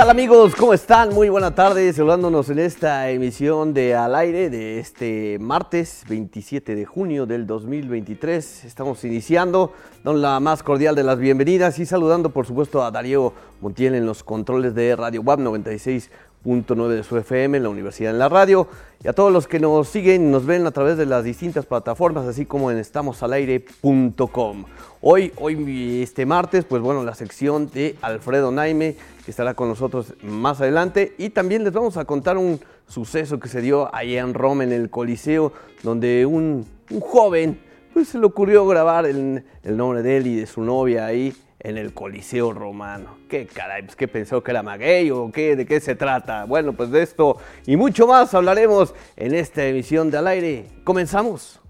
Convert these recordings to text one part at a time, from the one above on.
¿Qué tal amigos? ¿Cómo están? Muy buena tarde, saludándonos en esta emisión de Al aire de este martes 27 de junio del 2023. Estamos iniciando, don la más cordial de las bienvenidas y saludando por supuesto a Darío Montiel en los controles de Radio WAP 96 9 de su FM en la Universidad en la Radio. Y a todos los que nos siguen nos ven a través de las distintas plataformas, así como en estamosalaire.com. Hoy, hoy, este martes, pues bueno, la sección de Alfredo Naime, que estará con nosotros más adelante, y también les vamos a contar un suceso que se dio allá en Roma, en el Coliseo, donde un, joven, pues se le ocurrió grabar el, el nombre de él y de su novia ahí en el Coliseo Romano. ¿Qué caray? Pues, ¿Qué pensó que era maguey o qué? ¿De qué se trata? Bueno, pues de esto y mucho más hablaremos en esta emisión de Al Aire. Comenzamos.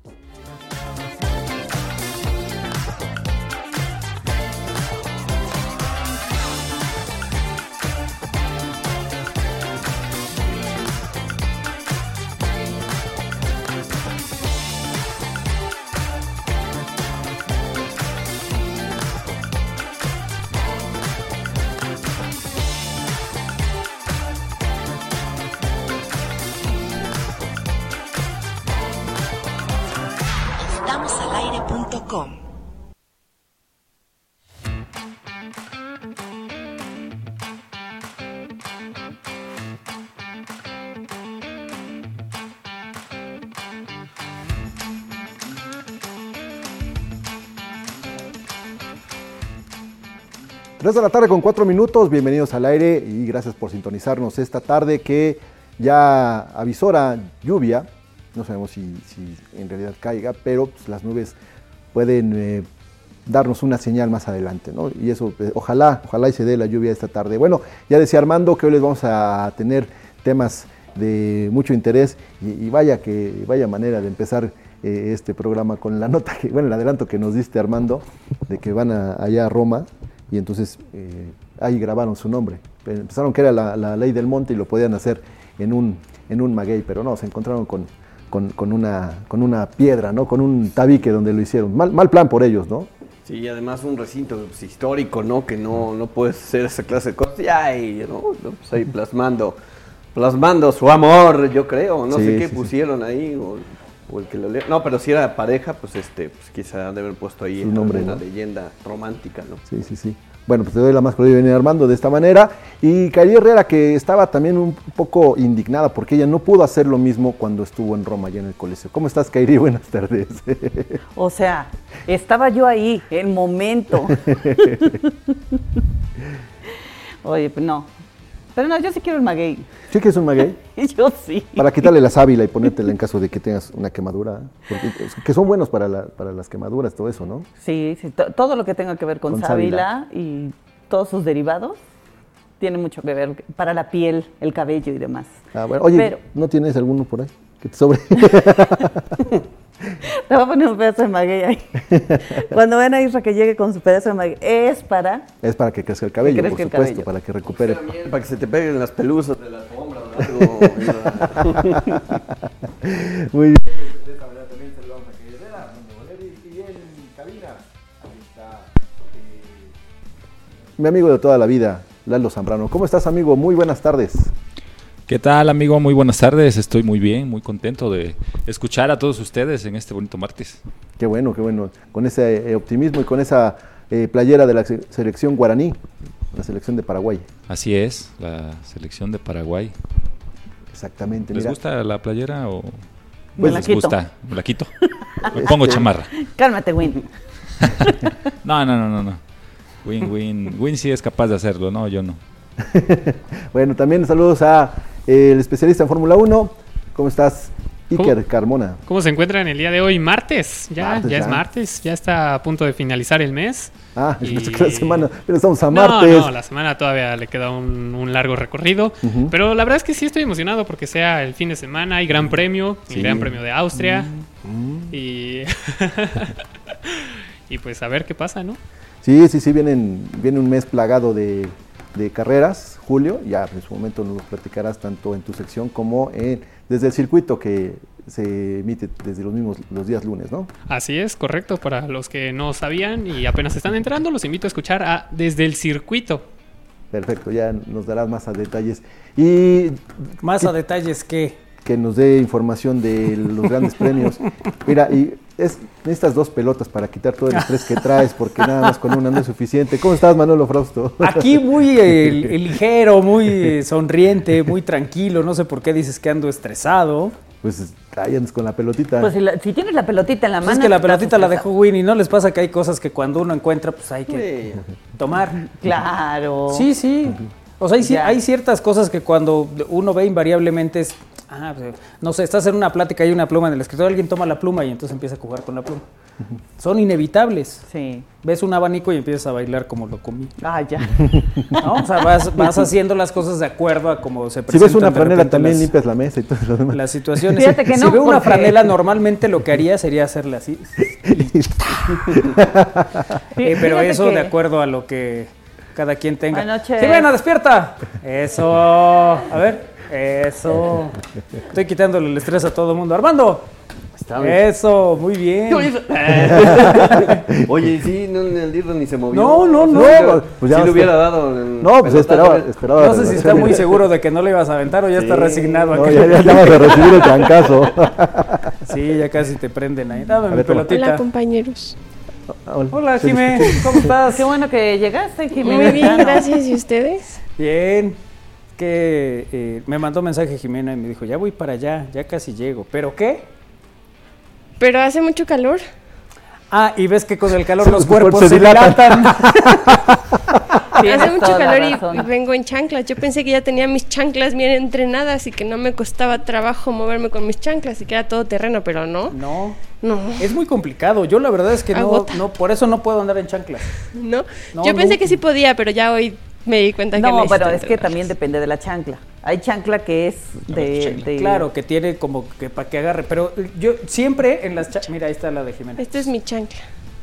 Tres de la tarde con cuatro minutos, bienvenidos al aire y gracias por sintonizarnos esta tarde que ya avisora lluvia, no sabemos si, en realidad caiga, pero pues, las nubes pueden eh, darnos una señal más adelante, ¿no? Y eso, eh, ojalá, ojalá y se dé la lluvia esta tarde. Bueno, ya decía Armando que hoy les vamos a tener temas de mucho interés y, vaya que vaya manera de empezar eh, este programa con la nota que, bueno, el adelanto que nos diste Armando, de que van allá a Roma y entonces eh, ahí grabaron su nombre. Pensaron que era la, ley del monte y lo podían hacer en un, en un maguey, pero no, se encontraron con, con, una, con una piedra, ¿no? con un tabique donde lo hicieron. Mal, mal plan por ellos, ¿no? Sí, y además un recinto pues, histórico, ¿no? Que no, no puedes hacer esa clase de cosas. Y ahí, ¿no? Pues ahí plasmando, plasmando su amor, yo creo. No sé qué pusieron ahí. O, el que lo No, pero si era pareja, pues este, pues quizá de haber puesto ahí una leyenda romántica, ¿no? Sí, sí, sí. Bueno, pues te doy la más cordial venir Armando de esta manera. Y Kairi Herrera, que estaba también un poco indignada porque ella no pudo hacer lo mismo cuando estuvo en Roma, allá en el colegio. ¿Cómo estás, Kairi? Buenas tardes. O sea, estaba yo ahí, el momento. Oye, pues no, pero no, yo sí quiero el maguey. ¿Sí que es un maguey? yo sí. Para quitarle la sábila y ponértela en caso de que tengas una quemadura. que son buenos para, las quemaduras, todo eso, ¿no? Sí, sí. todo lo que tenga que ver con, sábila. y todos sus derivados tiene mucho que ver para la piel, el cabello y demás. Ah, bueno. Oye, ¿no tienes alguno por ahí que te sobre? Le voy a poner un pedazo de maguey ahí. Cuando ven a Isra que llegue con su pedazo de maguey, es para... Es para que crezca el cabello, por supuesto, para que recupere. Para que se te peguen las pelusas de la alfombra Muy bien. Mi amigo de toda la vida, Lalo Zambrano. ¿Cómo estás, amigo? Muy buenas tardes. ¿Qué tal, amigo? Muy buenas tardes. Estoy muy bien, muy contento de escuchar a todos ustedes en este bonito martes. Qué bueno, qué bueno. Con ese eh, optimismo y con esa eh, playera de la selección guaraní, la selección de Paraguay. Así es, la selección de Paraguay. Exactamente. ¿Les gusta la playera o pues les gusta? Me la quito. Me pongo este, chamarra. Cálmate, Win. no, no, no, no, no. Win, Win. Win sí es capaz de hacerlo, no, yo no. bueno, también saludos a el especialista en Fórmula 1. ¿Cómo estás? Iker Carmona. ¿Cómo se encuentra en el día de hoy? Martes, ya, ya, es martes, ya está a punto de finalizar el mes. Ah, y... que la semana, pero estamos a martes. No, la semana todavía le queda un, largo recorrido, pero la verdad es que sí estoy emocionado porque sea el fin de semana, hay gran premio, el gran premio de Austria, mm. y... y pues a ver qué pasa, ¿no? Sí, sí, sí, vienen, viene un mes plagado de, de carreras, Julio, ya en su momento nos lo platicarás tanto en tu sección como en, desde el circuito que se emite desde los mismos los días lunes, ¿no? Así es, correcto. Para los que no sabían y apenas están entrando, los invito a escuchar a Desde el Circuito. Perfecto, ya nos darás más a detalles. Y Más a detalles que... que nos dé información de los grandes premios. Mira, y es, necesitas dos pelotas para quitar todo el estrés que traes, porque nada más con una no es suficiente. ¿Cómo estás, Manolo Frausto? Aquí muy eh, ligero, muy eh, sonriente, muy tranquilo. No sé por qué dices que ando estresado. Pues ahí andas con la pelotita. Pues si, la- si tienes la pelotita en la Pues mano. es que la pelotita la dejó Winnie. ¿No les pasa que hay cosas que cuando uno encuentra, pues hay que tomar? Claro. Sí, sí. O sea, hay, ci- Ya. hay ciertas cosas que cuando uno ve invariablemente es, ah, pues, no sé, estás en una plática y hay una pluma en el escritorio, alguien toma la pluma y entonces empieza a jugar con la pluma. Son inevitables. Sí. Ves un abanico y empiezas a bailar como lo comí. Ah, ya. ¿no? O sea, vas, vas haciendo las cosas de acuerdo a cómo se si presentan ves una franela también las, limpias la mesa y todo lo demás. las situaciones. Fíjate que si no, veo una porque- franela, normalmente lo que haría sería hacerle así. Eh, pero Fíjate eso que- de acuerdo a lo que cada quien tenga. Buenas noches. Jimena, despierta. Eso. A ver. Eso. Estoy quitándole el estrés a todo el mundo. Armando. Está bien. Eso, muy bien. Oye, sí, no, el Dirro ni se movió. No, no, no. Pues, Pues ya sí le hubiera dado. el No, pues esperaba, esperaba. No sé si está muy seguro de que no le ibas a aventar o ya está resignado. a No, ya, ya, vas a recibir el trancazo. Sí, ya casi te prenden ahí. Dame mi pelotita. Hola compañeros. Hola, Sí, Jimé. ¿Cómo estás? Qué bueno que llegaste, Jimena. Muy bien, gracias. ¿Y ustedes? Bien. Que eh, me mandó mensaje Jimena y me dijo, ya voy para allá, ya casi llego. ¿Pero qué? Pero hace mucho calor. Ah, y ves que con el calor los cuerpos se se dilatan. hace mucho calor y- vengo en chanclas. Yo pensé que ya tenía mis chanclas bien entrenadas y que no me costaba trabajo moverme con mis chanclas y que era todo terreno, pero no. No, No. es muy complicado. Yo la verdad es que no, Agota. no, por eso no puedo andar en chanclas. No. No, Yo pensé no. que sí podía, pero ya hoy me di cuenta que No, necesito pero es que también depende de la chancla. Hay chancla que es de... de- Claro, que tiene como que para que agarre. Pero yo siempre en las chanclas, mira, ahí está la de Jimena. Esta es mi chancla.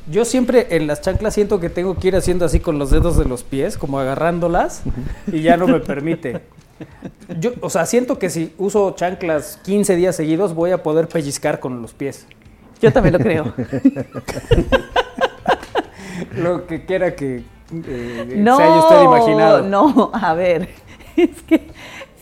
Yo siempre en las chanclas siento que tengo que ir haciendo así con los dedos de los pies, como agarrándolas, y ya no me permite. Yo, o sea, siento que si uso chanclas 15 días seguidos voy a poder pellizcar con los pies. Yo también lo creo. Lo que quiera que eh, No, se haya usted imaginado. no, a ver, es que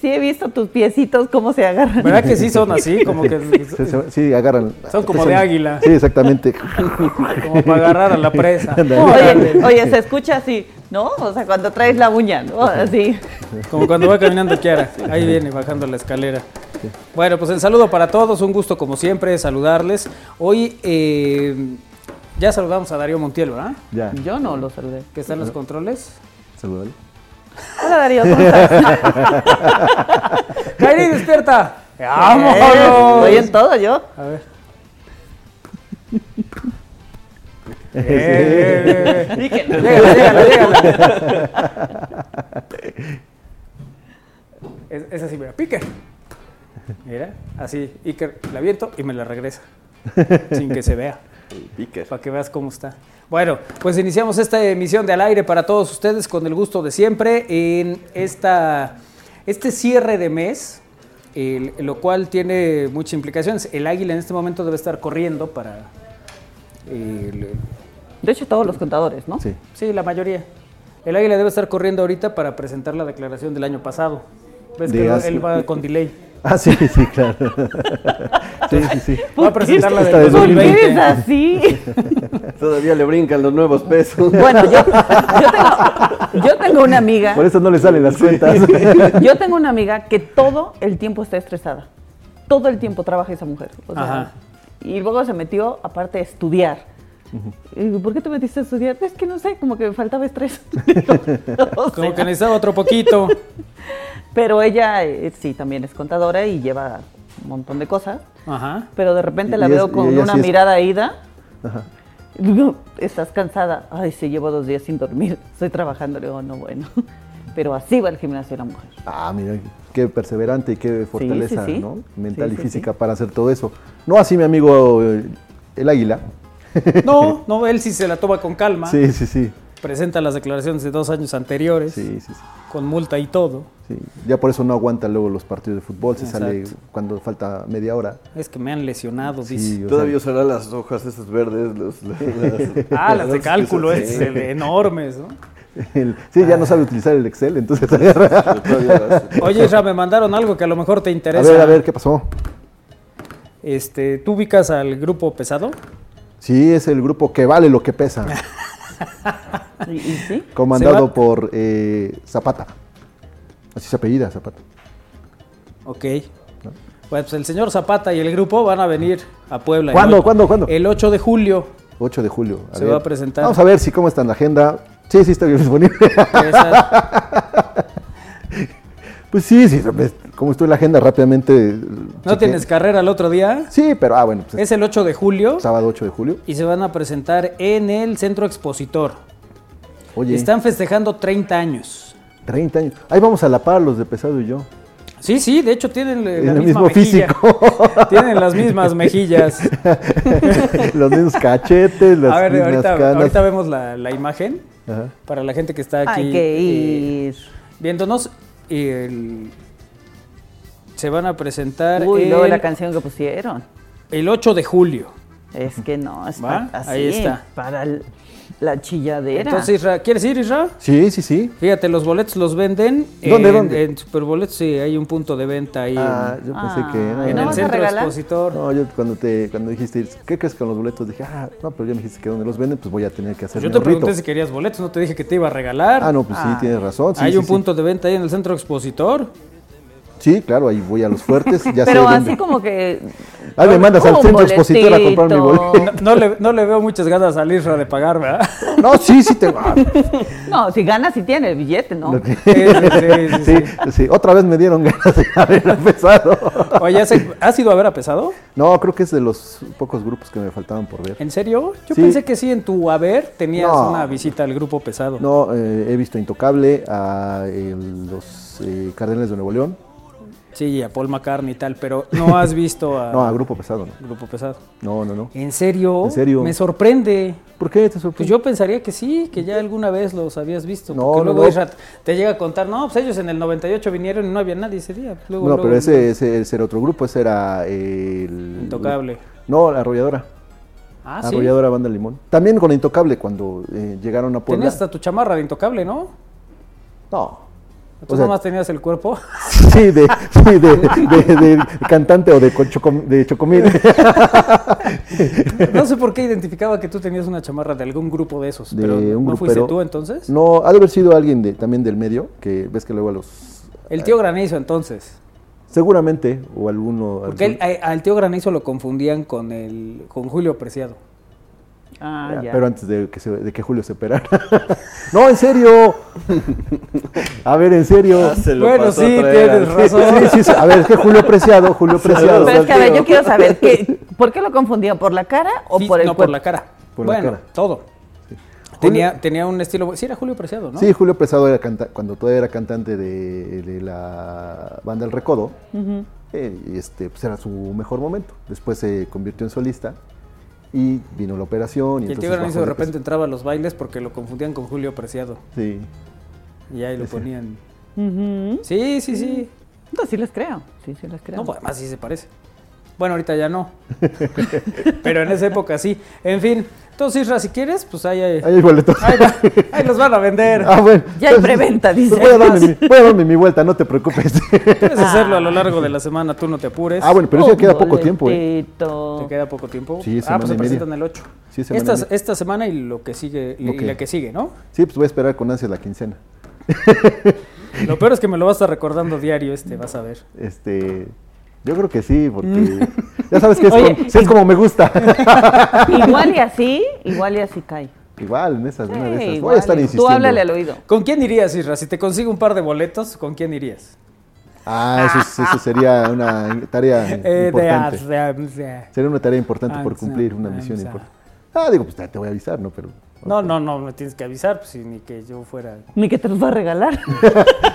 sí he visto tus piecitos cómo se agarran. ¿Verdad que sí son así? Como que Sí, agarran. Son como de águila. Sí, exactamente. como para agarrar a la presa. Oye, oye, se escucha así, ¿no? O sea, cuando traes la uña, ¿no? Así. Como cuando va caminando Kiara. Ahí viene, bajando la escalera. Bueno, pues el saludo para todos. Un gusto, como siempre, saludarles. Hoy eh, ya saludamos a Darío Montiel, ¿verdad? Ya. Yo no lo saludé. Que está en los controles. Saludale. Hola Darío, ¿cómo estás? ¡Kairi, despierta! ¡Vámonos! Estoy en todo yo. A ver. Eh, eh, eh. Llégala, llégala, llégala. Es, es así, mira, pique. Mira, así, Iker, la aviento y me la regresa. Sin que se vea, Piques. para que veas cómo está. Bueno, pues iniciamos esta emisión de Al Aire para todos ustedes con el gusto de siempre en esta, este cierre de mes, el- lo cual tiene muchas implicaciones. El águila en este momento debe estar corriendo para... el- De hecho, todos los contadores, ¿no? Sí. Sí, la mayoría. El águila debe estar corriendo ahorita para presentar la declaración del año pasado. Ves que De él, hace- él va con delay. Ah, sí, sí, claro. Sí, sí, sí. Va a presentar la de ¿Por qué 2020. así? Todavía le brincan los nuevos pesos. Bueno, yo, yo, tengo, yo tengo una amiga. Por eso no le salen las cuentas. Yo tengo una amiga que todo el tiempo está estresada. Todo el tiempo trabaja esa mujer. o sea, Ajá. Y luego se metió, aparte, a estudiar. Y digo, ¿Por qué te metiste a estudiar? Es que no sé, como que me faltaba estrés. Como sea, que necesitaba otro poquito. Pero ella eh, sí también es contadora y lleva un montón de cosas. Ajá. Pero de repente la y veo es- con una sí es- mirada ida. Ajá. Y digo, ¿estás cansada? Ay, sí, llevo dos días sin dormir. Estoy trabajando. Le digo, no, bueno. Pero así va el gimnasio la mujer. Ah, mira, qué perseverante y qué fortaleza sí. ¿no? mental Sí, y sí, física para hacer todo eso. No así mi amigo eh, el águila. No, no, él sí se la toma con calma. Sí, sí, sí. Presenta las declaraciones de dos años anteriores. Sí, sí, sí. Con multa y todo. Sí. Ya por eso no aguanta luego los partidos de fútbol, se Exacto. sale cuando falta media hora. Es que me han lesionado, dice. Sí, o Todavía usará las hojas esas verdes. Los, las- Ah, las de cálculo, es, enormes, ¿no? El- sí, ya no sabe utilizar el Excel, entonces agarra. Oye, Isra, me mandaron algo que a lo mejor te A interesa. ver, a ver, ¿qué pasó? Este, ¿Tú ubicas al grupo pesado? Sí, es el grupo que vale lo que pesa, ¿Y, y sí? comandado por eh, Zapata. Así se apellida, Zapata. Ok. Pues el señor Zapata y el grupo van a venir a Puebla. ¿Cuándo, cuándo, cuándo? El 8 de julio. 8 de julio. Se va a presentar. Vamos a ver si cómo está en la agenda. Sí, sí, está bien disponible. Pues sí, sí, como estoy en la agenda rápidamente. ¿No chequé. tienes carrera el otro día? Sí, pero ah, bueno, pues Es el 8 de julio sábado 8 de julio. y se van a presentar en el Centro Expositor. Oye, Están festejando 30 años. 30 años. Ahí vamos a la par los de pesado y yo. Sí, sí, de hecho tienen la el misma mismo mejilla. físico. Tienen las mismas mejillas. los mismos cachetes, las A ver, mismas ahorita, canas. ahorita vemos la, la imagen Ajá. para la gente que está aquí Hay que eh, ir. viéndonos. Y el- se van a presentar Uy, luego el, la canción que pusieron. el 8 de julio. Es que no, está ¿Va? así. Ahí está. Para el- la chilladera. Entonces, Isra, ¿quieres ir, Isra? Sí, sí, sí. Fíjate, los boletos los venden ¿Dónde, en, dónde? en Superboletos, sí, hay un punto de venta ahí Ah, en, yo pensé Ah, que en no. ¿y no el centro expositor. No, yo cuando te cuando dijiste, ¿qué crees con los boletos? Dije, ah, no, pero ya me dijiste que donde los venden, pues voy a tener que hacer Yo te pregunté si querías boletos, no te dije que te iba a regalar. Ah, no, pues sí, Ah. tienes razón. sí, hay sí, un sí. punto de venta ahí en el centro expositor. Sí, claro, ahí voy a los fuertes, ya sé Pero dónde. así como que. Ahí me mandas al centro expositor a comprar mi boleto. No le, no le veo muchas ganas a Isra de pagar, ¿verdad? No, sí, sí tengo. ah, No, si ganas, si tiene el billete, ¿no? que- Sí, sí, sí, Sí, sí, otra vez me dieron ganas de haber empezado. Oye, ¿has, ido a ver a Pesado? No, creo que es de los pocos grupos que me faltaban por ver. ¿En serio? Yo Sí. pensé que sí, en tu haber tenías No. una visita al grupo Pesado. No, eh, he visto Intocable, a el- los eh, Cardenales de Nuevo León. Sí, a Paul McCartney y tal, pero no has visto a, No, a Grupo Pesado, no. Grupo Pesado. No, no, no. ¿En serio? ¿En serio? Me sorprende. ¿Por qué te Pues sorprendes? yo pensaría que sí, que ya alguna vez los habías visto. No, porque no, luego no. Te llega a contar, no, pues ellos en el 98 vinieron y no había nadie ese día. Luego, no, luego- pero ese, ese, ese era otro grupo, ese era el... Intocable. No, la Arrolladora. Ah, sí. Arrolladora Banda Limón. También con Intocable cuando eh, llegaron a Puebla. Tenías hasta tu chamarra de intocable, ¿no? No. Tú O sea- nomás tenías el cuerpo. Sí, de, sí, de, de- de cantante o de, chocom- de chocomil. No sé por qué identificaba que tú tenías una chamarra de algún grupo de esos. De pero un ¿no fuiste grupero. tú entonces? No, ha de haber sido alguien de, también del medio, que ves que luego a los... El tío Granizo entonces. Seguramente, o alguno... Porque a- al tío Granizo lo confundían con el con Julio Preciado. Ah, Ya, ya. Pero antes de que, se- de que Julio se operara. no, en serio. A ver, en serio. Ah, se Bueno, sí, tienes razón. Sí, sí, sí. A ver, es que Julio Preciado, Julio Preciado. Pero es que, a ver, yo quiero saber, ¿qué, ¿por qué lo confundían? ¿Por la cara o Sí, por el no, cuerpo? por la cara. Por la bueno, cara. todo. Tenía, tenía un estilo... Sí, era Julio Preciado, ¿no? Sí, Julio Preciado era canta- cuando todavía era cantante de, de la banda El Recodo. eh, y este, pues era su mejor momento. Después se convirtió en solista y vino la operación. Y, Y el tío Granizo de repente entraba a los bailes porque lo confundían con Julio Preciado. Sí. Y ahí lo ponían... Sí, sí, sí. No, sí les creo. Sí, sí les creo. No, pues además sí se parece. Bueno, ahorita ya no. Pero en esa época sí. En fin, entonces, Isra, si quieres, pues ahí, ahí, Ahí hay boletos. ahí va- ahí los van a vender. Ah, bueno. Ya hay preventa, pues dice. voy, a darme mi, voy a darme mi vuelta, no te preocupes. Puedes hacerlo a lo largo de la semana, tú no te apures. ah, bueno, pero eso ya queda poco tiempo, ¿eh? ¿Te queda poco tiempo? Sí, ah, semana pues se presentan el 8. Sí, semana esta, media. esta semana y lo que sigue, y la que sigue, ¿no? Sí, pues voy a esperar con ansias la quincena. Lo peor es que me lo vas a estar recordando diario este, vas a ver. Este, yo creo que sí, porque ya sabes que es, Oye, como, sí es como me gusta. Igual y así, igual y así cae. igual, en esas, una de Sí, esas. Voy igual a estar insistiendo. Tú háblale al oído. ¿Con quién irías, Isra? Si te consigo un par de boletos, ¿con quién irías? Ah, eso, es- eso sería una tarea Eh, de- importante. Sería una tarea importante por sí, cumplir, una misión sí. importante. Ah, digo, pues te voy a avisar, ¿no? Pero. No, no, no, me tienes que avisar, pues, ni que yo fuera. Ni que te los va a regalar.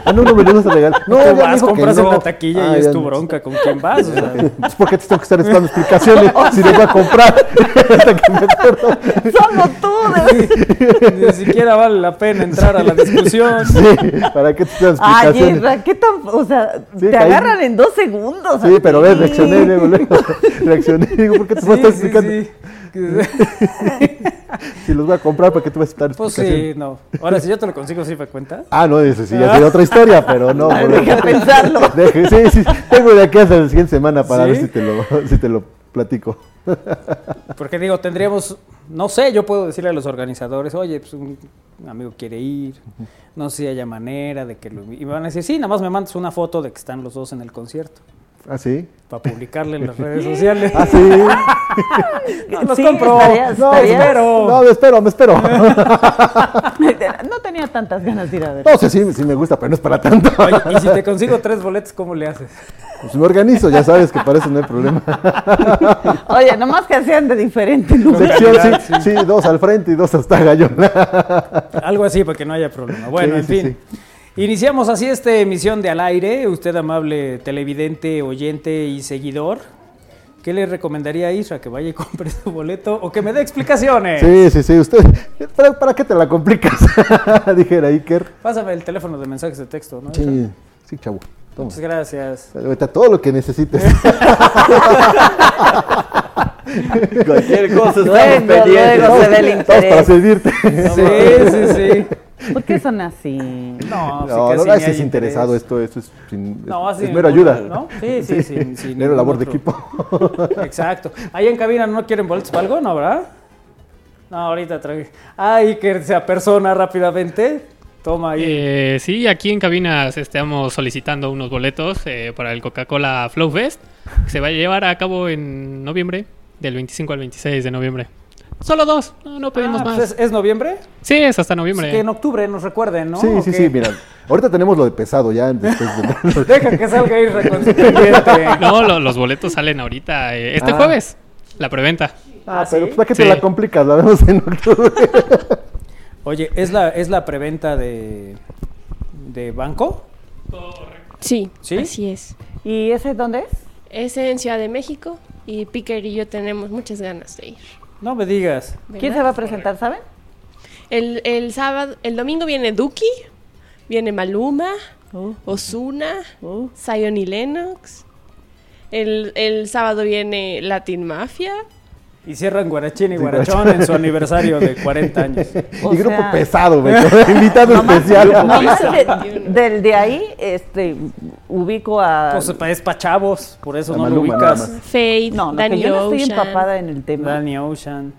Ah, no, no me lo vas a regalar. No, vas, compras en no. la taquilla Ah, y es tu no. bronca con quién vas. o sea. Pues porque te tengo que estar dando explicaciones si les voy a comprar. Hasta que me acuerdo. Solo tú. de- Ni siquiera vale la pena entrar a la discusión. Sí, ¿para qué te estoy dando Ay, explicaciones? Isra, ¿qué tan...? O sea, Sí, te caí. agarran en dos segundos. Sí, pero ves, reaccioné, luego. Reaccioné, digo, ¿por qué te voy a Sí, estar sí, explicando? Si los voy a comprar, ¿para qué tú vas a estar Pues sí, no. Ahora, si yo te lo consigo, ¿sí me cuenta? Ah, no, eso sí, ya sería otra historia, pero no. Ay, por- deja pensarlo. Deje- sí, sí, tengo de aquí hasta la siguiente semana para ¿Sí? ver si te lo, si te lo platico. Porque digo, tendríamos, no sé, yo puedo decirle a los organizadores, oye, pues un amigo quiere ir, no sé si haya manera de que lo... Y me van a decir, sí, nada más me mandas una foto de que están los dos en el concierto, ¿Ah, sí? para publicarle en las redes sociales. ¿Ah, sí? No, los Sí, compro. estarías- no, estarías- espero. No, me espero, me espero. No tenía tantas ganas de ir a ver. No, sí, sí, sí me gusta, pero no es para tanto. Oye, y si te consigo tres boletos, ¿cómo le haces? Pues me organizo, ya sabes que para eso no hay problema. Oye, nomás que sean de diferente lugar. Sección, sí, sí, dos al frente y dos hasta Gallón. Algo así para que no haya problema. Bueno, Sí, en sí, fin. Iniciamos así esta emisión de Al Aire. Usted, amable televidente, oyente y seguidor, ¿qué le recomendaría a Isra? ¿Que vaya y compre su boleto o que me dé explicaciones? Sí, sí, sí, usted. ¿Para, para qué te la complicas? Dijera Iker. Pásame el teléfono de mensajes de texto, ¿no? Sí, sí, chavo. Toma. Muchas gracias. Ahorita todo lo que necesites. Cualquier cosa estamos Luego, pendientes. luego se ve el Estamos para servirte. Sí, sí, sí. ¿Por qué son así? No, sí, No, no, es interesado, interés. esto, esto es, sin, No, es, así es mera ningún- ayuda. ¿no? Sí, sí, sin- sin Mera ningún labor de equipo. Exacto. Ahí en cabina no quieren boletos para algo, ¿no, verdad? No, ahorita traje. Ay, que se apersona rápidamente. Toma ahí. Eh, sí, aquí en cabinas estamos solicitando unos boletos eh, para el Coca-Cola Flow Fest, que se va a llevar a cabo en noviembre, del 25 al 26 de noviembre. Solo dos, no, no pedimos Ah, más. pues ¿es, es noviembre? Sí, es hasta noviembre. Que en octubre nos recuerden, ¿no? Sí, ¿O sí, qué? sí, mira. Ahorita tenemos lo de pesado ya. Después de... Deja que salga pendiente. No, lo- los boletos salen ahorita, eh, este Ah. jueves, la preventa. Ah, Ah, pero ¿sí? pues, ¿para qué te Sí. la complicas? La vemos en octubre. Oye, ¿es la, es la preventa de, de banco? Sí, ¿Sí? así es. ¿Y ese dónde es? Es en Ciudad de México y Piquer y yo tenemos muchas ganas de ir. No me digas. ¿Quién se va a presentar, saben? El, el sábado, el domingo viene Duki, viene Maluma, Uh, Osuna, uh. Zion y Lennox. El, el sábado viene Latin Mafia. Y cierran Guarachín y Guarachón en su aniversario de 40 años. O y grupo sea, pesado, me Invitado especial. nomás de- del de ahí, este, ubico a... Pues es pa' chavos, por eso A no Maluma, lo ubicas. más. Faith, no, no, que Danny yo no estoy Ocean, empapada en el tema. Danny Ocean.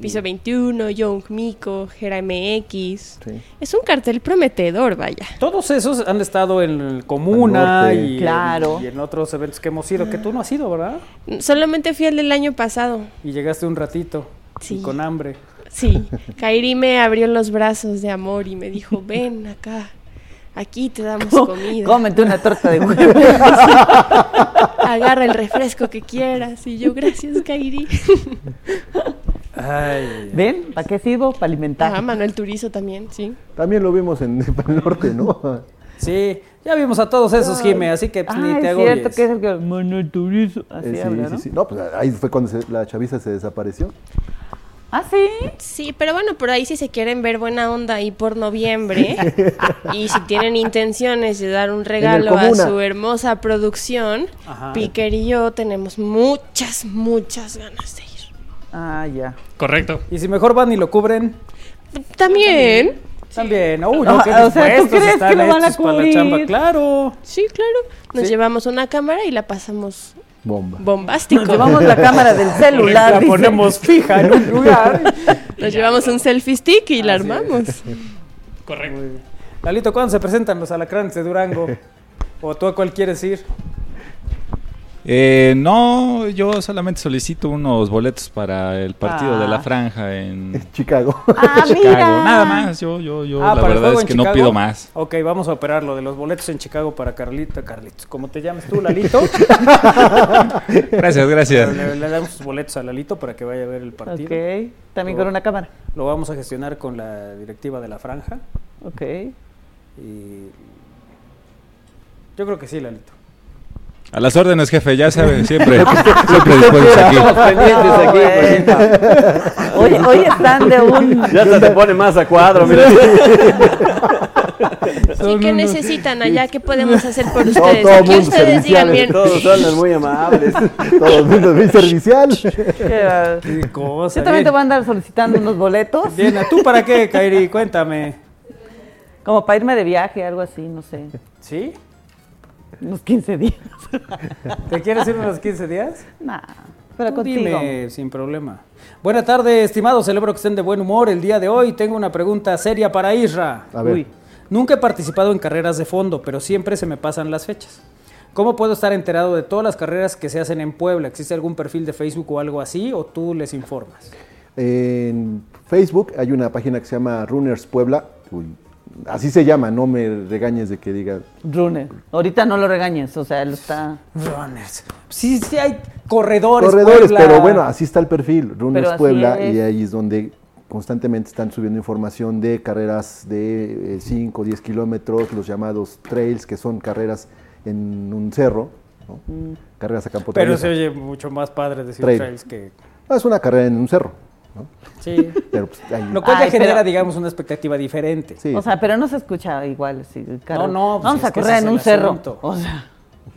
Piso 21, Young Miko, Jera MX. Sí. Es un cartel prometedor, vaya. Todos esos han estado en el Comuna Al y, Claro. en, y en otros eventos que hemos ido, que tú no has ido, ¿verdad? Solamente fui el del año pasado. Y llegaste un ratito Sí. y con hambre. Sí, Kairi me abrió los brazos de amor y me dijo, ven acá, aquí te damos comida. Cómete una torta de huevo. Agarra el refresco que quieras. Y yo, gracias, Kairi. Ay. ¿Ven? ¿Para qué sirvo? Para alimentar. Ah, Manuel Turizo también, sí. También lo vimos en el norte, ¿no? Sí, ya vimos a todos esos, Jime, así que pues, Ah, ni te es agobies. cierto que es el que... Manuel Turizo. Así Eh, sí, habla, sí, ¿no? sí. No, pues ahí fue cuando se- la chaviza se desapareció. Ah, sí. Sí, pero bueno, por ahí si se quieren ver buena onda y por noviembre, y si tienen intenciones de dar un regalo a su hermosa producción, Ajá. Piquer y yo tenemos muchas, muchas ganas de ir. Ah, ya. Correcto. Y si mejor van y lo cubren, También, también. Uy, Ah, no, qué o sea, ¿tú dispuestos crees están que lo van a estos para la cubrir? chamba. Claro. sí, claro. Nos Sí. llevamos una cámara y la pasamos Bomba. bombástico. Nos llevamos la cámara del celular. la dice. ponemos fija en un lugar. Nos llevamos un selfie stick y la es. armamos. Correcto. Lalito, ¿cuándo se presentan los alacranes de Durango? ¿O tú a cuál quieres ir? Eh, no, yo solamente solicito unos boletos para el partido de la Ah. franja en Chicago. Ah, Chicago. mira. Nada más, yo, yo, yo, Ah, la ¿para el verdad es que no pido más. Ok, vamos a operar lo de los boletos en Chicago para Carlito. Carlitos, como te llames tú, Lalito. Gracias, gracias. le, le damos sus boletos a Lalito para que vaya a ver el partido. Ok. También con una cámara. Lo vamos a gestionar con la directiva de la franja. Ok. Y yo creo que sí, Lalito. A las órdenes, jefe, ya sabe, siempre, siempre dispuestos aquí. Estamos pendientes aquí. Hoy, hoy están de un... Ya hasta se pone más a cuadro, mira. Sí, ¿qué necesitan allá? ¿Qué podemos hacer por ustedes? todo Aquí mundo ustedes digan bien. Todos son muy amables. Todo el mundo es muy servicial. Qué Qué cosa. Yo también bien. te voy a andar solicitando unos boletos. Bien, ¿a ¿tú para qué, Kairi? Cuéntame. Como para irme de viaje, algo así, no sé. ¿Sí? Unos 15 días. ¿Te quieres ir unos 15 días? Nah, pero contigo. Dime, sin problema. Buena tarde, estimados. Celebro que estén de buen humor el día de hoy. Tengo una pregunta seria para Isra. A ver. Uy. Nunca he participado en carreras de fondo, pero siempre se me pasan las fechas. ¿Cómo puedo estar enterado de todas las carreras que se hacen en Puebla? ¿Existe algún perfil de Facebook o algo así? ¿O tú les informas? En Facebook hay una página que se llama Runners Puebla. Uy, así se llama, no me regañes de que diga. Runner. Ahorita no lo regañes, o sea, él está... Runners. Sí, sí hay corredores. Corredores, Puebla. pero bueno, así está el perfil, Runners Puebla, es. y ahí es donde constantemente están subiendo información de carreras de 5 o 10 kilómetros, los llamados trails, que son carreras en un cerro, ¿no? Mm. carreras a campo Pero se oye mucho más padre decir Trail. trails que... Ah, Es una carrera en un cerro, ¿no? Sí. pero pues, ahí- Lo cual ya genera, pero- digamos, una expectativa diferente. sí, O sea, pero no se escucha igual. Sí, claro. No, no, pues Vamos a correr en un cerro. asunto. O sea,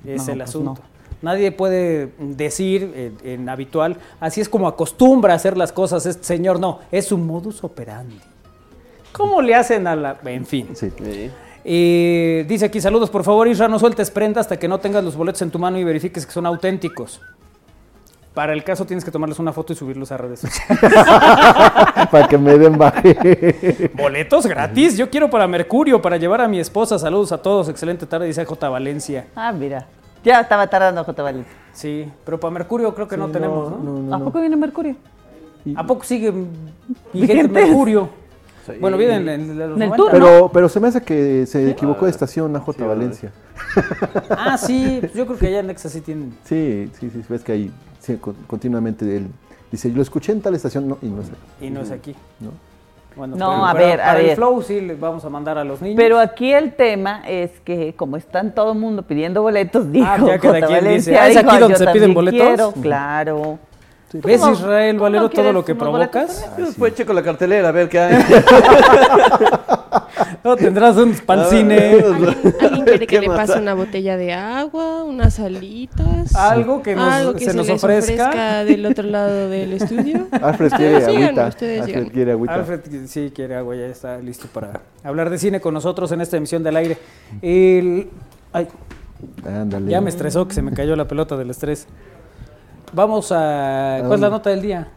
Es No, el pues asunto. no. Nadie puede decir en, en habitual, así es como acostumbra a hacer las cosas este señor. No, es su modus operandi. ¿Cómo le hacen a la...? En fin. sí. Y dice aquí, saludos, por favor, Isra, no sueltes prenda hasta que no tengas los boletos en tu mano y verifiques que son auténticos. Para el caso tienes que tomarles una foto y subirlos a redes sociales. para que me den baje. ¿Boletos gratis? Yo quiero para Mercurio, para llevar a mi esposa. Saludos a todos, excelente tarde, dice J. Valencia. ah, mira. Ya estaba tardando J. Valencia. Sí, pero para Mercurio creo que no tenemos, ¿no? ¿A poco viene Mercurio? ¿A poco sigue vigente. Mercurio? Sí. Bueno, viene en, en los En el 90, tour, ¿no? Pero, pero se me hace que se equivocó de estación a J. Valencia. Ah, sí, pues yo creo que allá en Nexa sí tienen. Sí, sí, sí, ves que ahí sí, con- continuamente él dice, yo lo escuché en tal estación, no, y no sé. Y no es aquí. ¿no? Bueno, No, pero- a ver, a para el ver. flow sí les vamos a mandar a los niños. Pero aquí el tema es que como están todo el mundo pidiendo boletos, dijo Ah, ya quien dice, Valencia, "Ah, ¿es dijo, aquí donde "Yo se piden boletos?" quiero, claro. ¿Ves, ¿Cómo- Israel Valero, todo lo que provocas? también? Después checo la cartelera a ver qué hay. No, tendrás un pancine, ¿Alguien, alguien quiere que ¿Qué le pase una botella de agua, unas alitas? algo que nos, Algo que se, se, nos les ofrezca. del otro lado del estudio. Alfred quiere agüita. ustedes Alfred quiere agüita. Alfred sí quiere agua, ya está listo para hablar de cine con nosotros en esta emisión del aire. El- ay, Ándale. ya me estresó que se me cayó la pelota del estrés. Vamos a... ¿Cuál es la nota del día?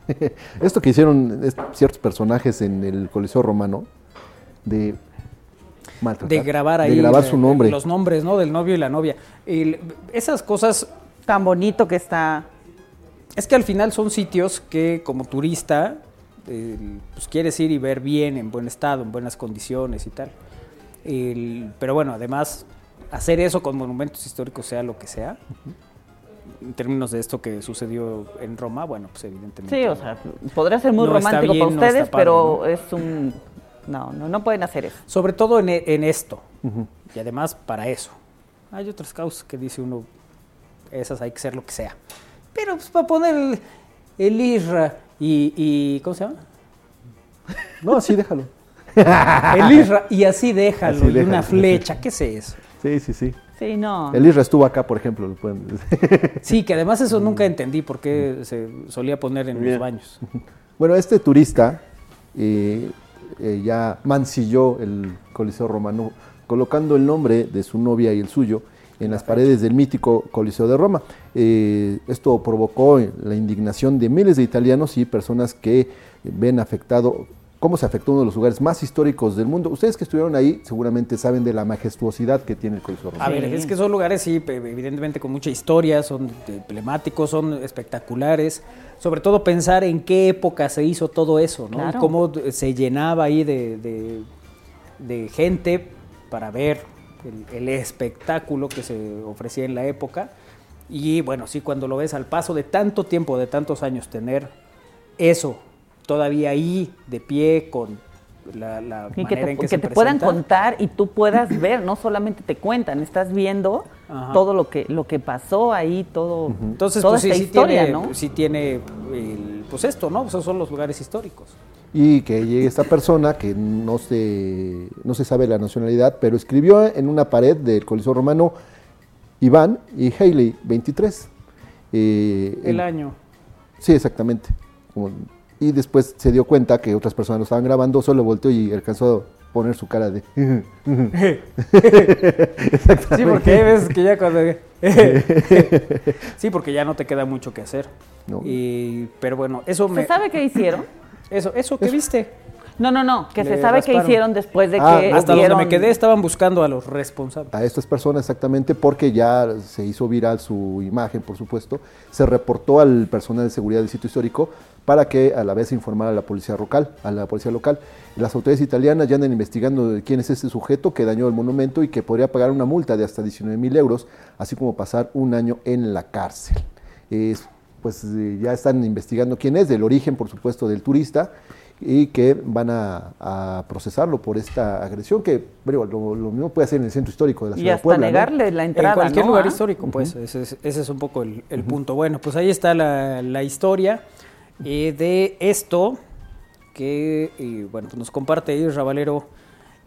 Esto que hicieron es- ciertos personajes en el Coliseo Romano de maltratar, De grabar ahí. de grabar su nombre. Los nombres, ¿no? Del novio y la novia. Esas cosas Tan bonito que está. Es que al final son sitios que como turista eh, pues quieres ir y ver bien, en buen estado, en buenas condiciones y tal. El- pero bueno, además, hacer eso con monumentos históricos, sea lo que sea, en términos de esto que sucedió en Roma, bueno, pues evidentemente. Sí, o sea, podría ser muy No romántico bien, para no ustedes, padre, pero ¿no? es un... No, no, no pueden hacer eso. Sobre todo en, e- en esto. Y además para eso. Hay otras causas que dice uno, esas hay que ser lo que sea. Pero pues para poner el, el ISRA y, y- ¿Cómo se llama? No, sí, déjalo. El ISRA y así déjalo. Así y déjalo. una flecha, ¿qué es eso? Sí, sí, sí. Sí, no. El Isra estuvo acá, por ejemplo. Lo pueden Sí, que además eso nunca entendí por qué se solía poner en los baños. Bueno, este turista eh, eh, ya mancilló el Coliseo Romano colocando el nombre de su novia y el suyo en las paredes del mítico Coliseo de Roma. Eh, esto provocó la indignación de miles de italianos y personas que ven afectado, cómo se afectó uno de los lugares más históricos del mundo. Ustedes que estuvieron ahí seguramente saben de la majestuosidad que tiene el Coliseo A Romano. ver, es que son lugares, sí, evidentemente con mucha historia, son emblemáticos, son espectaculares. Sobre todo pensar en qué época se hizo todo eso, ¿no? Claro. cómo se llenaba ahí de, de- de gente para ver el, el espectáculo que se ofrecía en la época. Y bueno, sí, cuando lo ves al paso de tanto tiempo, de tantos años, tener eso todavía ahí, de pie, con la, la Y que te, en que, que se te puedan contar y tú puedas ver, no solamente te cuentan, estás viendo Ajá. todo lo que lo que pasó ahí, todo Entonces, toda pues sí, esta sí historia, tiene, ¿no? sí tiene el- pues esto, ¿no? Esos son los lugares históricos. y que llegue esta persona que no se, no se sabe la nacionalidad, pero escribió en una pared del Coliseo Romano Iván y Hailey 23. Eh, El año. Sí, exactamente. Como- y después se dio cuenta que otras personas lo estaban grabando, solo volteó y alcanzó poner su cara de... Sí, porque hay veces que ya cuando... sí, porque ya no te queda mucho que hacer. No. Y, pero bueno, eso me... ¿Se sabe qué hicieron? Eso, eso que viste. No, no, no, que se sabe qué hicieron después de Ah, que Hasta donde me quedé estaban buscando a los responsables. a estas personas exactamente porque ya se hizo viral su imagen, por supuesto. Se reportó al personal de seguridad del sitio histórico para que a la vez informara a la policía local. A la policía local. Las autoridades italianas ya andan investigando quién es este sujeto que dañó el monumento y que podría pagar una multa de hasta 19 mil euros, así como pasar un año en la cárcel. Es- pues eh, ya están investigando quién es, del origen, por supuesto, del turista y que van a, a procesarlo por esta agresión que bueno, lo, lo mismo puede hacer en el centro histórico de la y ciudad de hasta Puebla. ¿no? negarle la entrada. en cualquier ¿no? lugar Ah. histórico, pues ese, es, ese es un poco el, el punto. Bueno, pues ahí está la, la historia eh, de esto que eh, bueno, pues nos comparte Isra Valero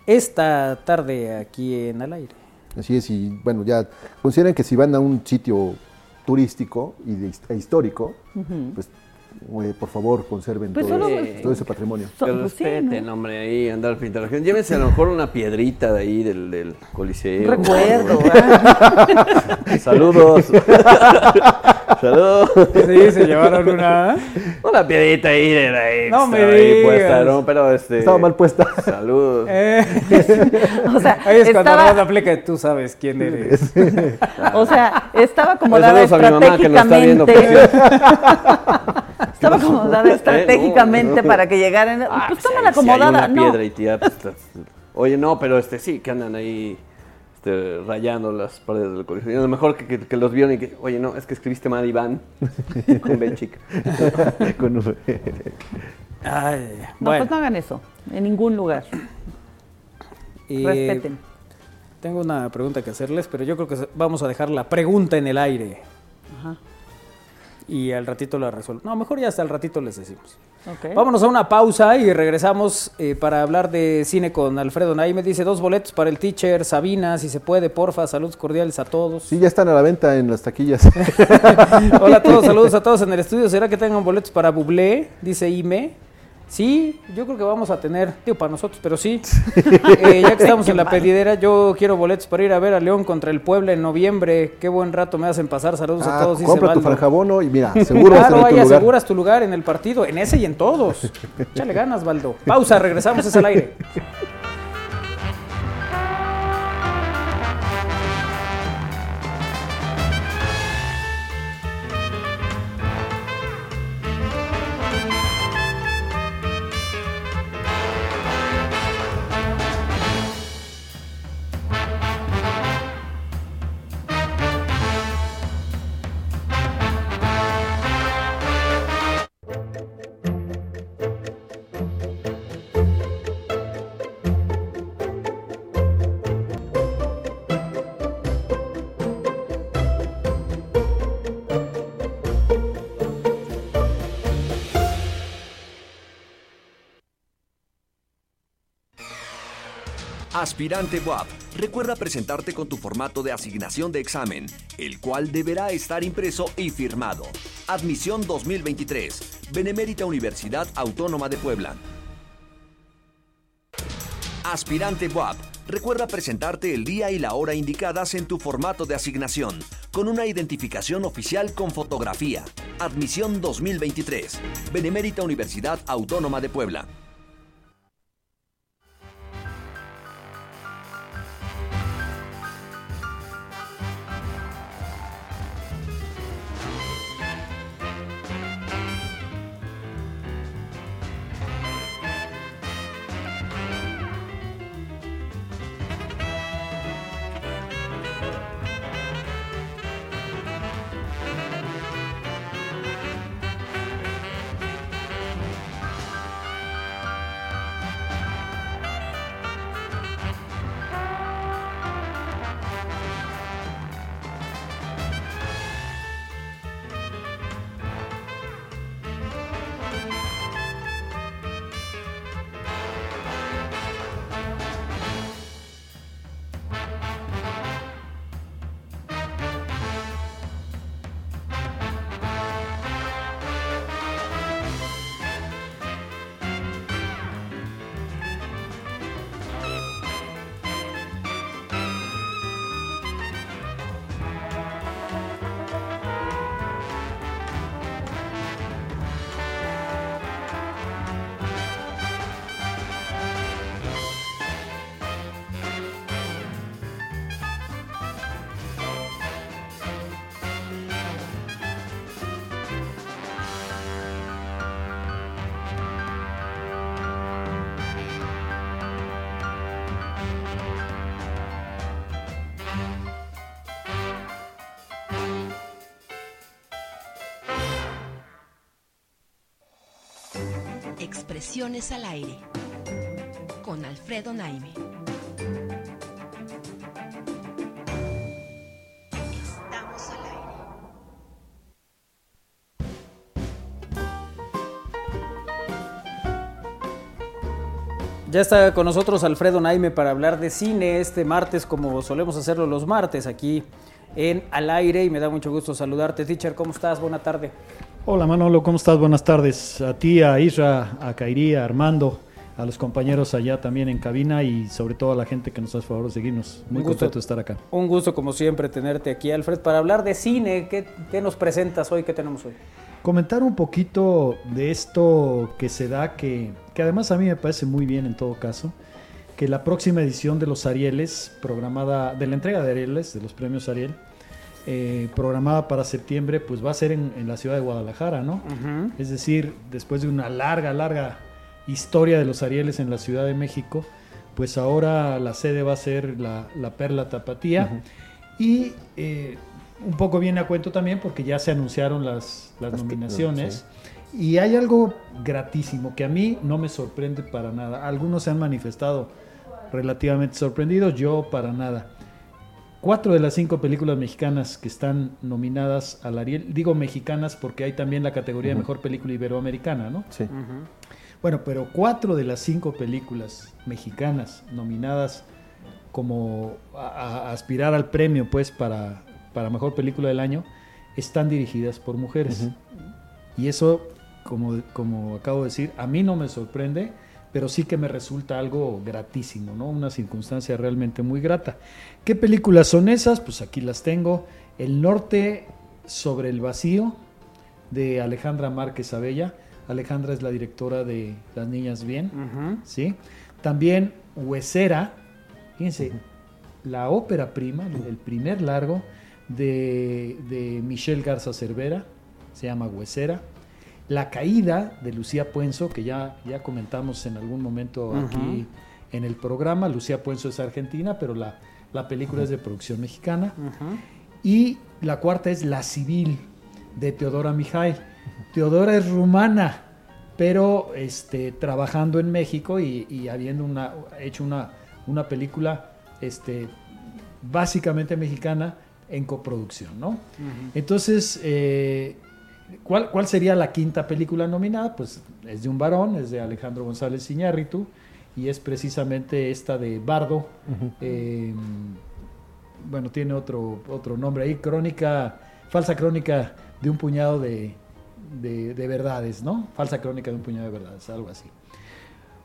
esta tarde aquí en Al Aire. Así es, y bueno, ya consideren que si van a un sitio turístico y de e histórico, pues eh, por favor conserven Pues todo, solo- ese- todo ese patrimonio. Que pues respeten, ¿no? hombre, ahí andar pintando. Llévense a lo mejor una piedrita de ahí del, del coliseo. Recuerdo. Saludos. Saludos. Sí, se llevaron una... Una piedrita ahí de la extra No me ahí puesta, ¿no? Pero este. Estaba mal puesta. Saludos. Eh, O sea, ahí es cuando estaba, aplica de, tú sabes quién eres. o sea, estaba acomodada Saludos a mi mamá que nos está viendo, por estratégicamente. Estaba acomodada estratégicamente para que llegaran. Ah, pues pues toma ahí la sí hay acomodada. una no. piedra y tía, pues, estás- Oye, no, pero este sí, que andan ahí este, rayando las paredes del colegio. Y a lo mejor que, que- que los vieron y que, oye, no, es que escribiste mal Iván con B chica. Con- Ay, No, bueno, pues no hagan eso. En ningún lugar. Respeten. Tengo una pregunta que hacerles, pero yo creo que vamos a dejar la pregunta en el aire. Ajá. Y al ratito la resuelvo. No, mejor ya hasta el ratito les decimos. Vámonos a una pausa y regresamos eh, para hablar de cine con Alfredo Naime. Dice dos boletos para el teacher Sabina, si se puede, porfa. Saludos cordiales a todos. Sí, ya están a la venta en las taquillas. Hola a todos, saludos a todos en el estudio. ¿Será que tengan boletos para Bublé? Dice Ime. Sí, yo creo que vamos a tener, digo para nosotros, pero sí. Eh, ya que estamos en la pedidera, yo quiero boletos para ir a ver a León contra el Puebla en noviembre. Qué buen rato me hacen pasar. Saludos a Ah, todos. dice compra tu Baldo. franjabono y mira, seguro vas a Claro, tu ahí aseguras tu lugar en el partido, en ese y en todos. Échale ganas, Baldo. Pausa, regresamos, es al aire. Aspirante WAP, recuerda presentarte con tu formato de asignación de examen, el cual deberá estar impreso y firmado. Admisión 2023, Benemérita Universidad Autónoma de Puebla. Aspirante WAP, recuerda presentarte el día y la hora indicadas en tu formato de asignación, con una identificación oficial con fotografía. Admisión 2023, Benemérita Universidad Autónoma de Puebla. Al aire con Alfredo Naime. Estamos al aire. Ya está con nosotros Alfredo Naime para hablar de cine este martes, como solemos hacerlo los martes aquí en Al Aire. Y me da mucho gusto saludarte. Teacher, ¿cómo estás? Buena tarde. Hola Manolo, ¿cómo estás? Buenas tardes. A ti, a Isra, a Kairi, a Armando, a los compañeros allá también en cabina y sobre todo a la gente que nos hace favor de seguirnos. Muy gusto. contento de estar acá. Un gusto, como siempre, tenerte aquí, Alfred, para hablar de cine. ¿Qué, qué nos presentas hoy? ¿Qué tenemos hoy? Comentar un poquito de esto que se da, que, que además a mí me parece muy bien en todo caso, que la próxima edición de los Arieles, programada, de la entrega de Arieles, de los premios Ariel, eh, programada para septiembre, pues va a ser en, en la ciudad de Guadalajara, ¿no? Es decir, después de una larga, larga historia de los Arieles en la Ciudad de México, pues ahora la sede va a ser la, la Perla Tapatía. Y eh, un poco viene a cuento también porque ya se anunciaron las, las Las- nominaciones. Y hay algo gratísimo que a mí no me sorprende para nada. Algunos se han manifestado relativamente sorprendidos, yo para nada. Cuatro de las cinco películas mexicanas que están nominadas al Ariel, digo mexicanas porque hay también la categoría de mejor película iberoamericana, ¿no? Sí. Bueno, pero cuatro de las cinco películas mexicanas nominadas como a, a aspirar al premio, pues, para, para mejor película del año, están dirigidas por mujeres. Y eso, como, como acabo de decir, a mí no me sorprende, pero sí que me resulta algo gratísimo, ¿no? Una circunstancia realmente muy grata. ¿Qué películas son esas? Pues aquí las tengo. El norte sobre el vacío, de Alejandra Márquez Abella. Alejandra es la directora de Las Niñas Bien, ¿sí? También Huesera, fíjense, la ópera prima, el primer largo de, de Michelle Garza Cervera, se llama Huesera. La caída de Lucía Puenzo, que ya, ya comentamos en algún momento aquí en el programa. Lucía Puenzo es argentina, pero la, la película es de producción mexicana. Y la cuarta es La Civil, de Teodora Mijay. Teodora es rumana, pero este, trabajando en México y, y habiendo una, hecho una, una película este, básicamente mexicana en coproducción, ¿no? Entonces, eh, ¿cuál, ¿cuál sería la quinta película nominada? Pues es de un varón, es de Alejandro González Iñárritu y es precisamente esta de Bardo. eh, bueno, tiene otro, otro nombre ahí, crónica, falsa crónica de un puñado de, de- de verdades, ¿no? Falsa crónica de un puñado de verdades, algo así.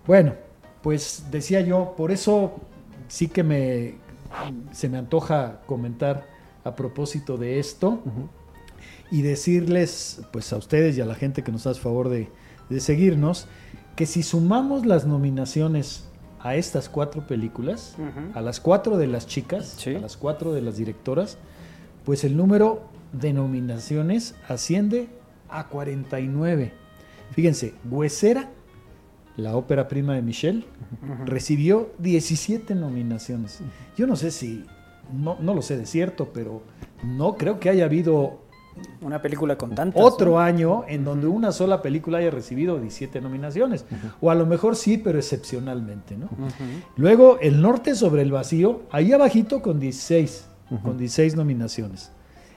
Bueno, pues decía yo, por eso sí que me, se me antoja comentar a propósito de esto y decirles, pues a ustedes y a la gente que nos hace favor de, de seguirnos, que si sumamos las nominaciones a estas cuatro películas, a las cuatro de las chicas, Sí. a las cuatro de las directoras, pues el número de nominaciones asciende a 49. Fíjense, Huesera, la ópera prima de Michelle, recibió 17 nominaciones. Yo no sé si, no, no lo sé de cierto, pero no creo que haya habido Una película con tantas. otro ¿no? año en donde una sola película haya recibido 17 nominaciones. O a lo mejor sí, pero excepcionalmente, ¿no? Luego, El Norte sobre el Vacío, ahí abajito con 16, con 16 nominaciones.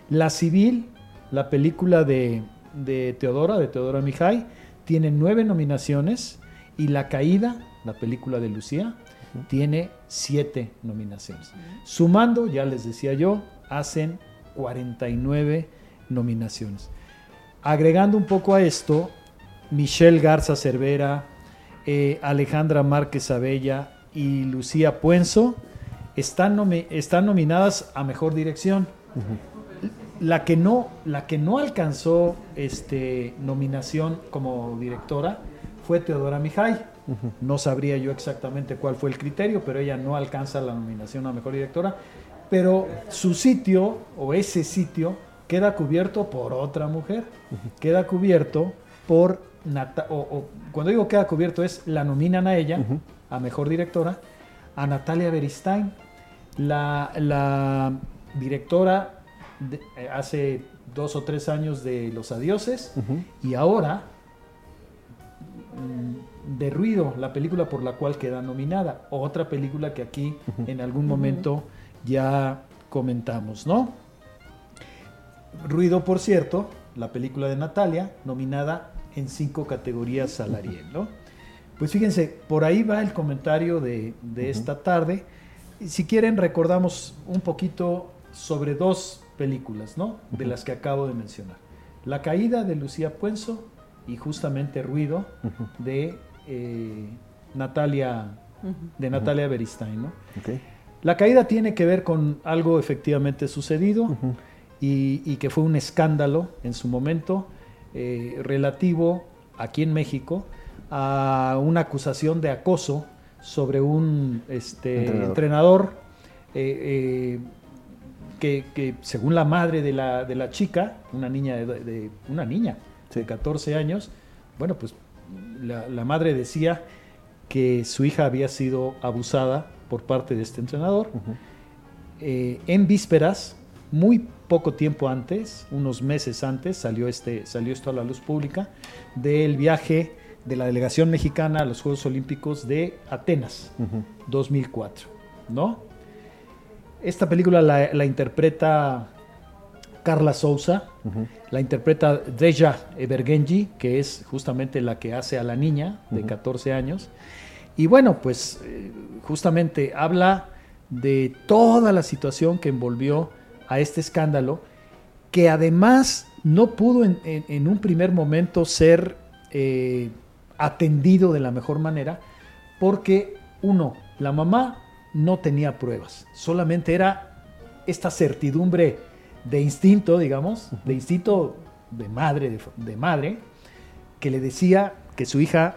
La Civil, la película de, de Teodora, de Teodora Mijay, tiene nueve nominaciones. Y La Caída, la película de Lucía, tiene siete nominaciones. Sumando, ya les decía yo, hacen 49 nominaciones. Agregando un poco a esto, Michelle Garza Cervera, eh, Alejandra Márquez Abella y Lucía Puenzo están, nomi- están nominadas a Mejor Dirección. La que no, la que no alcanzó este, nominación como directora fue Teodora Mijay. No sabría yo exactamente cuál fue el criterio, pero ella no alcanza la nominación a Mejor Directora. Pero su sitio, o ese sitio, queda cubierto por otra mujer. Queda cubierto por... Nata- o, o cuando digo queda cubierto es, la nominan a ella, a Mejor Directora, a Natalia Beristain, la, la directora de- eh, hace dos o tres años de Los Adioses y ahora, mm, de Ruido, la película por la cual queda nominada. Otra película que aquí en algún momento ya comentamos, ¿no? Ruido, por cierto, la película de Natalia, nominada en cinco categorías al Ariel, ¿no? Pues fíjense, por ahí va el comentario de, de esta tarde. Si quieren, recordamos un poquito sobre dos películas, ¿no? De las que acabo de mencionar. La caída de Lucía Puenzo y justamente Ruido de eh, Natalia, de Natalia Beristain, ¿no? La caída tiene que ver con algo efectivamente sucedido y, que fue un escándalo en su momento eh, relativo aquí en México a una acusación de acoso sobre un este, entrenador, eh, que, según la madre de la, de la chica, una niña de, una niña de 14 años, bueno, pues la, madre decía que su hija había sido abusada por parte de este entrenador. Eh, en vísperas, muy poco tiempo antes, unos meses antes, salió, este, salió esto a la luz pública, del viaje de la delegación mexicana a los Juegos Olímpicos de Atenas, 2004, ¿no? Esta película la, interpreta Carla Souza, la interpreta Deja Evergenji, que es justamente la que hace a la niña de 14 años. Y bueno, pues eh, justamente habla de toda la situación que envolvió a este escándalo, que además no pudo en, un primer momento ser eh, atendido de la mejor manera, porque uno, la mamá no tenía pruebas, solamente era esta certidumbre de instinto, digamos, de instinto de madre, de, madre, que le decía que su hija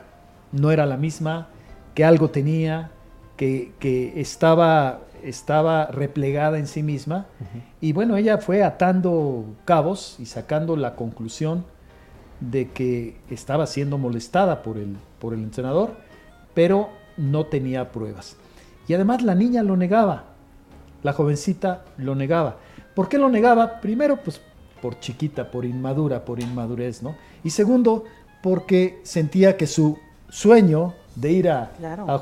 no era la misma, que algo tenía, que, estaba, estaba replegada en sí misma. Y bueno, ella fue atando cabos y sacando la conclusión de que estaba siendo molestada por el, por el entrenador, pero no tenía pruebas. Y además la niña lo negaba, la jovencita lo negaba. ¿Por qué lo negaba? Primero, pues por chiquita, por inmadura, por inmadurez, ¿no? Y segundo, porque sentía que su sueño de ir a,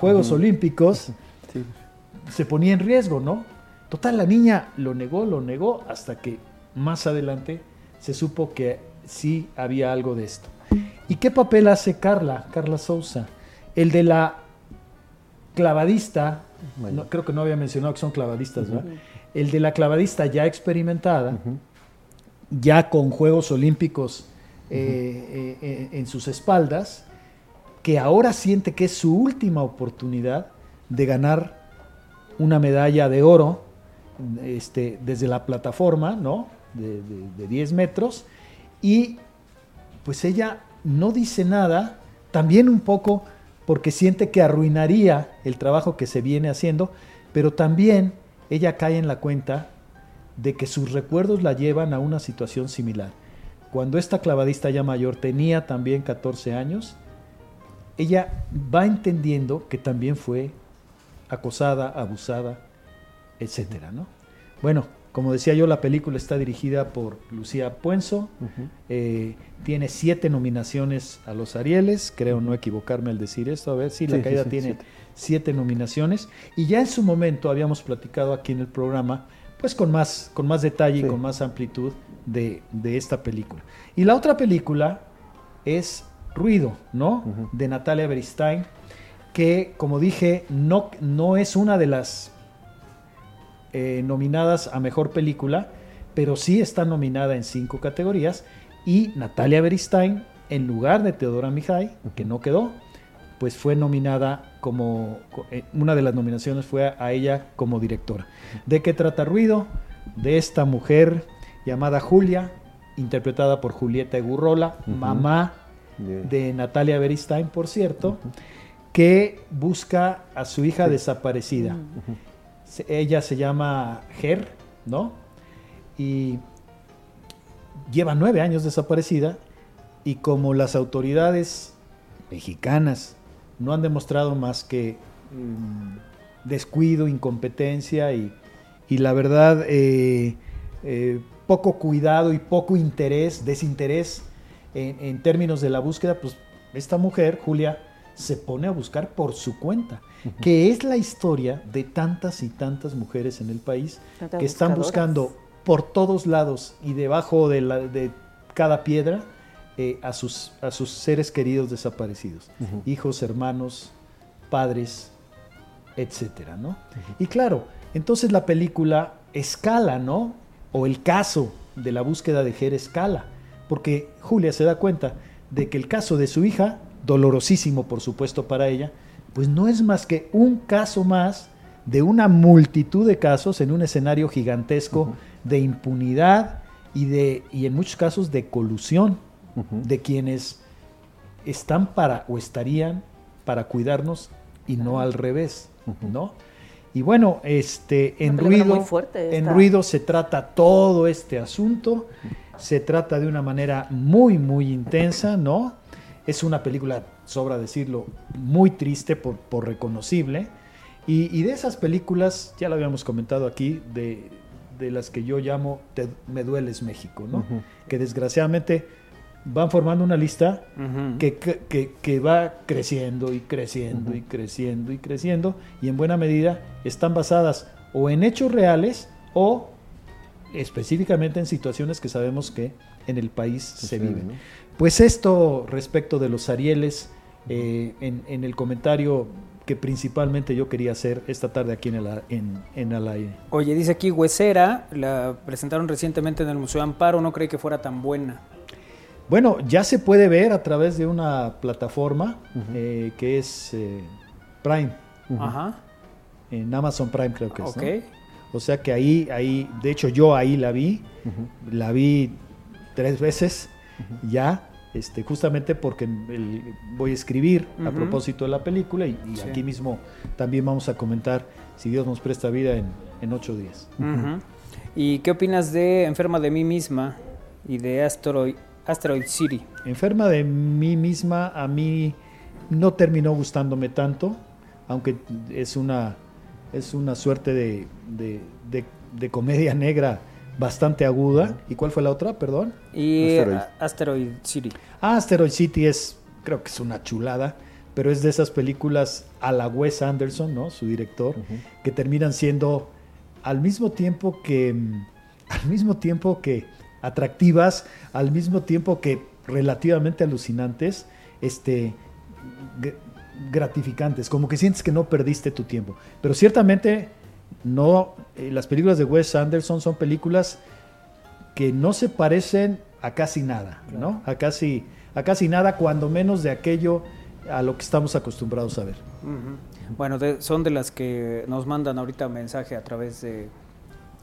Juegos Olímpicos se ponía en riesgo, ¿no? Total, la niña lo negó, lo negó, hasta que más adelante se supo que sí había algo de esto. ¿Y qué papel hace Carla, Carla Sousa? El de la clavadista creo que no había mencionado que son clavadistas, ¿verdad? El de la clavadista ya experimentada, ya con Juegos Olímpicos eh, eh, en sus espaldas, que ahora siente que es su última oportunidad de ganar una medalla de oro este, desde la plataforma, ¿no? De, de 10 metros. Y pues ella no dice nada, también un poco porque siente que arruinaría el trabajo que se viene haciendo, pero también ella cae en la cuenta de que sus recuerdos la llevan a una situación similar. Cuando esta clavadista ya mayor tenía también 14 años, ella va entendiendo que también fue acosada, abusada, etcétera, ¿no? Bueno, como decía yo, la película está dirigida por Lucía Puenzo. Eh, tiene siete nominaciones a los Arieles. Creo no equivocarme al decir esto. A ver, si La Caída tiene siete. nominaciones. Y ya en su momento habíamos platicado aquí en el programa, pues con más, con más detalle y con más amplitud de, esta película. Y la otra película es Ruido, ¿no? De Natalia Beristain, que como dije, no, no es una de las eh, nominadas a Mejor Película, pero sí está nominada en cinco categorías. Y Natalia Beristain, en lugar de Teodora Mijay, que no quedó, pues fue nominada como, eh, una de las nominaciones fue a ella como directora. ¿De qué trata Ruido? De esta mujer llamada Julia, interpretada por Julieta Egurrola, mamá de Natalia Beristain, por cierto, que busca a su hija desaparecida. Ella se llama Ger, ¿no? Y lleva nueve años desaparecida y como las autoridades mexicanas no han demostrado más que mm, descuido, incompetencia y, la verdad eh, eh, poco cuidado y poco interés, desinterés en, en, términos de la búsqueda, pues esta mujer, Julia, se pone a buscar por su cuenta, que es la historia de tantas y tantas mujeres en el país Tantas que están buscando por todos lados y debajo de, la- de cada piedra eh, a, sus, a sus seres queridos desaparecidos, hijos, hermanos, padres, etcétera, ¿no? Y claro, entonces la película escala, ¿no? O el caso de la búsqueda de Jer escala, porque Julia se da cuenta de que el caso de su hija, dolorosísimo por supuesto para ella, pues no es más que un caso más de una multitud de casos en un escenario gigantesco de impunidad y de y en muchos casos de colusión de quienes están para o estarían para cuidarnos y no al revés, ¿no? Y bueno, este en ruido en ruido se trata todo este asunto, se trata de una manera muy muy intensa, ¿no? Es una película, sobra decirlo, muy triste por, por reconocible. Y, y de esas películas, ya lo habíamos comentado aquí, de, de las que yo llamo Te- Me Dueles México, ¿no? Que desgraciadamente van formando una lista que, que- que- que va creciendo y creciendo y creciendo y creciendo y en buena medida están basadas o en hechos reales o específicamente en situaciones que sabemos que en el país se viven. ¿no? Pues esto respecto de los Arieles, eh, en, en el comentario que principalmente yo quería hacer esta tarde aquí en el, en, en aire. Oye, dice aquí Huesera, la presentaron recientemente en el Museo Amparo, no creí que fuera tan buena. Bueno, ya se puede ver a través de una plataforma eh, que es eh, Prime, Ajá, en Amazon Prime creo que es. ¿no? ok. O sea que ahí, ahí, de hecho yo ahí la vi, la vi tres veces ya, este, justamente porque el- voy a escribir a propósito de la película y, y Sí. aquí mismo también vamos a comentar, si Dios nos presta vida, en, en ocho días. ¿Y qué opinas de Enferma de mí misma y de Asteroid, Asteroid City? Enferma de mí misma, a mí no terminó gustándome tanto, aunque es una, es una suerte de, de- de- de comedia negra bastante aguda. ¿Y cuál fue la otra? Perdón. Y Asteroid. City. Ah, Asteroid City es, creo que es una chulada, pero es de esas películas a la Wes Anderson, ¿no? Su director, que terminan siendo al mismo tiempo que, mm, al mismo tiempo que atractivas, al mismo tiempo que relativamente alucinantes, este, gr- gratificantes, como que sientes que no perdiste tu tiempo. Pero ciertamente no, eh, las películas de Wes Anderson son películas que no se parecen a casi nada, ¿no? A casi, a casi nada, cuando menos de aquello a lo que estamos acostumbrados a ver. Bueno, de- son de las que nos mandan ahorita mensaje a través de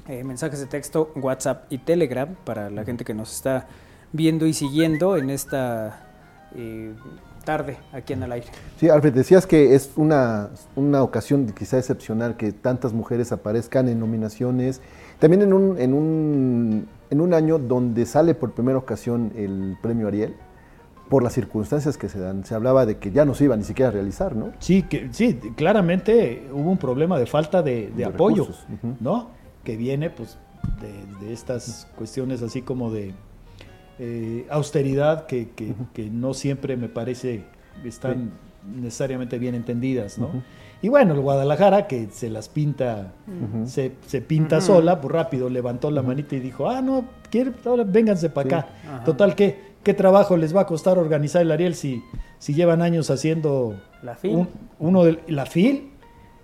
eh, mensajes de texto, WhatsApp y Telegram para la gente que nos está viendo y siguiendo en esta eh, tarde aquí en el aire. Sí, Alfred, decías que es una, una ocasión quizá excepcional que tantas mujeres aparezcan en nominaciones. También en un, en un, en un año donde sale por primera ocasión el premio Ariel, por las circunstancias que se dan. Se hablaba de que ya no se iba ni siquiera a realizar, ¿no? Sí, que, sí, claramente hubo un problema de falta de, de De apoyo. ¿no? Que viene pues de, de estas cuestiones así como de eh, austeridad que, que- que no siempre me parece están necesariamente bien entendidas, ¿no? Y bueno, el Guadalajara que se las pinta, se, se pinta sola, pues rápido levantó la manita y dijo, ah, no, quiere, vénganse para Sí. acá. Ajá. Total, ¿qué, ¿qué trabajo les va a costar organizar el Ariel si, si llevan años haciendo La FIL. un- uno de la FIL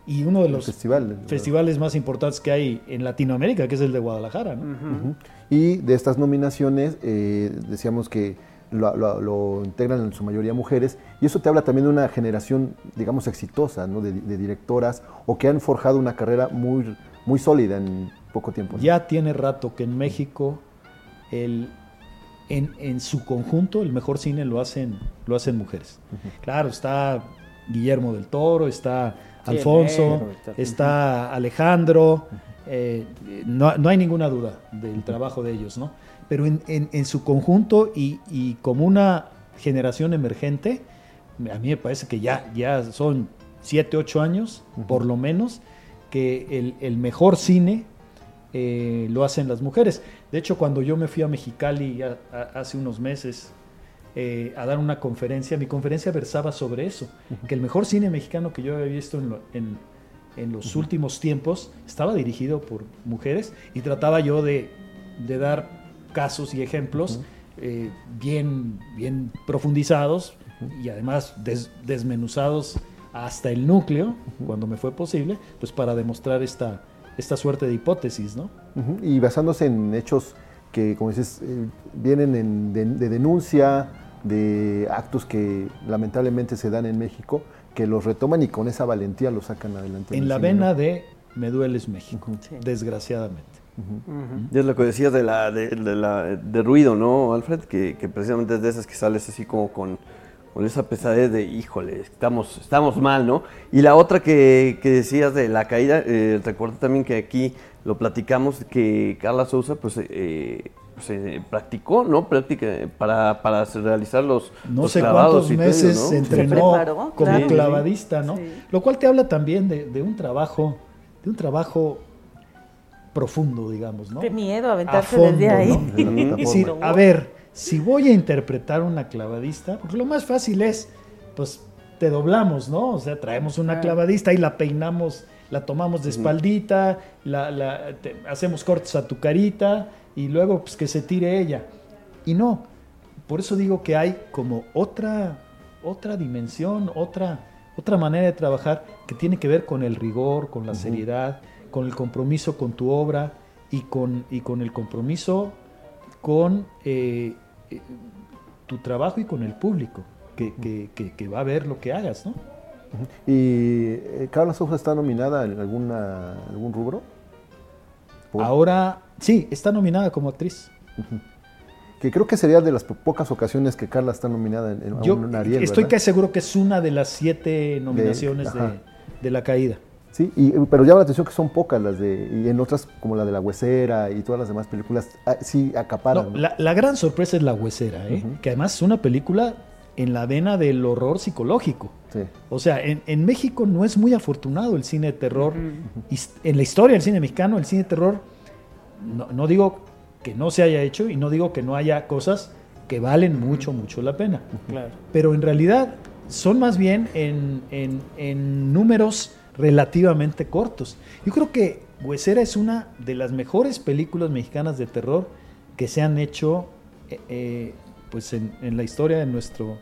y uno de El los festival. festivales más importantes que hay en Latinoamérica, que es el de Guadalajara. ¿no? Y de estas nominaciones, eh, decíamos que lo, lo- lo integran en su mayoría mujeres, y eso te habla también de una generación, digamos, exitosa, ¿no? de, de directoras, o que han forjado una carrera muy, muy sólida en poco tiempo. ¿no? Ya tiene rato que en México el, en, en su conjunto el mejor cine lo hacen, lo hacen mujeres. Claro, está Guillermo del Toro, está Alfonso, el negro, está- está Alejandro, eh, no, no hay ninguna duda del trabajo de ellos, ¿no? Pero en, en- en su conjunto y, y como una generación emergente, a mí me parece que ya, ya son 7, 8 años, por lo menos, que el, el mejor cine eh, lo hacen las mujeres. De hecho, cuando yo me fui a Mexicali a- hace unos meses, eh, a dar una conferencia. Mi conferencia versaba sobre eso, que el mejor cine mexicano que yo había visto en, lo- en- en los últimos tiempos estaba dirigido por mujeres y trataba yo de, de dar casos y ejemplos eh, bien, bien profundizados y además des- desmenuzados hasta el núcleo, cuando me fue posible, pues para demostrar esta, esta suerte de hipótesis, ¿no? Y basándose en hechos que, como dices, eh, vienen en- de, de denuncia, de actos que lamentablemente se dan en México, que los retoman y con esa valentía los sacan adelante. En la cine, vena ¿no? de Me dueles México, desgraciadamente. Y es lo que decías de la de, de la de ruido, ¿no, Alfred? Que, que precisamente es de esas que sales así como con, con esa pesadez de, híjole, estamos, estamos mal, ¿no? Y la otra que, que decías de la caída, eh, recuerdo también que aquí lo platicamos, que Carla Sousa, pues, eh, eh, practicó, ¿no? Práctica para, para realizar los, No los sé clavados cuántos todo meses ¿no? se entrenó preparó, como claro. clavadista, ¿no? Sí. Lo cual te habla también de, de un trabajo, de un trabajo profundo, digamos, ¿no? Qué miedo A aventarse fondo, desde ahí. ¿no? De la Es decir, a ver, si voy a interpretar una clavadista, porque lo más fácil es, pues, te doblamos, ¿no? O sea, traemos una clavadista y la peinamos, la tomamos de espaldita, la, la- te- hacemos cortes a tu carita y luego, pues, que se tire ella. Y no, por eso digo que hay como otra, otra dimensión, otra, otra manera de trabajar que tiene que ver con el rigor, con la seriedad, con el compromiso con tu obra y con, y con el compromiso con eh, eh, tu trabajo y con el público que, que- que- que va a ver lo que hagas, ¿no? ¿Y eh, Carla Sousa está nominada en alguna, algún rubro? Por- Ahora, sí, está nominada como actriz. Que creo que sería de las po- pocas ocasiones que Carla está nominada en, Yo un Ariel, estoy casi seguro que es una de las siete nominaciones de, la caída. Sí, y, pero llama la atención que son pocas las de, y en otras como la de La Huesera y todas las demás películas, ah, sí acaparan. No, ¿no? la, la gran sorpresa es La Huesera, ¿eh? que además es una película en la vena del horror psicológico. Sí. O sea, en, en México no es muy afortunado el cine de terror. En la historia del cine mexicano, el cine de terror, no, no digo que no se haya hecho y no digo que no haya cosas que valen mucho, mucho la pena. Claro. Pero en realidad son más bien en, en- en números relativamente cortos. Yo creo que Huesera es una de las mejores películas mexicanas de terror que se han hecho eh, eh, pues en, en la historia de, nuestro,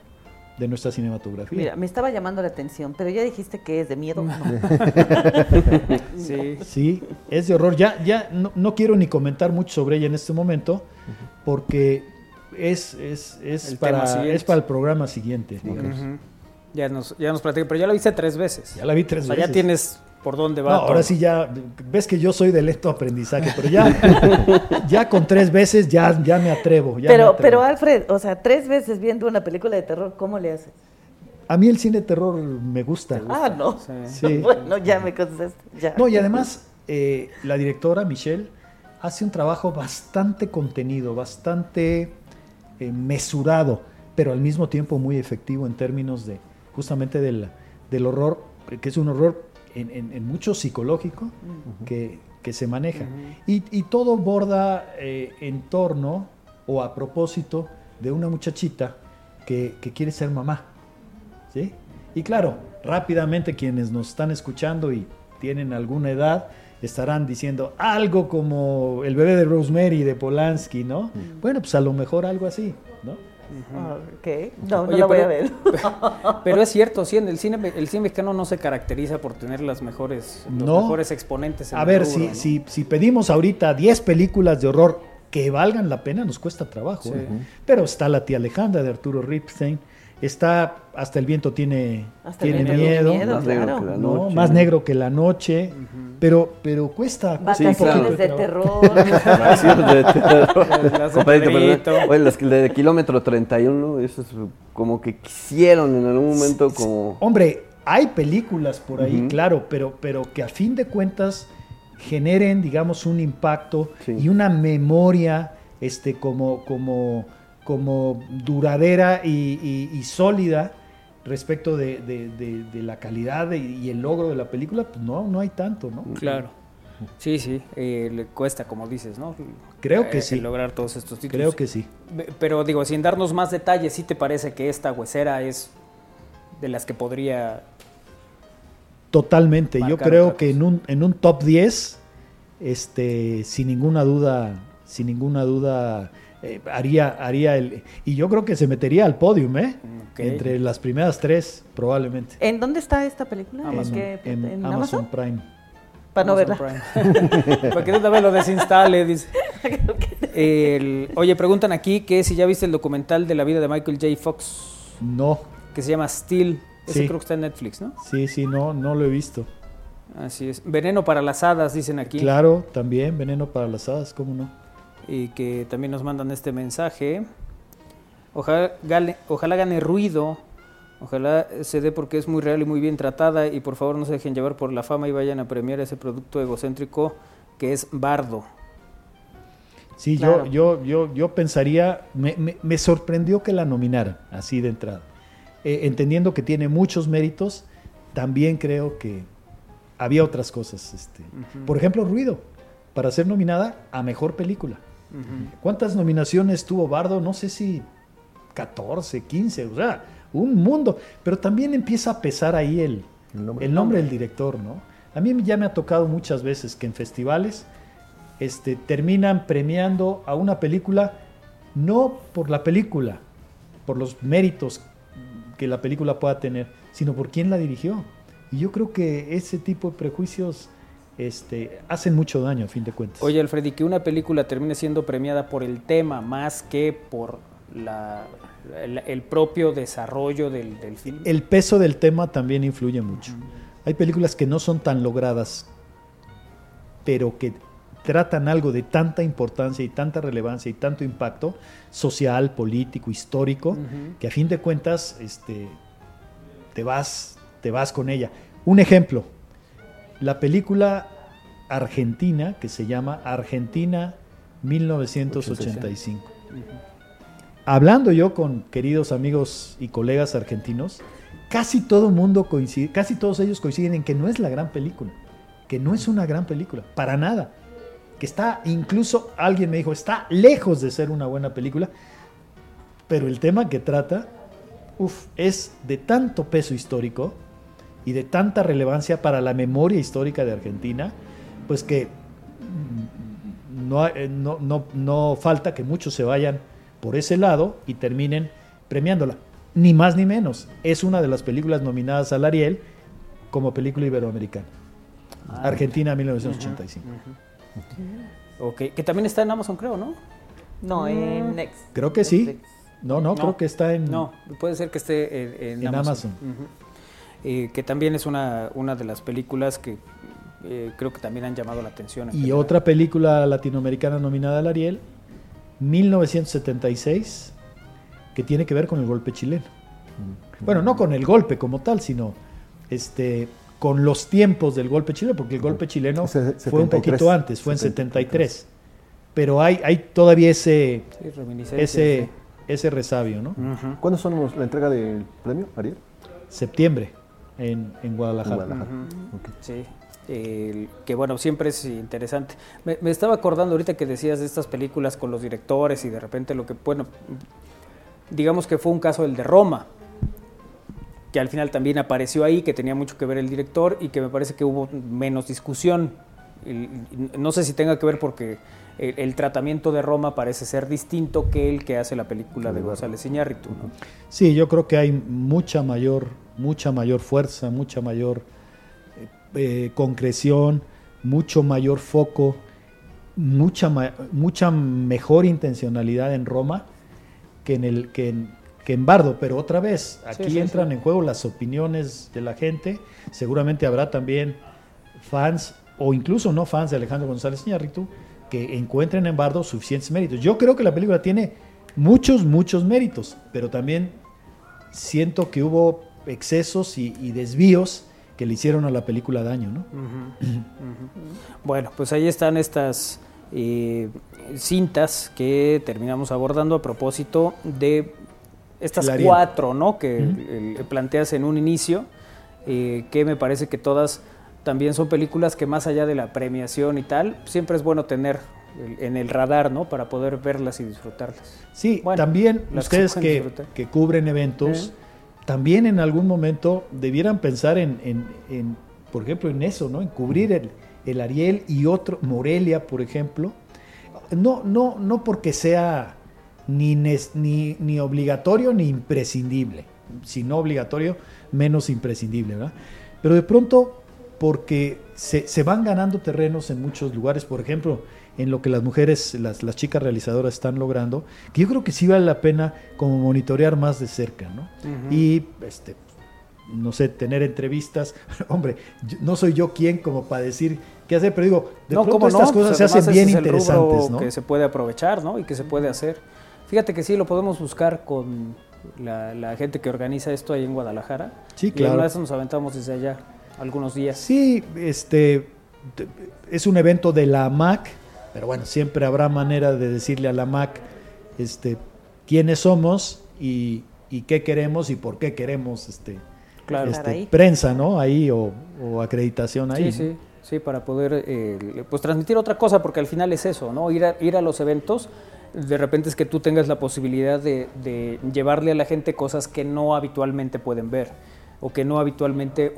de nuestra cinematografía. Mira, me estaba llamando la atención, pero ya dijiste que es de miedo. No. Sí. Sí, es de horror. Ya, ya no, no quiero ni comentar mucho sobre ella en este momento, porque es, es, es, para, es para el programa siguiente. Ya nos, ya nos platicó, pero ya lo viste tres veces. Ya la vi tres O sea, veces. ya tienes por dónde va. No, ahora sí ya, ves que yo soy de lento aprendizaje, pero ya, ya con tres veces ya, ya me atrevo. ya me Pero, atrevo. pero Alfred, o sea, tres veces viendo una película de terror, ¿cómo le haces? A mí el cine de terror me gusta. Ah, no. Sí. bueno, ya me contestaste. Ya. No, y además eh, la directora Michelle hace un trabajo bastante contenido, bastante eh, mesurado, pero al mismo tiempo muy efectivo en términos de justamente del, del horror, que es un horror en, en- en mucho psicológico que, que se maneja. y, y todo borda eh, en torno o a propósito de una muchachita que, que quiere ser mamá. ¿sí? Y claro, rápidamente quienes nos están escuchando y tienen alguna edad estarán diciendo algo como el bebé de Rosemary de Polanski, ¿no? Bueno, pues a lo mejor algo así, ¿no? Ah, Ok. No, no Oye, la voy pero- a ver. Pero es cierto, sí, en el cine, el cine mexicano no se caracteriza por tener las mejores, los No. mejores exponentes. en A el ver, rubro, si, ¿no? si, si pedimos ahorita 10 películas de horror que valgan la pena, nos cuesta trabajo. Sí. ¿eh? Pero está La tía Alejandra de Arturo Ripstein, está Hasta el viento tiene, Hasta el tiene viento tiene miedo, miedo, Más negro claro. que la ¿no? noche. más negro que la noche, pero, pero cuesta. Vacaciones poquito de terror. Vacaciones de terror. Oye, las que- de kilómetro 31, eso es como que quisieron en algún momento como... Hombre, hay películas por ahí, claro, pero, pero que a fin de cuentas generen, digamos, un impacto Sí. y una memoria este, como, como, como duradera y, y- y sólida respecto de, de- de- de la calidad y el logro de la película, pues no, no hay tanto, ¿no? Claro. Sí, sí, eh, le cuesta, como dices, ¿no? Creo que Eh, sí. Lograr todos estos títulos. Creo que sí. Pero digo, sin darnos más detalles, ¿sí te parece que esta huesera es de las que podría... Totalmente. Yo creo que en un, en un top 10, este, sin ninguna duda, sin ninguna duda, eh, haría, haría el. Y yo creo que se metería al podium, ¿eh? Entre las primeras tres, probablemente. ¿En dónde está esta película? En, ¿En, qué- en en Amazon, Amazon? Prime. Para no verla. Prime. Para que vez lo desinstale, dice. El- oye, preguntan aquí que si ya viste el documental de la vida de Michael J. Fox, No, que se llama Steel. Ese Sí. creo que está en Netflix, ¿no? sí, sí, no, no lo he visto. Así es. Veneno para las hadas, dicen aquí. Claro, también Veneno para las Hadas, ¿cómo no? Y que también nos mandan este mensaje. Ojalá, gane- ojalá gane ruido. Ojalá se dé porque es muy real y muy bien tratada. Y por favor no se dejen llevar por la fama y vayan a premiar ese producto egocéntrico que es Bardo. Sí, Claro. yo, yo, yo, yo pensaría, me, me- me sorprendió que la nominara así de entrada. Eh, entendiendo que tiene muchos méritos, también creo que había otras cosas. Este. Por ejemplo, Ruido, para ser nominada a Mejor Película. ¿Cuántas nominaciones tuvo Bardo? No sé si 14, 15, o sea, un mundo. Pero también empieza a pesar ahí el, El nombre. el nombre del director, ¿no? A mí ya me ha tocado muchas veces que en festivales este, terminan premiando a una película no por la película, por los méritos que la película pueda tener, sino por quién la dirigió. Y yo creo que ese tipo de prejuicios este, hacen mucho daño, a fin de cuentas. Oye, Alfredi, que una película termine siendo premiada por el tema más que por la, el, el propio desarrollo del, del film. el peso del tema también influye mucho. Hay películas que no son tan logradas, pero que tratan algo de tanta importancia y tanta relevancia y tanto impacto social, político, histórico, que a fin de cuentas este, te, vas, te vas con ella. Un ejemplo, la película argentina que se llama Argentina 1985. Hablando yo con queridos amigos y colegas argentinos, casi todo mundo coincide, casi todos ellos coinciden en que no es la gran película, que no es una gran película, para nada. Que está, incluso alguien me dijo, está lejos de ser una buena película, pero el tema que trata, uf, es de tanto peso histórico y de tanta relevancia para la memoria histórica de Argentina, pues que mm, no, eh, no, no, no falta que muchos se vayan por ese lado y terminen premiándola. Ni más ni menos. Es una de las películas nominadas al Ariel como película iberoamericana. Argentina 1985. Ok, que también está en Amazon, creo, ¿no? No, en Next. Creo que sí. No, no, creo que está en... No, puede ser que esté en, en En Amazon. Eh, que también es una, una de las películas que eh, creo que también han llamado la atención. en Y general. otra película latinoamericana nominada al Ariel, 1976, que tiene que ver con el golpe chileno. Bueno, no con el golpe como tal, sino este, con los tiempos del golpe chileno, porque el golpe chileno fue un 73, poquito antes, fue en 73. Pero hay, hay todavía ese, Sí, ese, ese resabio, ¿no? ¿Cuándo son los- la entrega del premio, Ariel? Septiembre en, en Guadalajara. Sí, que bueno, siempre es interesante. Me, me estaba acordando ahorita que decías de estas películas con los directores y de repente lo que, bueno, digamos que fue un caso el de Roma, que al final también apareció ahí, que tenía mucho que ver el director y que me parece que hubo menos discusión. No sé si tenga que ver porque el, el tratamiento de Roma parece ser distinto que el que hace la película de González Iñárritu. ¿no? Sí, yo creo que hay mucha mayor, mucha mayor fuerza, mucha mayor eh, eh, concreción, mucho mayor foco, mucha, mucha mejor intencionalidad en Roma que en el que en, que en Bardo. Pero otra vez, aquí Sí, sí, entran sí. en juego las opiniones de la gente. Seguramente habrá también fans o incluso no fans de Alejandro González Iñárritu que encuentren en Bardo suficientes méritos. Yo creo que la película tiene muchos, muchos méritos, pero también siento que hubo excesos y, y desvíos que le hicieron a la película daño, ¿no? Bueno, pues ahí están estas eh, cintas que terminamos abordando a propósito de estas cuatro, ¿no? Que planteas en un inicio, eh, que me parece que todas también son películas que más allá de la premiación y tal, siempre es bueno tener en el radar, ¿no? Para poder verlas y disfrutarlas. Sí, Bueno, también ustedes que, que cubren eventos, también en algún momento debieran pensar en, en- en, por ejemplo, en eso, ¿no? En cubrir el, el Ariel y otro, Morelia, por ejemplo. No, no, no porque sea ni, ni, ni obligatorio ni imprescindible. Si no obligatorio, menos imprescindible, ¿verdad? Pero de pronto, porque se, se van ganando terrenos en muchos lugares, por ejemplo, en lo que las mujeres, las, las chicas realizadoras están logrando, que yo creo que sí vale la pena como monitorear más de cerca, ¿no? Y, este, no sé, tener entrevistas. Hombre, yo- no soy yo quien como para decir qué hacer, pero digo, de no, pronto ¿cómo estas no? cosas Pues se hacen bien es interesantes, ¿no? Que se puede aprovechar, ¿no? Y que se puede hacer. Fíjate que sí, lo podemos buscar con la, la gente que organiza esto ahí en Guadalajara. Sí, Y claro. una vez nos aventamos desde allá algunos días. Sí, este te- es un evento de la AMAC, pero bueno, siempre habrá manera de decirle a la AMAC este, quiénes somos y, y qué queremos y por qué queremos este, Claro. este, ahí. prensa, ¿no? Ahí o, o acreditación ahí. Sí, ¿no? sí, sí, para poder eh, pues transmitir otra cosa, porque al final es eso, ¿no? Ir a, ir a los eventos, de repente es que tú tengas la posibilidad de, de llevarle a la gente cosas que no habitualmente pueden ver o que no habitualmente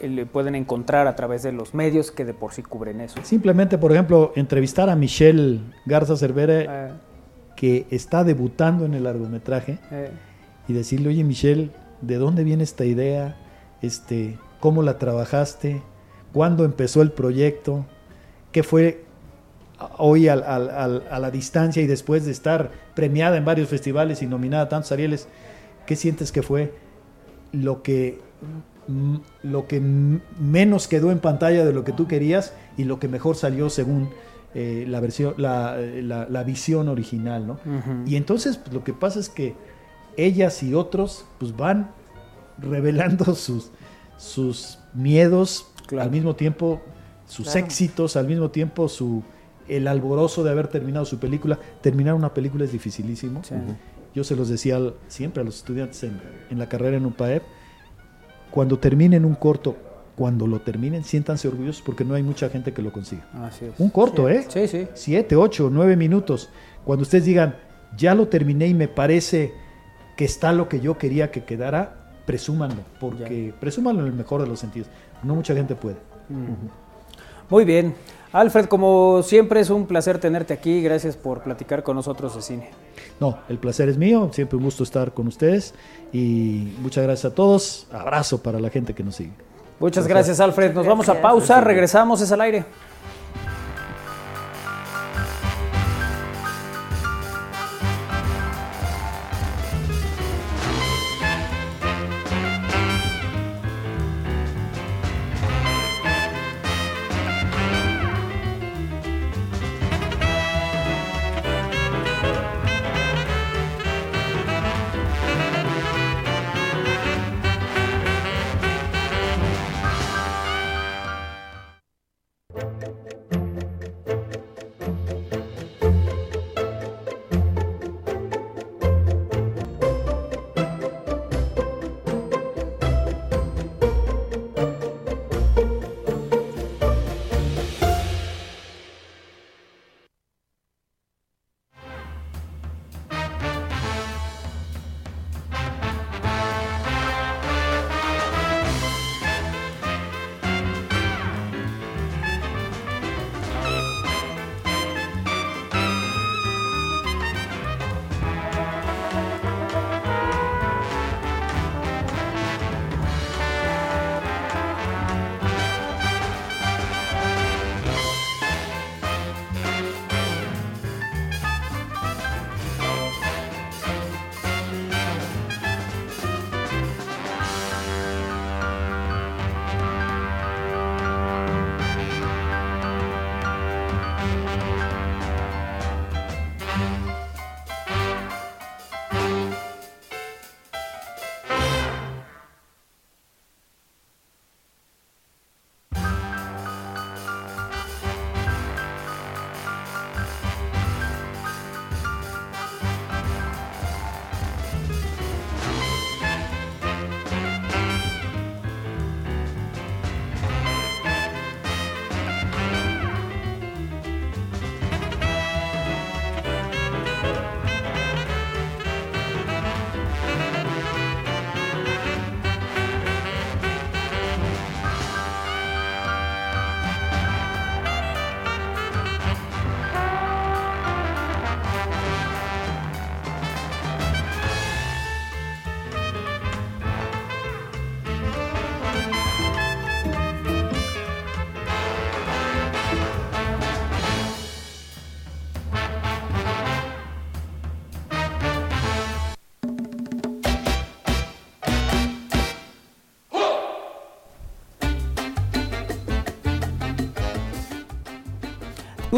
eh, le pueden encontrar a través de los medios que de por sí cubren eso. Simplemente, por ejemplo, entrevistar a Michelle Garza Cervera, Eh, que está debutando en el largometraje, eh, y decirle, oye Michelle, ¿de dónde viene esta idea? Este, ¿Cómo la trabajaste? ¿Cuándo empezó el proyecto? ¿Qué fue hoy al- al- al- a la distancia y después de estar premiada en varios festivales y nominada a tantos Arieles? ¿Qué sientes que fue lo que, lo que menos quedó en pantalla de lo que tú querías y lo que mejor salió según eh, la, versión, la, eh, la- la visión original? ¿no? Y entonces pues, lo que pasa es que ellas y otros pues van revelando sus, sus miedos, Claro. al mismo tiempo sus Claro. éxitos, al mismo tiempo su el alborozo de haber terminado su película. Terminar una película es dificilísimo. Sí. Yo se los decía siempre a los estudiantes en, en la carrera en UPAEP, cuando terminen un corto, cuando lo terminen, siéntanse orgullosos porque no hay mucha gente que lo consiga. Así es. Un corto, ¿eh? Sí, sí. siete, ocho, nueve minutos. Cuando ustedes digan, ya lo terminé y me parece que está lo que yo quería que quedara, presúmanlo, porque presúmanlo en el mejor de los sentidos. No mucha gente puede. Muy bien. Alfred, como siempre es un placer tenerte aquí. Gracias por platicar con nosotros de cine. No, el placer es mío, siempre un gusto estar con ustedes y muchas gracias a todos. Abrazo para la gente que nos sigue. Muchas gracias, Alfred. Nos vamos a Gracias. pausa. Regresamos. Es al aire.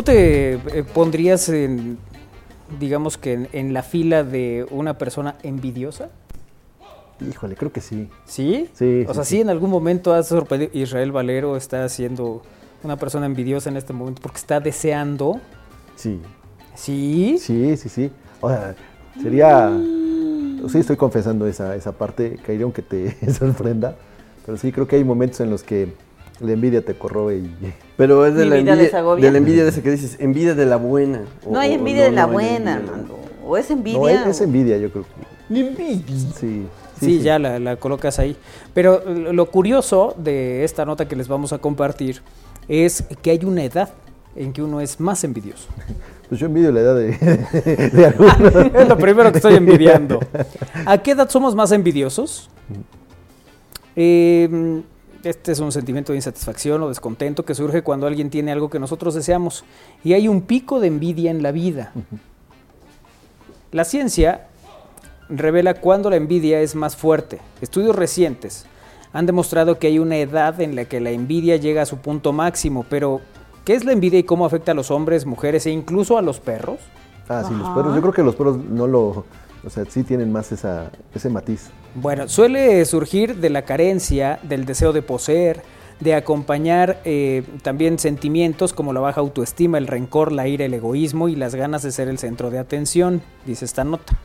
Te eh, pondrías en, digamos que en, en la fila de una persona envidiosa? Híjole, creo que sí. ¿Sí? Sí, O sí, sea, sí. sí, en algún momento has sorprendido. Israel Valero está siendo una persona envidiosa en este momento porque está deseando. Sí. ¿Sí? Sí, sí, sí. O sea, sería. Sí, estoy confesando esa, esa parte, Kairi, aunque te sorprenda. Pero sí, creo que hay momentos en los que la envidia te corroe y. Pero es de Mi la vida envidia, desagobia. de la envidia de ese que dices, envidia de la buena. o- No hay o envidia de la no hay buena, envidia. Armando. O es envidia. No, es, envidia, yo creo. que- Envidia. Sí. Sí, ya la, la colocas ahí. Pero lo curioso de esta nota que les vamos a compartir es que hay una edad en que uno es más envidioso. Pues yo envidio la edad de, de algunos. Es lo primero que estoy envidiando. ¿A qué edad somos más envidiosos? Eh, este es un sentimiento de insatisfacción o descontento que surge cuando alguien tiene algo que nosotros deseamos y hay un pico de envidia en la vida. La ciencia revela cuándo la envidia es más fuerte. Estudios recientes han demostrado que hay una edad en la que la envidia llega a su punto máximo, pero ¿qué es la envidia y cómo afecta a los hombres, mujeres e incluso a los perros? Ah, sí, los perros. Yo creo que los perros no lo. O sea, sí tienen más esa, ese matiz. Bueno, suele surgir de la carencia, del deseo de poseer, de acompañar eh, también sentimientos como la baja autoestima, el rencor, la ira, el egoísmo y las ganas de ser el centro de atención, dice esta nota.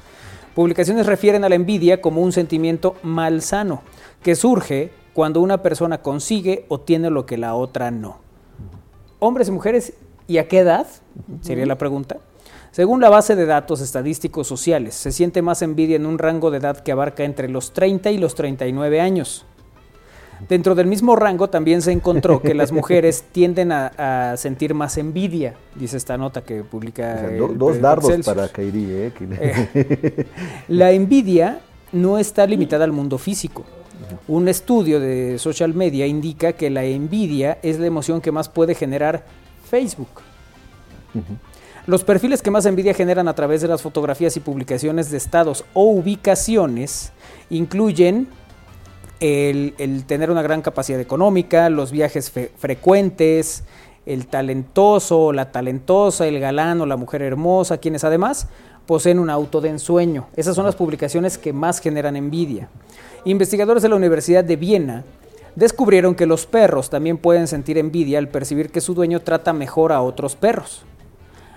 Publicaciones refieren a la envidia como un sentimiento malsano, que surge cuando una persona consigue o tiene lo que la otra no. Hombres y mujeres, ¿y a qué edad? Sería la pregunta. Según la base de datos estadísticos sociales, se siente más envidia en un rango de edad que abarca entre los 30 y los 39 años. Dentro del mismo rango también se encontró que las mujeres tienden a, a sentir más envidia, dice esta nota que publica. O sea, el do- dos dardos para Kairi, ¿eh? Eh, la envidia no está limitada al mundo físico. Un estudio de social media indica que la envidia es la emoción que más puede generar Facebook. Los perfiles que más envidia generan a través de las fotografías y publicaciones de estados o ubicaciones incluyen el, tener una gran capacidad económica, los viajes frecuentes, el talentoso, la talentosa, el galán o la mujer hermosa, quienes además poseen un auto de ensueño. Esas son las publicaciones que más generan envidia. Investigadores de la Universidad de Viena descubrieron que los perros también pueden sentir envidia al percibir que su dueño trata mejor a otros perros.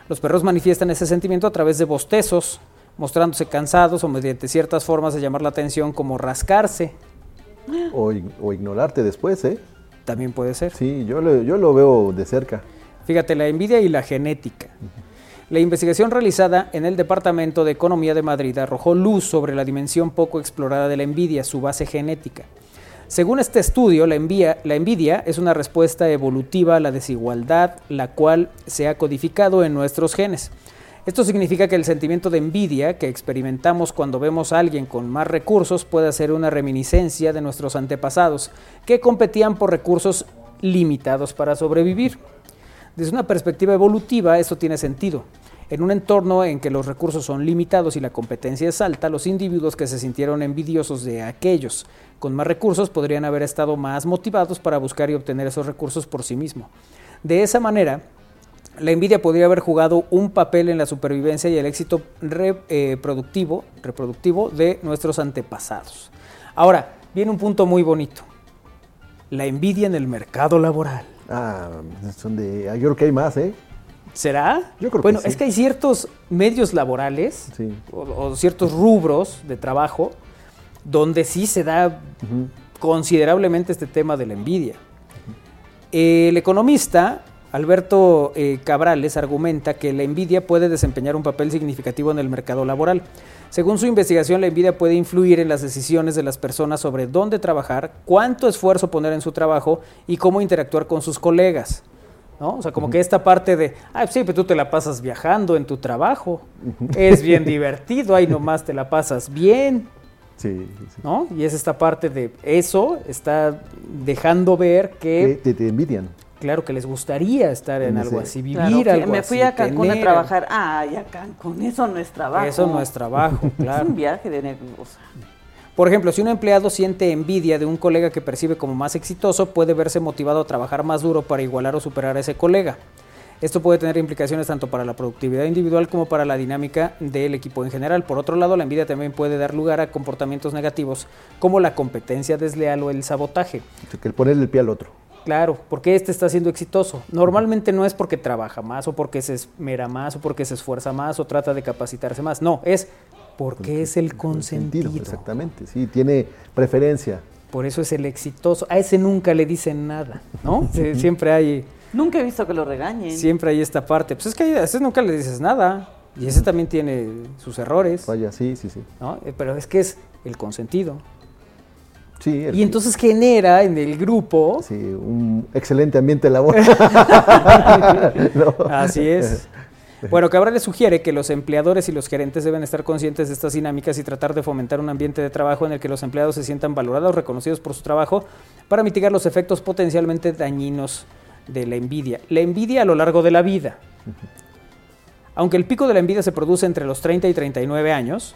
Los perros manifiestan ese sentimiento a través de bostezos, mostrándose cansados o mediante ciertas formas de llamar la atención como rascarse. o, ig- o ignorarte después, ¿eh? También puede ser. Sí, yo lo, yo lo veo de cerca. Fíjate, la envidia y la genética. La investigación realizada en el Departamento de Economía de Madrid arrojó luz sobre la dimensión poco explorada de la envidia, su base genética. Según este estudio, la, envidia es una respuesta evolutiva a la desigualdad, la cual se ha codificado en nuestros genes. Esto significa que el sentimiento de envidia que experimentamos cuando vemos a alguien con más recursos puede ser una reminiscencia de nuestros antepasados, que competían por recursos limitados para sobrevivir. Desde una perspectiva evolutiva, esto tiene sentido. En un entorno en que los recursos son limitados y la competencia es alta, los individuos que se sintieron envidiosos de aquellos con más recursos podrían haber estado más motivados para buscar y obtener esos recursos por sí mismo. De esa manera, la envidia podría haber jugado un papel en la supervivencia y el éxito reproductivo, reproductivo de nuestros antepasados. Ahora, viene un punto muy bonito. La envidia en el mercado laboral. Ah, son de. ah, Yo creo que hay más, ¿eh? ¿Será? Yo creo que bueno, sí. es que hay ciertos medios laborales Sí. o, o ciertos rubros de trabajo donde sí se da considerablemente este tema de la envidia. El economista Alberto eh, Cabrales argumenta que la envidia puede desempeñar un papel significativo en el mercado laboral. Según su investigación, la envidia puede influir en las decisiones de las personas sobre dónde trabajar, cuánto esfuerzo poner en su trabajo y cómo interactuar con sus colegas. ¿no? O sea, como que esta parte de, ah, sí, pero tú te la pasas viajando en tu trabajo, es bien divertido, ahí nomás te la pasas bien, Sí, sí, sí. ¿no? Y es esta parte de eso está dejando ver Que que, te, te envidian. claro, que les gustaría estar en En algo así, vivir Claro, algo me así, fui a Cancún a trabajar. Ay, a Cancún, eso no es trabajo. Eso no es trabajo, Es claro. un viaje de negocio. Por ejemplo, si un empleado siente envidia de un colega que percibe como más exitoso, puede verse motivado a trabajar más duro para igualar o superar a ese colega. Esto puede tener implicaciones tanto para la productividad individual como para la dinámica del equipo en general. Por otro lado, la envidia también puede dar lugar a comportamientos negativos como la competencia desleal o el sabotaje. Que el ponerle el pie al otro. Claro, porque este está siendo exitoso. Normalmente no es porque trabaja más o porque se esmera más o porque se esfuerza más o trata de capacitarse más. No, es porque es el consentido. Exactamente, sí, tiene preferencia. Por eso es el exitoso. A ese nunca le dicen nada, ¿no? Sie- Siempre hay, Nunca he visto que lo regañen. siempre hay esta parte. Pues es que a ese nunca le dices nada. Y ese también tiene sus errores, Vaya, sí, sí, sí. ¿no? Eh, Pero es que es el consentido. Sí, el- Y entonces genera en el grupo, sí, un excelente ambiente laboral. No. así es. Bueno, Cabral le sugiere que los empleadores y los gerentes deben estar conscientes de estas dinámicas y tratar de fomentar un ambiente de trabajo en el que los empleados se sientan valorados, reconocidos por su trabajo, para mitigar los efectos potencialmente dañinos de la envidia. La envidia a lo largo de la vida. Aunque el pico de la envidia se produce entre los 30 y 39 años,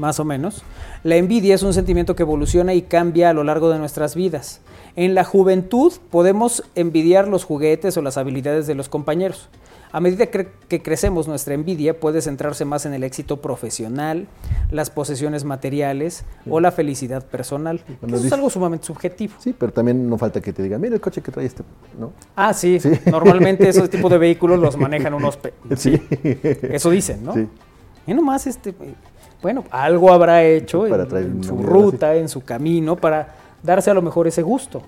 más o menos, la envidia es un sentimiento que evoluciona y cambia a lo largo de nuestras vidas. En la juventud podemos envidiar los juguetes o las habilidades de los compañeros. A medida que crecemos, nuestra envidia puede centrarse más en el éxito profesional, las posesiones materiales o la felicidad personal. Eso es algo sumamente subjetivo. Sí, pero también no falta que te digan, mira el coche que trae este, ¿no? Ah, sí. Sí. Normalmente ese tipo de vehículos los manejan unos... pe- Sí. Eso dicen, ¿no? Sí. Y nomás, este, bueno, algo habrá hecho Para en, traer en una su ruta, en su camino, para darse a lo mejor ese gusto.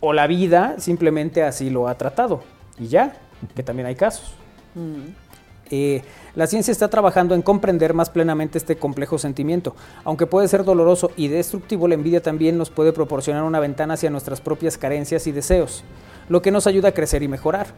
O la vida simplemente así lo ha tratado. Y ya, que también hay casos. Eh, la ciencia está trabajando en comprender más plenamente este complejo sentimiento. Aunque puede ser doloroso y destructivo, la envidia también nos puede proporcionar una ventana hacia nuestras propias carencias y deseos, lo que nos ayuda a crecer y mejorar.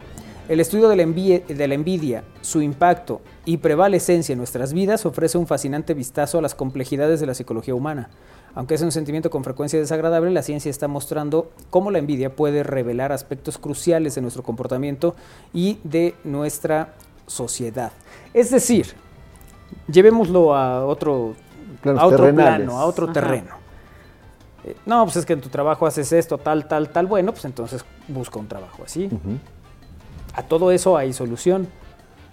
El estudio de la, envi- de la envidia, su impacto y prevalecencia en nuestras vidas ofrece un fascinante vistazo a las complejidades de la psicología humana. Aunque es un sentimiento con frecuencia desagradable, la ciencia está mostrando cómo la envidia puede revelar aspectos cruciales de nuestro comportamiento y de nuestra sociedad. Es decir, llevémoslo a otro, Planos a otro terrenales. plano, a otro Ajá. terreno. Eh, No, pues es que en tu trabajo haces esto, tal, tal, tal. Bueno, pues entonces busca un trabajo así. A todo eso hay solución.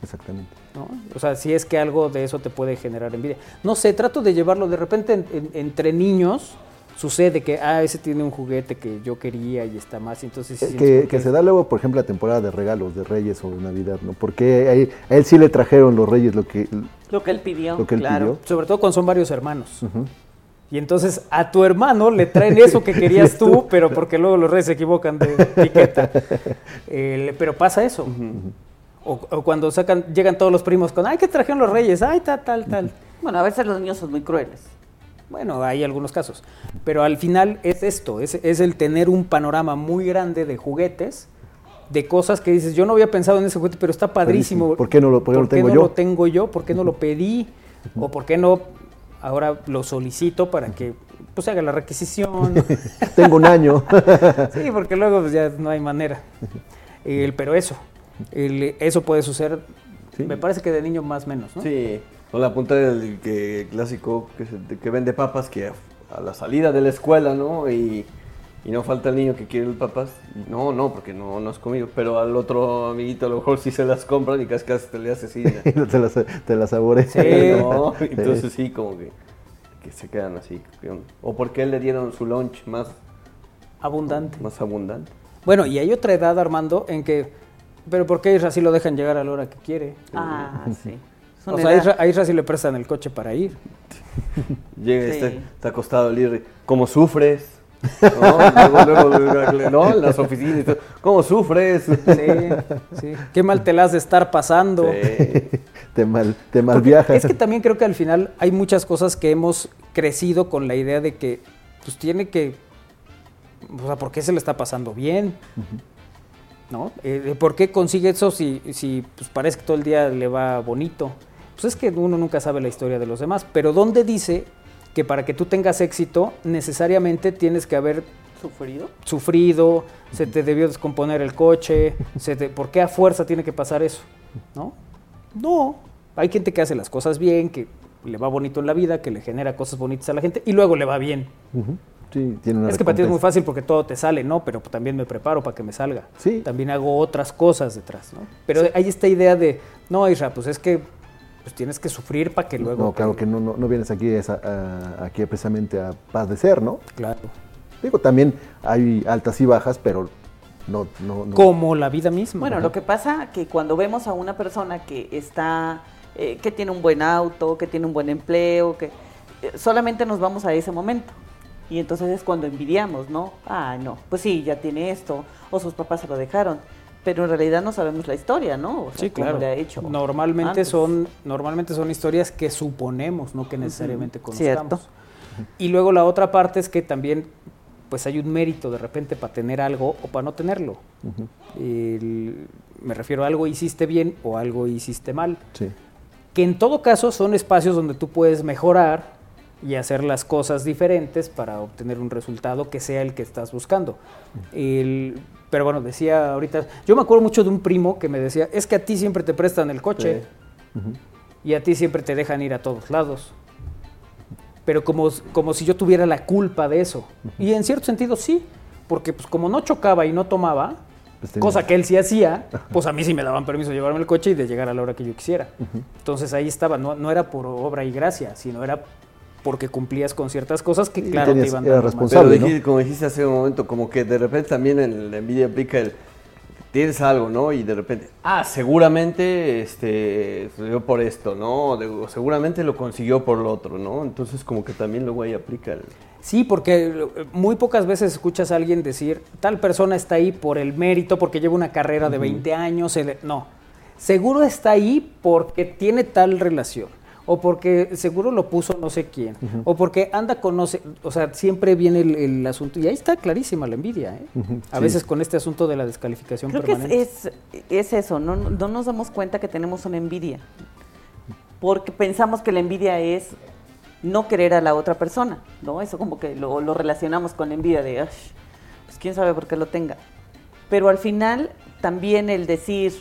Exactamente. ¿no? O sea, si es que algo de eso te puede generar envidia. No sé, trato de llevarlo de repente en- en- entre niños. Sucede que, ah, ese tiene un juguete que yo quería y está más, y entonces... sí Eh, que, que se da luego, por ejemplo, la temporada de regalos, de Reyes o de Navidad, ¿no? Porque a él, a él sí le trajeron los Reyes lo que... Lo que él pidió. Lo que él claro. pidió. Sobre todo cuando son varios hermanos. Y entonces a tu hermano le traen eso que querías tú, pero porque luego los reyes se equivocan de etiqueta. Pero pasa eso. o, o cuando sacan, llegan todos los primos con, ay, ¿qué trajeron los reyes? Ay, tal, tal, tal. Bueno, a veces los niños son muy crueles. Bueno, hay algunos casos. Pero al final es esto, es, es el tener un panorama muy grande de juguetes, de cosas que dices, yo no había pensado en ese juguete, pero está padrísimo. ¿Por qué no lo- por qué no lo tengo no yo? lo tengo yo? ¿Por qué no lo pedí? ¿O por qué no ahora lo solicito para que pues, se haga la requisición? Tengo un año. sí, porque luego pues, ya no hay manera. El- pero eso, el- eso puede suceder, me parece que de niño más menos, ¿no? Sí, con la punta del que, clásico que, se- que vende papas que a, a la salida de la escuela, ¿no? Y, y no falta el niño que quiere el papas. Y no, no, porque no, no has comido. Pero al otro amiguito a lo mejor sí se las compran y casi casi te le hace así. te las, te las saboreas. Sí. ¿no? Entonces sí, como que, que se quedan así. O porque le dieron su lunch más, Abundante. más abundante. Bueno, y hay otra edad, Armando, en que, pero ¿por qué a Isra sí lo dejan llegar a la hora que quiere? Ah, sí. O sea, a edad. Isra, a Isra sí le prestan el coche para ir. Llega, Sí. está, está acostado el ir, ¿cómo sufres? ¿No? Luego, luego, luego, ¿no? En las oficinas, y todo, ¿cómo sufres? Sí, sí. Qué mal te la has de estar pasando. Sí. te mal, te mal viajas. Es que también creo que al final hay muchas cosas que hemos crecido con la idea de que pues tiene que, o sea, ¿por qué se le está pasando bien? ¿No? Eh, ¿Por qué consigue eso si, si pues, parece que todo el día le va bonito? Pues es que uno nunca sabe la historia de los demás, pero ¿dónde dice que para que tú tengas éxito necesariamente tienes que haber ¿Sufrido? sufrido, se te debió descomponer el coche, se te- ¿por qué a fuerza tiene que pasar eso? ¿No? No, hay gente que hace las cosas bien, que le va bonito en la vida, que le genera cosas bonitas a la gente y luego le va bien. Sí, tiene una Es que para ti es muy fácil porque todo te sale, ¿no? Pero también me preparo para que me salga. Sí. También hago otras cosas detrás, ¿no? Pero hay esta idea de, no, Isra, pues es que pues tienes que sufrir para que luego... No, claro que no, no, no vienes aquí, esa- a- aquí precisamente a padecer, ¿no? Claro. Digo, también hay altas y bajas, pero no... no, no. Como la vida misma. Bueno, lo que pasa que cuando vemos a una persona que está, eh, que tiene un buen auto, que tiene un buen empleo, que eh, solamente nos vamos a ese momento. Y entonces es cuando envidiamos, ¿no? Ah, no, pues sí, ya tiene esto, o sus papás se lo dejaron. Pero en realidad no sabemos la historia, ¿no? O sea, Sí, claro. le ha hecho. Normalmente antes. son, normalmente son historias que suponemos, no que necesariamente conozcamos. Cierto. Y luego la otra parte es que también pues hay un mérito de repente para tener algo o para no tenerlo. El- me refiero a algo hiciste bien o algo hiciste mal. Sí. Que en todo caso son espacios donde tú puedes mejorar y hacer las cosas diferentes para obtener un resultado que sea el que estás buscando. El- pero bueno, decía ahorita, yo me acuerdo mucho de un primo que me decía, es que a ti siempre te prestan el coche y a ti siempre te dejan ir a todos lados. Pero como, como si yo tuviera la culpa de eso. Y en cierto sentido sí, porque pues como no chocaba y no tomaba, Pues cosa que él sí hacía, pues a mí sí me daban permiso de llevarme el coche y de llegar a la hora que yo quisiera. Entonces ahí estaba, no, no era por obra y gracia, sino era porque cumplías con ciertas cosas que claro te iban dando más. responsable. Pero ¿no? dijiste- como dijiste hace un momento, como que de repente también en la envidia aplica el tienes algo, ¿no? Y de repente, ah, seguramente este sucedió por esto, ¿no? De- o seguramente lo consiguió por lo otro, ¿no? Entonces como que también luego ahí aplica el Sí, porque eh, muy pocas veces escuchas a alguien decir, tal persona está ahí por el mérito, porque lleva una carrera de 20 años. el- No, seguro está ahí porque tiene tal relación, o porque seguro lo puso no sé quién, o porque anda con no sé, o sea, siempre viene el, el asunto, y ahí está clarísima la envidia, ¿eh? A sí. veces con este asunto de la descalificación Creo que es, permanente. es, es eso, no, no nos damos cuenta que tenemos una envidia. Porque pensamos que la envidia es no querer a la otra persona, ¿no? Eso como que lo, lo relacionamos con la envidia de, "Ay, pues quién sabe por qué lo tenga. Pero al final también el decir,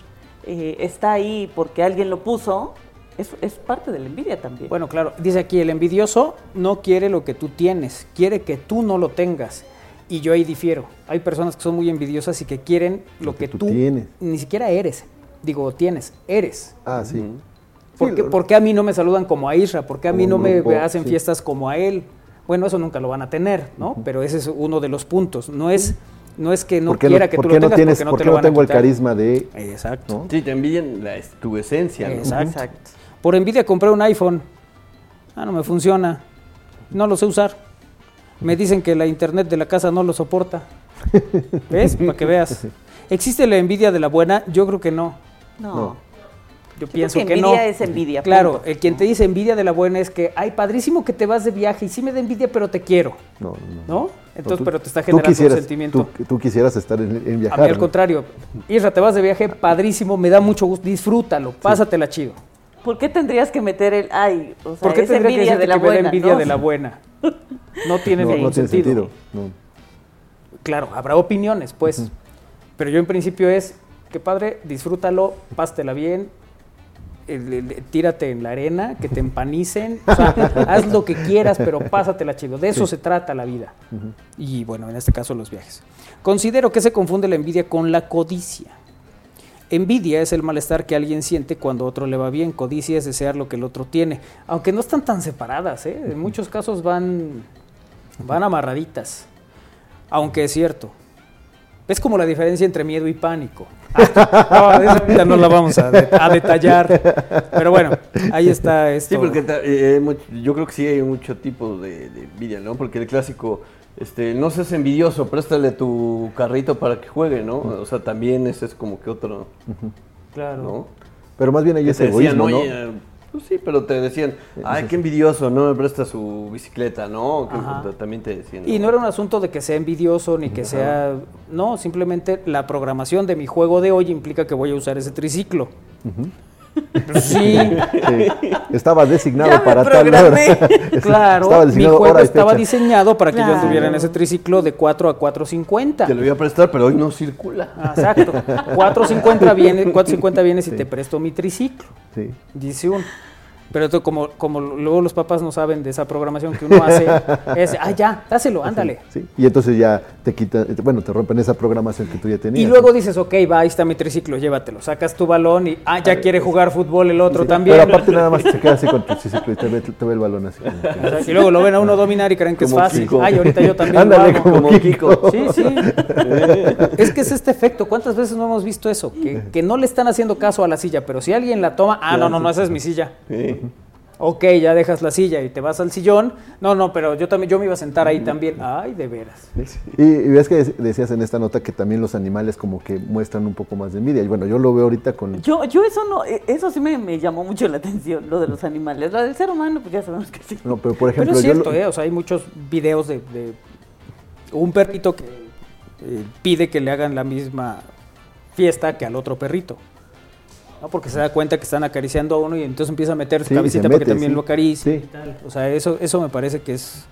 eh, está ahí porque alguien lo puso, es, es parte de la envidia también. Bueno, claro, dice aquí, el envidioso no quiere lo que tú tienes, quiere que tú no lo tengas. Y yo ahí difiero. Hay personas que son muy envidiosas y que quieren lo, que, tú, tienes. ni siquiera eres. Digo, tienes, eres. Ah, sí. ¿Por, Sí, qué, lo- por qué a mí no me saludan como a Isra? ¿Por qué a mí Como no me hacen sí. fiestas como a él? Bueno, eso nunca lo van a tener, ¿no? Pero ese es uno de los puntos. No es, no es que no ¿Por qué quiera que tú lo tengas tienes, porque no por te qué lo no van a tengo el carisma de... Exacto. ¿no? Sí, te envidian la, tu esencia, ¿no? Exacto. Por envidia compré un iPhone. Ah, no me funciona. No lo sé usar. Me dicen que la internet de la casa no lo soporta. ¿Ves? Para que veas. ¿Existe la envidia de la buena? Yo creo que no. no. no. Yo pienso que que, no. envidia es envidia, Claro, el quien te dice envidia de la buena es que, ay, padrísimo que te vas de viaje y sí me da envidia, pero te quiero. No, no, ¿No? Entonces, tú- pero te está generando un sentimiento. Tú, tú quisieras estar en, en viajar. A mí al ¿no? contrario. Isra, te vas de viaje, padrísimo, me da mucho gusto, disfrútalo, pásatela chido. ¿Por qué tendrías que meter el ay? O sea, ¿Por qué es tendría que de la que buena? envidia ¿no? de la buena? No tiene No, ningún no tiene sentido. sentido. no. Claro, habrá opiniones, pues. Pero yo en principio es, que padre, disfrútalo, pásatela bien, el- el- tírate en la arena, que te empanicen, o sea, haz lo que quieras, pero pásatela chido. De eso se trata la vida. Y bueno, en este caso los viajes. Considero que se confunde la envidia con la codicia. Envidia es el malestar que alguien siente cuando otro le va bien. Codicia es desear lo que el otro tiene. Aunque no están tan separadas, ¿eh? En muchos casos van, van amarraditas. Aunque es cierto. Es como la diferencia entre miedo y pánico. No, esa ahorita no la vamos a, de- a detallar. Pero bueno, ahí está esto. Sí, porque eh, yo creo que sí hay mucho tipo de, de envidia, ¿no? Porque el clásico, este, no seas envidioso, préstale tu carrito para que juegue, ¿no? O sea, también ese es como que otro, Claro. ¿no? Pero más bien ahí es te decían, egoísmo, ¿no? oye, pues sí, pero te decían, ay, qué envidioso, no me presta su bicicleta, ¿no? Ajá. también te decían. Y no era un asunto de que sea envidioso ni que sea... No, simplemente la programación de mi juego de hoy implica que voy a usar ese triciclo. Sí, Sí. Estaba designado Ya me para tal hora. programé. claro. Estaba mi designado juego estaba diseñado para que yo Claro. anduviera en ese triciclo de 4 a 4.50. Te lo iba a prestar, pero hoy no circula. Ah, Exacto. 4.50 viene, 4.50 vienes y te presto mi triciclo. Sí. Dice uno. Pero tú, como, como luego los papás no saben de esa programación que uno hace, es, ah, ya, dáselo, ándale. Sí, y entonces ya te quitan, bueno, te rompen esa programación que tú ya tenías. Y luego dices, ok, va, ahí está mi triciclo, llévatelo. Sacas tu balón y, ah, ya quiere jugar fútbol el otro Sí, también. Pero aparte nada más se queda así con tu triciclo y te ve, te ve el balón así. O sea, y luego lo ven a uno dominar y creen que es fácil. Kiko. Ay, ahorita yo también Ándale, lo hago. como como Kiko. Sí, sí. es que es este efecto. ¿Cuántas veces no hemos visto eso? Que, que no le están haciendo caso a la silla, pero si alguien la toma, ah, no, no, no, esa es mi silla. Sí. Ok, ya dejas la silla y te vas al sillón. No, no, pero yo también, yo me iba a sentar ahí también. Ay, de veras. Y, y ves que dec- decías en esta nota que también los animales como que muestran un poco más de envidia. Y bueno, yo lo veo ahorita con... Yo, yo eso no, eh, eso sí me, me llamó mucho la atención, lo de los animales. Lo del ser humano, pues ya sabemos que sí. No, pero por Pero ejemplo, es yo cierto, lo- ¿eh? O sea, hay muchos videos de, de un perrito que eh, pide que le hagan la misma fiesta que al otro perrito. ¿No? Porque se da cuenta que están acariciando a uno y entonces empieza a meter su Sí, cabecita se para que mete, también sí. lo acaricie Sí. y tal. O sea, eso, eso me parece que es...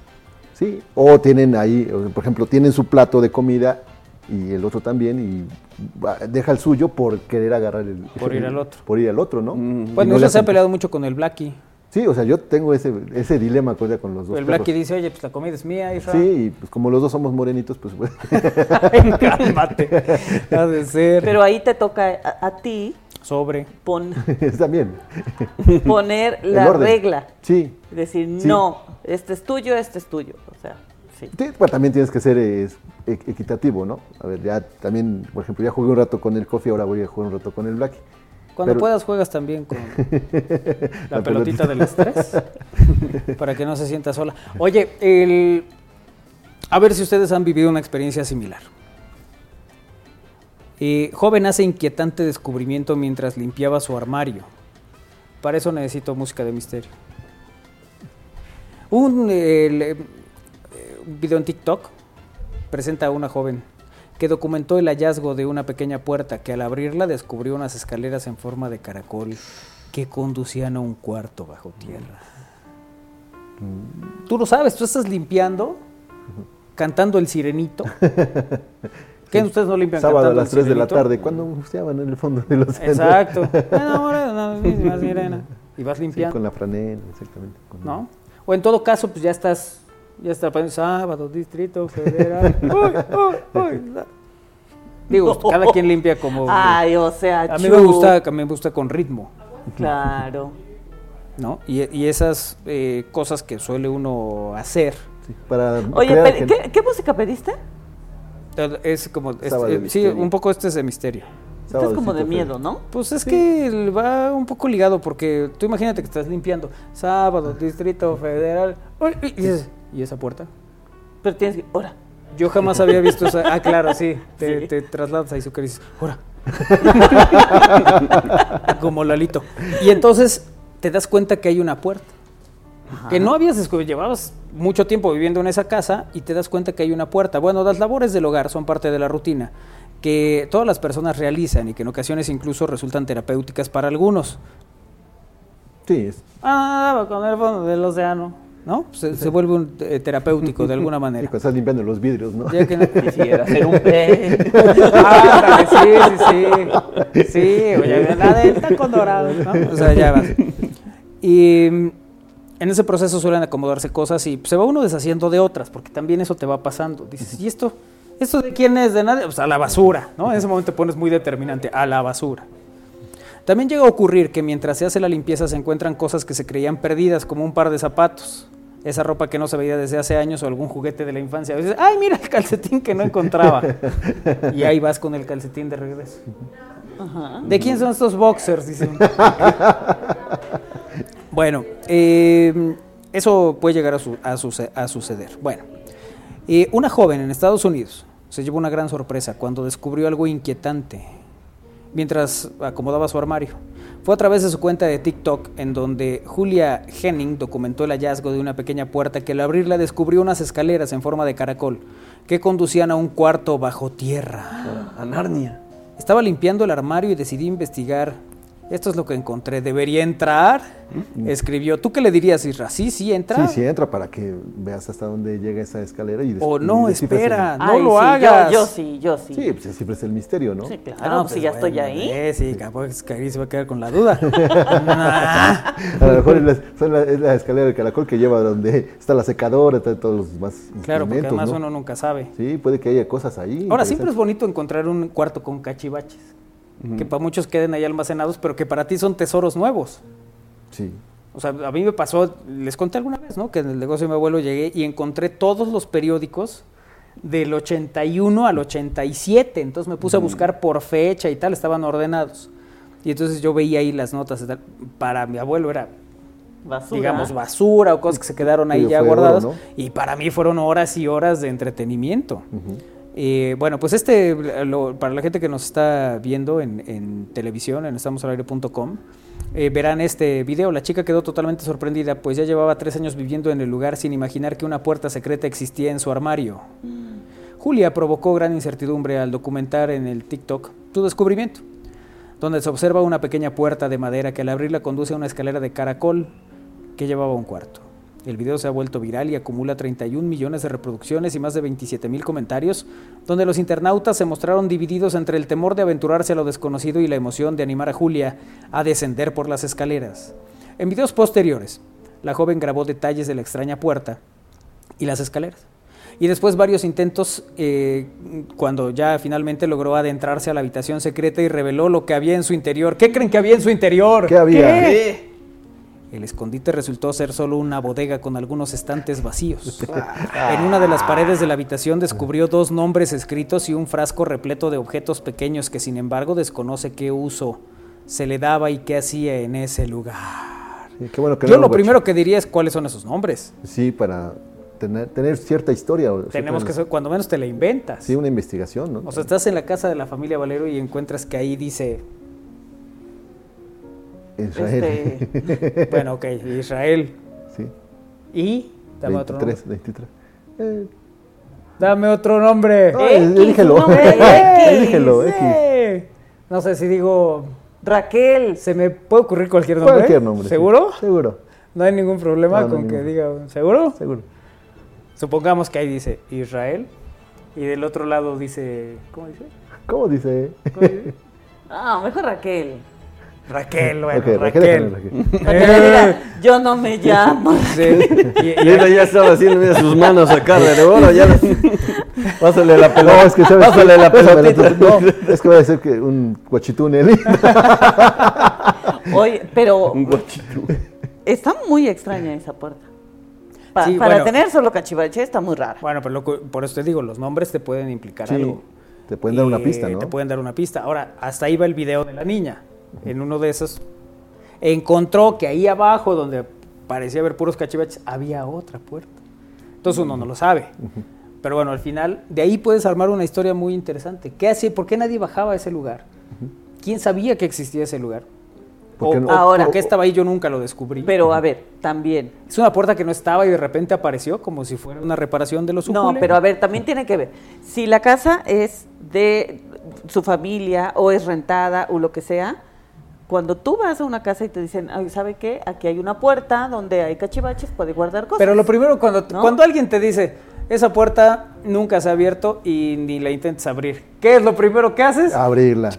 Sí, o tienen ahí, por ejemplo, tienen su plato de comida y el otro también y deja el suyo por querer agarrar el... Por ir al otro. Por ir al otro, ¿no? Mm. Bueno, no eso se ha peleado mucho con el Blackie. Sí, o sea, yo tengo ese, ese dilema con, con los dos El Blackie perros. dice, oye, pues la comida es mía, hija. Sí, y pues como los dos somos morenitos, pues bueno. Ay, cálmate. Ha de ser. Pero ahí te toca a, a ti Sobre. pon- poner la regla. Sí. Decir, Sí. no, este es tuyo, este es tuyo. O sea, sí. Sí, bueno, también tienes que ser es, e- equitativo, ¿no? A ver, ya también, por ejemplo, ya jugué un rato con el Coffee, ahora voy a jugar un rato con el Blackie. Cuando Pero- puedas juegas también con la, La pelotita pelotita. del estrés para que no se sienta sola. Oye, el... a ver si ustedes han vivido una experiencia similar. Eh, joven hace inquietante descubrimiento mientras limpiaba su armario. Para eso necesito música de misterio. Un, eh, video en TikTok presenta a una joven que documentó el hallazgo de una pequeña puerta que al abrirla descubrió unas escaleras en forma de caracol que conducían a un cuarto bajo tierra. Tú lo sabes, tú estás limpiando, cantando el sirenito. ¿Qué ustedes no limpian Sábado a las el 3 de la tarde, cuando buceaban en el fondo del océano. Exacto. De una misma sirena. Y vas Sí, limpiando. con la franela, exactamente. con- ¿no? O en todo caso, pues ya estás, ya está poniendo sábado, distrito federal. Uy, uy, uy. Digo, cada quien limpia como. Ay, o sea, a mí me gusta, a mí me gusta con ritmo, Claro. ¿no? Y, y esas eh, cosas que suele uno hacer. sí, para Oye, crear pero, que- ¿qué, qué música pediste? Es como, es- Sábado de eh, sí, un poco este es de misterio. Esto es como de miedo, ¿no? Pues es que va un poco ligado porque tú imagínate que estás limpiando sábado, distrito federal, y, dices, ¿y esa puerta? Pero tienes que. Ahora. Yo jamás había visto esa. Ah, claro, sí. Te, Sí. te trasladas a Izucar y dices, ¡Hora! Como Lalito. Y entonces te das cuenta que hay una puerta. Que no habías descubierto, llevabas mucho tiempo viviendo en esa casa y te das cuenta que hay una puerta. Bueno, las labores del hogar son parte de la rutina que todas las personas realizan y que en ocasiones incluso resultan terapéuticas para algunos. Sí, es- Ah, con el fondo del océano, ¿no? Se, se vuelve un eh, terapéutico de alguna sí, manera. cuando estás limpiando los vidrios, ¿no? Ya que no- Quisiera ser un pez. Ándale, sí, sí, sí. Sí, oye, la del taco dorado, ¿no? O sea, ya vas. Y mm, en ese proceso suelen acomodarse cosas y se va uno deshaciendo de otras, porque también eso te va pasando. Dices, ¿y esto? ¿Esto de quién es? ¿De nadie? Pues a la basura, ¿no? En ese momento te pones muy determinante, a la basura. También llega a ocurrir que mientras se hace la limpieza se encuentran cosas que se creían perdidas, como un par de zapatos, esa ropa que no se veía desde hace años o algún juguete de la infancia. A veces, ay, mira el calcetín que no encontraba. y ahí vas con el calcetín de regreso. ¿De quién son estos boxers? Dicen. bueno, eh, eso puede llegar a, su- a suce- a suceder. Bueno, eh, una joven en Estados Unidos se llevó una gran sorpresa cuando descubrió algo inquietante mientras acomodaba su armario. Fue a través de su cuenta de TikTok en donde Julia Henning documentó el hallazgo de una pequeña puerta que al abrirla descubrió unas escaleras en forma de caracol que conducían a un cuarto bajo tierra. A Narnia. Estaba limpiando el armario y decidí investigar Esto es lo que encontré. Debería entrar. Escribió. ¿Tú qué le dirías, Isra? Sí, sí, entra. Sí, sí, entra para que veas hasta dónde llega esa escalera y O no, y descifres el- espera, no Ay, lo sí, hagas. Yo, sí, yo sí. Sí, pues siempre es el misterio, ¿no? Sí, claro, Ah, pues si ya estoy ahí. eh, sí, capaz que Kairi se va a quedar con la duda. Nah. A lo mejor es la, son la- es la escalera del caracol que lleva donde está la secadora, está todos los demás Claro, porque además ¿no? uno nunca sabe. Sí, puede que haya cosas ahí. Ahora, siempre es bonito encontrar un cuarto con cachivaches. Que para muchos queden ahí almacenados, pero que para ti son tesoros nuevos. Sí. O sea, a mí me pasó, les conté alguna vez, ¿no? Que en el negocio de mi abuelo llegué y encontré todos los periódicos del 81 al 87. Entonces me puse a buscar por fecha y tal, estaban ordenados. Y entonces yo veía ahí las notas y tal. Para mi abuelo era, Basura. digamos, basura o cosas que se quedaron ahí ya fue oro, guardadas. ¿no? Y para mí fueron horas y horas de entretenimiento. Eh, bueno, pues este, lo- para la gente que nos está viendo en, en televisión, en estamosalaire.com, eh, verán este video. La chica quedó totalmente sorprendida, pues ya llevaba tres años viviendo en el lugar sin imaginar que una puerta secreta existía en su armario. Julia provocó gran incertidumbre al documentar en el TikTok su descubrimiento, donde se observa una pequeña puerta de madera que al abrirla conduce a una escalera de caracol que llevaba a un cuarto. El video se ha vuelto viral y acumula 31 millones de reproducciones y más de 27 mil comentarios, donde los internautas se mostraron divididos entre el temor de aventurarse a lo desconocido y la emoción de animar a Julia a descender por las escaleras. En videos posteriores, la joven grabó detalles de la extraña puerta y las escaleras. Y después varios intentos eh, cuando ya finalmente logró adentrarse a la habitación secreta y reveló lo que había en su interior. ¿Qué creen que había en su interior? ¿Qué había? ¿Qué? El escondite resultó ser solo una bodega con algunos estantes vacíos. En una de las paredes de la habitación descubrió dos nombres escritos y un frasco repleto de objetos pequeños que sin embargo desconoce qué uso se le daba y qué hacía en ese lugar. Sí, qué bueno que Yo no lo primero que diría es cuáles son esos nombres. Sí, para tener, tener cierta historia. Tenemos que cierta- ser, cuando menos te la inventas. Sí, una investigación, ¿no? O sea, estás en la casa de la familia Valero y encuentras que ahí dice, Israel. Este, bueno, ok, Israel. sí. Y dame otro nombre. 23, 23. Eh, Dame otro nombre. no, X, elígelo. un nombre X. elígelo, X. Eh, No sé si digo, Raquel. se me puede ocurrir cualquier nombre. Cualquier nombre. sí. ¿Seguro? Seguro, No hay ningún problema No, no hay con que diga, ¿seguro? seguro. Supongamos que ahí dice Israel y del otro lado dice, ¿cómo dice? ¿Cómo dice? ¿Cómo dice? Ah, mejor Raquel. Raquel, bueno, Raquel, Raquel. Raquel. Diga, yo no me llamo. Sí, y- ella ya estaba haciendo mira, sus manos acá de oro, ya las- Pásale la pelota. No, es que sabes Pásale la Pásale pelotita. No, es que va a ser que un guachitúnel. Oye, pero Un guachito. está muy extraña esa puerta. Pa- Sí, para bueno. tener solo cachivache está muy rara. Bueno, pero lo que- por eso te digo, los nombres te pueden implicar Sí, algo. te pueden dar una Eh, pista, ¿no? Te pueden dar una pista. Ahora, hasta ahí va el video de la niña. En uno de esos encontró que ahí abajo, donde parecía haber puros cachivaches, había otra puerta. Entonces uno no lo sabe. Pero bueno, al final, de ahí puedes armar una historia muy interesante. ¿Qué hacía? ¿Por qué nadie bajaba a ese lugar? ¿Quién sabía que existía ese lugar? ¿Por O, qué no? o Ahora- ¿Por qué estaba ahí? Yo nunca lo descubrí. Pero a ver, también. es una puerta que no estaba y de repente apareció como si fuera una reparación de los No, pero a ver, también tiene que ver. Si la casa es de su familia o es rentada o lo que sea, cuando tú vas a una casa y te dicen, "Ay, ¿sabe qué? Aquí hay una puerta donde hay cachivaches, puede guardar cosas. Pero lo primero, cuando, ¿No? cuando alguien te dice, esa puerta nunca se ha abierto y ni la intentes abrir, ¿qué es lo primero que haces? Abrirla.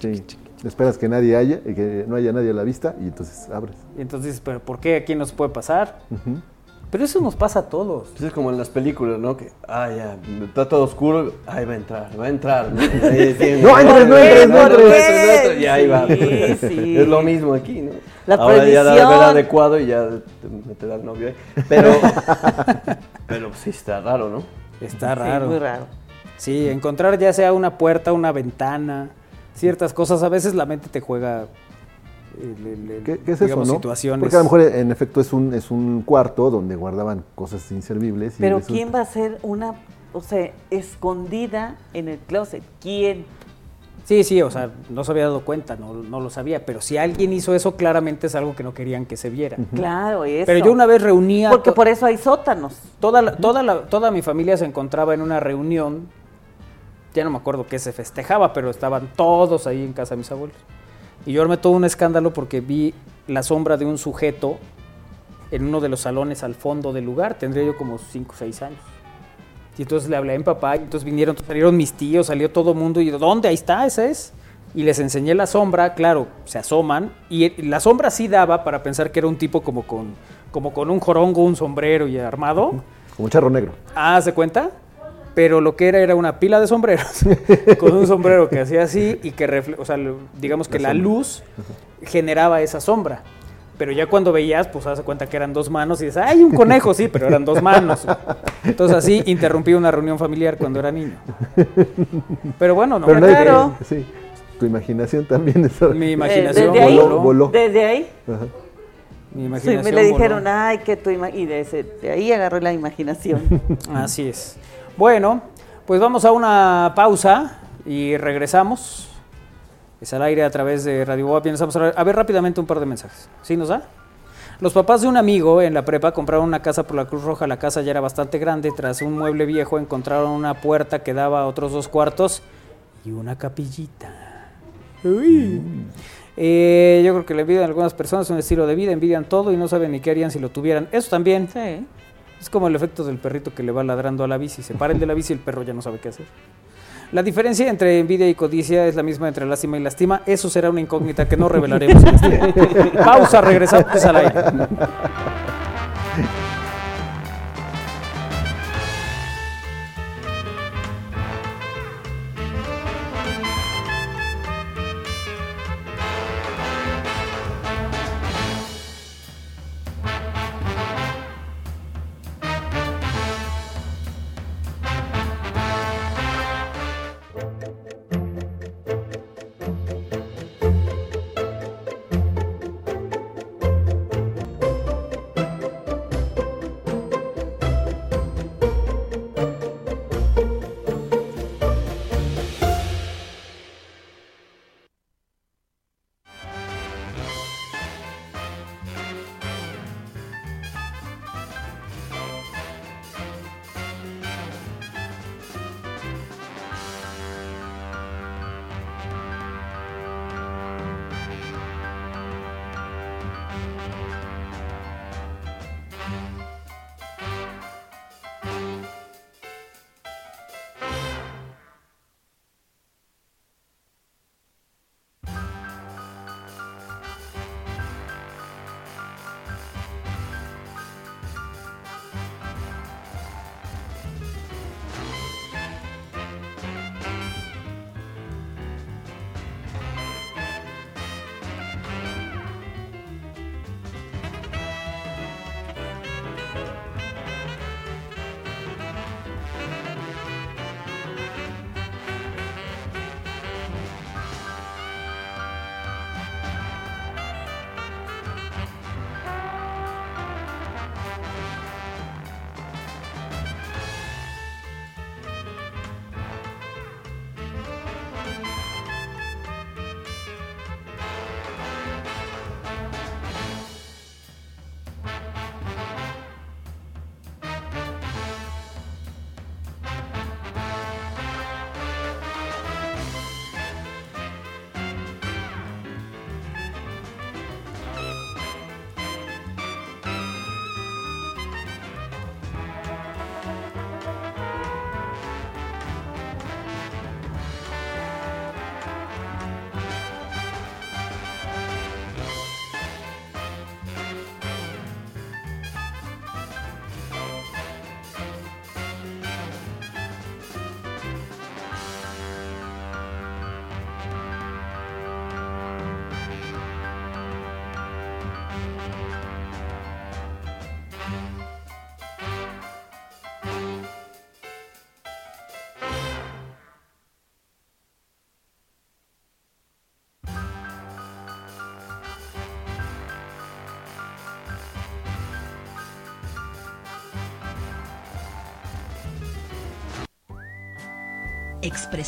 Sí. Esperas que nadie haya, y que no haya nadie a la vista y entonces abres. Y entonces dices, ¿pero por qué aquí nos puede pasar? Ujú. Pero eso nos pasa a todos. Pues es como en las películas, ¿no? Que, ah, ya, está todo oscuro, ahí va a entrar, va a entrar. ¿no? Entres, no entres, no ¿Por entres. No entres, Y ahí va. Sí, sí. Es lo mismo aquí, ¿no? La Ahora ya prohibición. haber adecuado y ya te meterá el novio ahí. Pero, pero sí está raro, ¿no? Está Sí, raro. muy raro. Sí, encontrar ya sea una puerta, una ventana, ciertas cosas, a veces la mente te juega... el- el- el- ¿Qué, qué es eso, no? situaciones. Porque a lo mejor en efecto es un, es un cuarto donde guardaban cosas inservibles. y Pero resulta- ¿quién va a ser una, o sea, escondida en el closet? ¿Quién? Sí, sí, o sea, no se había dado cuenta, no, no lo sabía, pero si alguien hizo eso, claramente es algo que no querían que se viera. Claro, eso. Pero yo una vez reunía... Porque to- por eso hay sótanos. Toda, la- toda, la- toda mi familia se encontraba en una reunión, ya no me acuerdo qué se festejaba, pero estaban todos ahí en casa de mis abuelos. Y yo armé todo un escándalo porque vi la sombra de un sujeto en uno de los salones al fondo del lugar. Tendría yo como 5 o 6 años. Y entonces le hablé a mi papá, y entonces vinieron, salieron mis tíos, salió todo el mundo, y yo, ¿dónde? Ahí está, esa es. Y les enseñé la sombra, claro, se asoman, y la sombra sí daba para pensar que era un tipo como con, como con un jorongo, un sombrero y armado. Como charro negro. Ah, ¿se cuenta? Pero lo que era era una pila de sombreros con un sombrero que hacía así y que, refle- o sea, digamos que la, luz generaba esa sombra. Pero ya cuando veías, pues haz de cuenta que eran dos manos y dices, ¡ay, un conejo! Sí, pero eran dos manos. Entonces así interrumpí una reunión familiar cuando era niño. Pero bueno, no. Pero nadie- claro. sí, tu imaginación también es... Mi imaginación desde ahí, voló, voló. Desde ahí, Ajá. Mi sí, imaginación me le voló. dijeron, ay, que tu ima-", y de, ese- de ahí agarré la imaginación. Así es. Bueno, pues vamos a una pausa y regresamos. Es al aire a través de Radio Boa. A a ver rápidamente un par de mensajes. ¿Sí nos da? Los papás de un amigo en la prepa compraron una casa por la Cruz Roja. La casa ya era bastante grande. Tras un mueble viejo encontraron una puerta que daba a otros dos cuartos y una capillita. Uy. Eh, yo creo que le envidian a algunas personas un estilo de vida, envidian todo y no saben ni qué harían si lo tuvieran. Eso también. Sí. Es como el efecto del perrito que le va ladrando a la bici. Se para el de la bici y el perro ya no sabe qué hacer. La diferencia entre envidia y codicia es la misma entre lástima y lastima. Eso será una incógnita que no revelaremos. este- Pausa, regresamos al aire.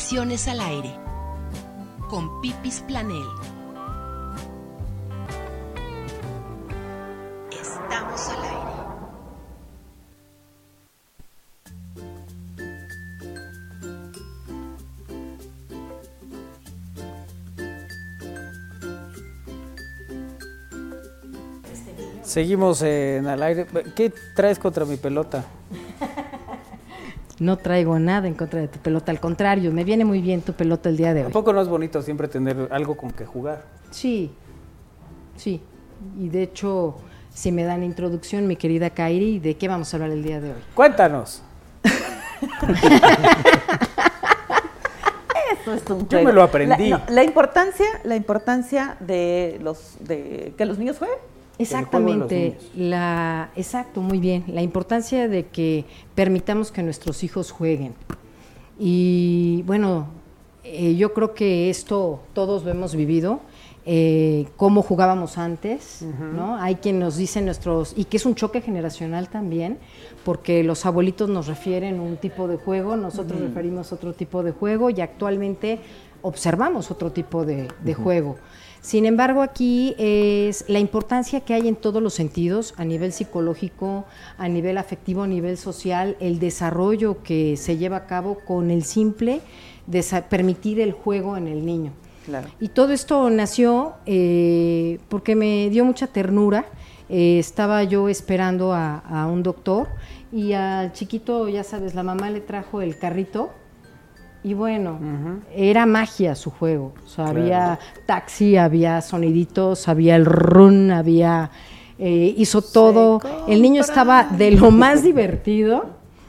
Al aire con Pipis Planel. Estamos al aire. Seguimos en al aire. ¿Qué traes contra mi pelota? No traigo nada en contra de tu pelota, al contrario, me viene muy bien tu pelota el día de hoy. Tampoco no es bonito siempre tener algo con que jugar. Sí, sí. Y de hecho, si me dan introducción, mi querida Kairi, ¿de qué vamos a hablar el día de hoy? Cuéntanos. Eso es un Yo me lo aprendí. La, no, la importancia, la importancia de los de que los niños jueguen. Exactamente, la, exacto, muy bien. La importancia de que permitamos que nuestros hijos jueguen. Y bueno, eh, yo creo que esto todos lo hemos vivido. eh, cómo jugábamos antes, ¿no? Hay quien nos dice nuestros, y que es un choque generacional también, porque los abuelitos nos refieren un tipo de juego, nosotros Ujú. referimos otro tipo de juego y actualmente observamos otro tipo de, juego. Sin embargo, aquí es la importancia que hay en todos los sentidos, a nivel psicológico, a nivel afectivo, a nivel social, el desarrollo que se lleva a cabo con el simple de permitir el juego en el niño. Claro. Y todo esto nació eh, porque me dio mucha ternura. Eh, estaba yo esperando a, a un doctor y al chiquito, ya sabes, la mamá le trajo el carrito y bueno, era magia su juego. O sea, Claro. había taxi, había soniditos, había el run, había... eh, hizo todo. El niño estaba de lo más divertido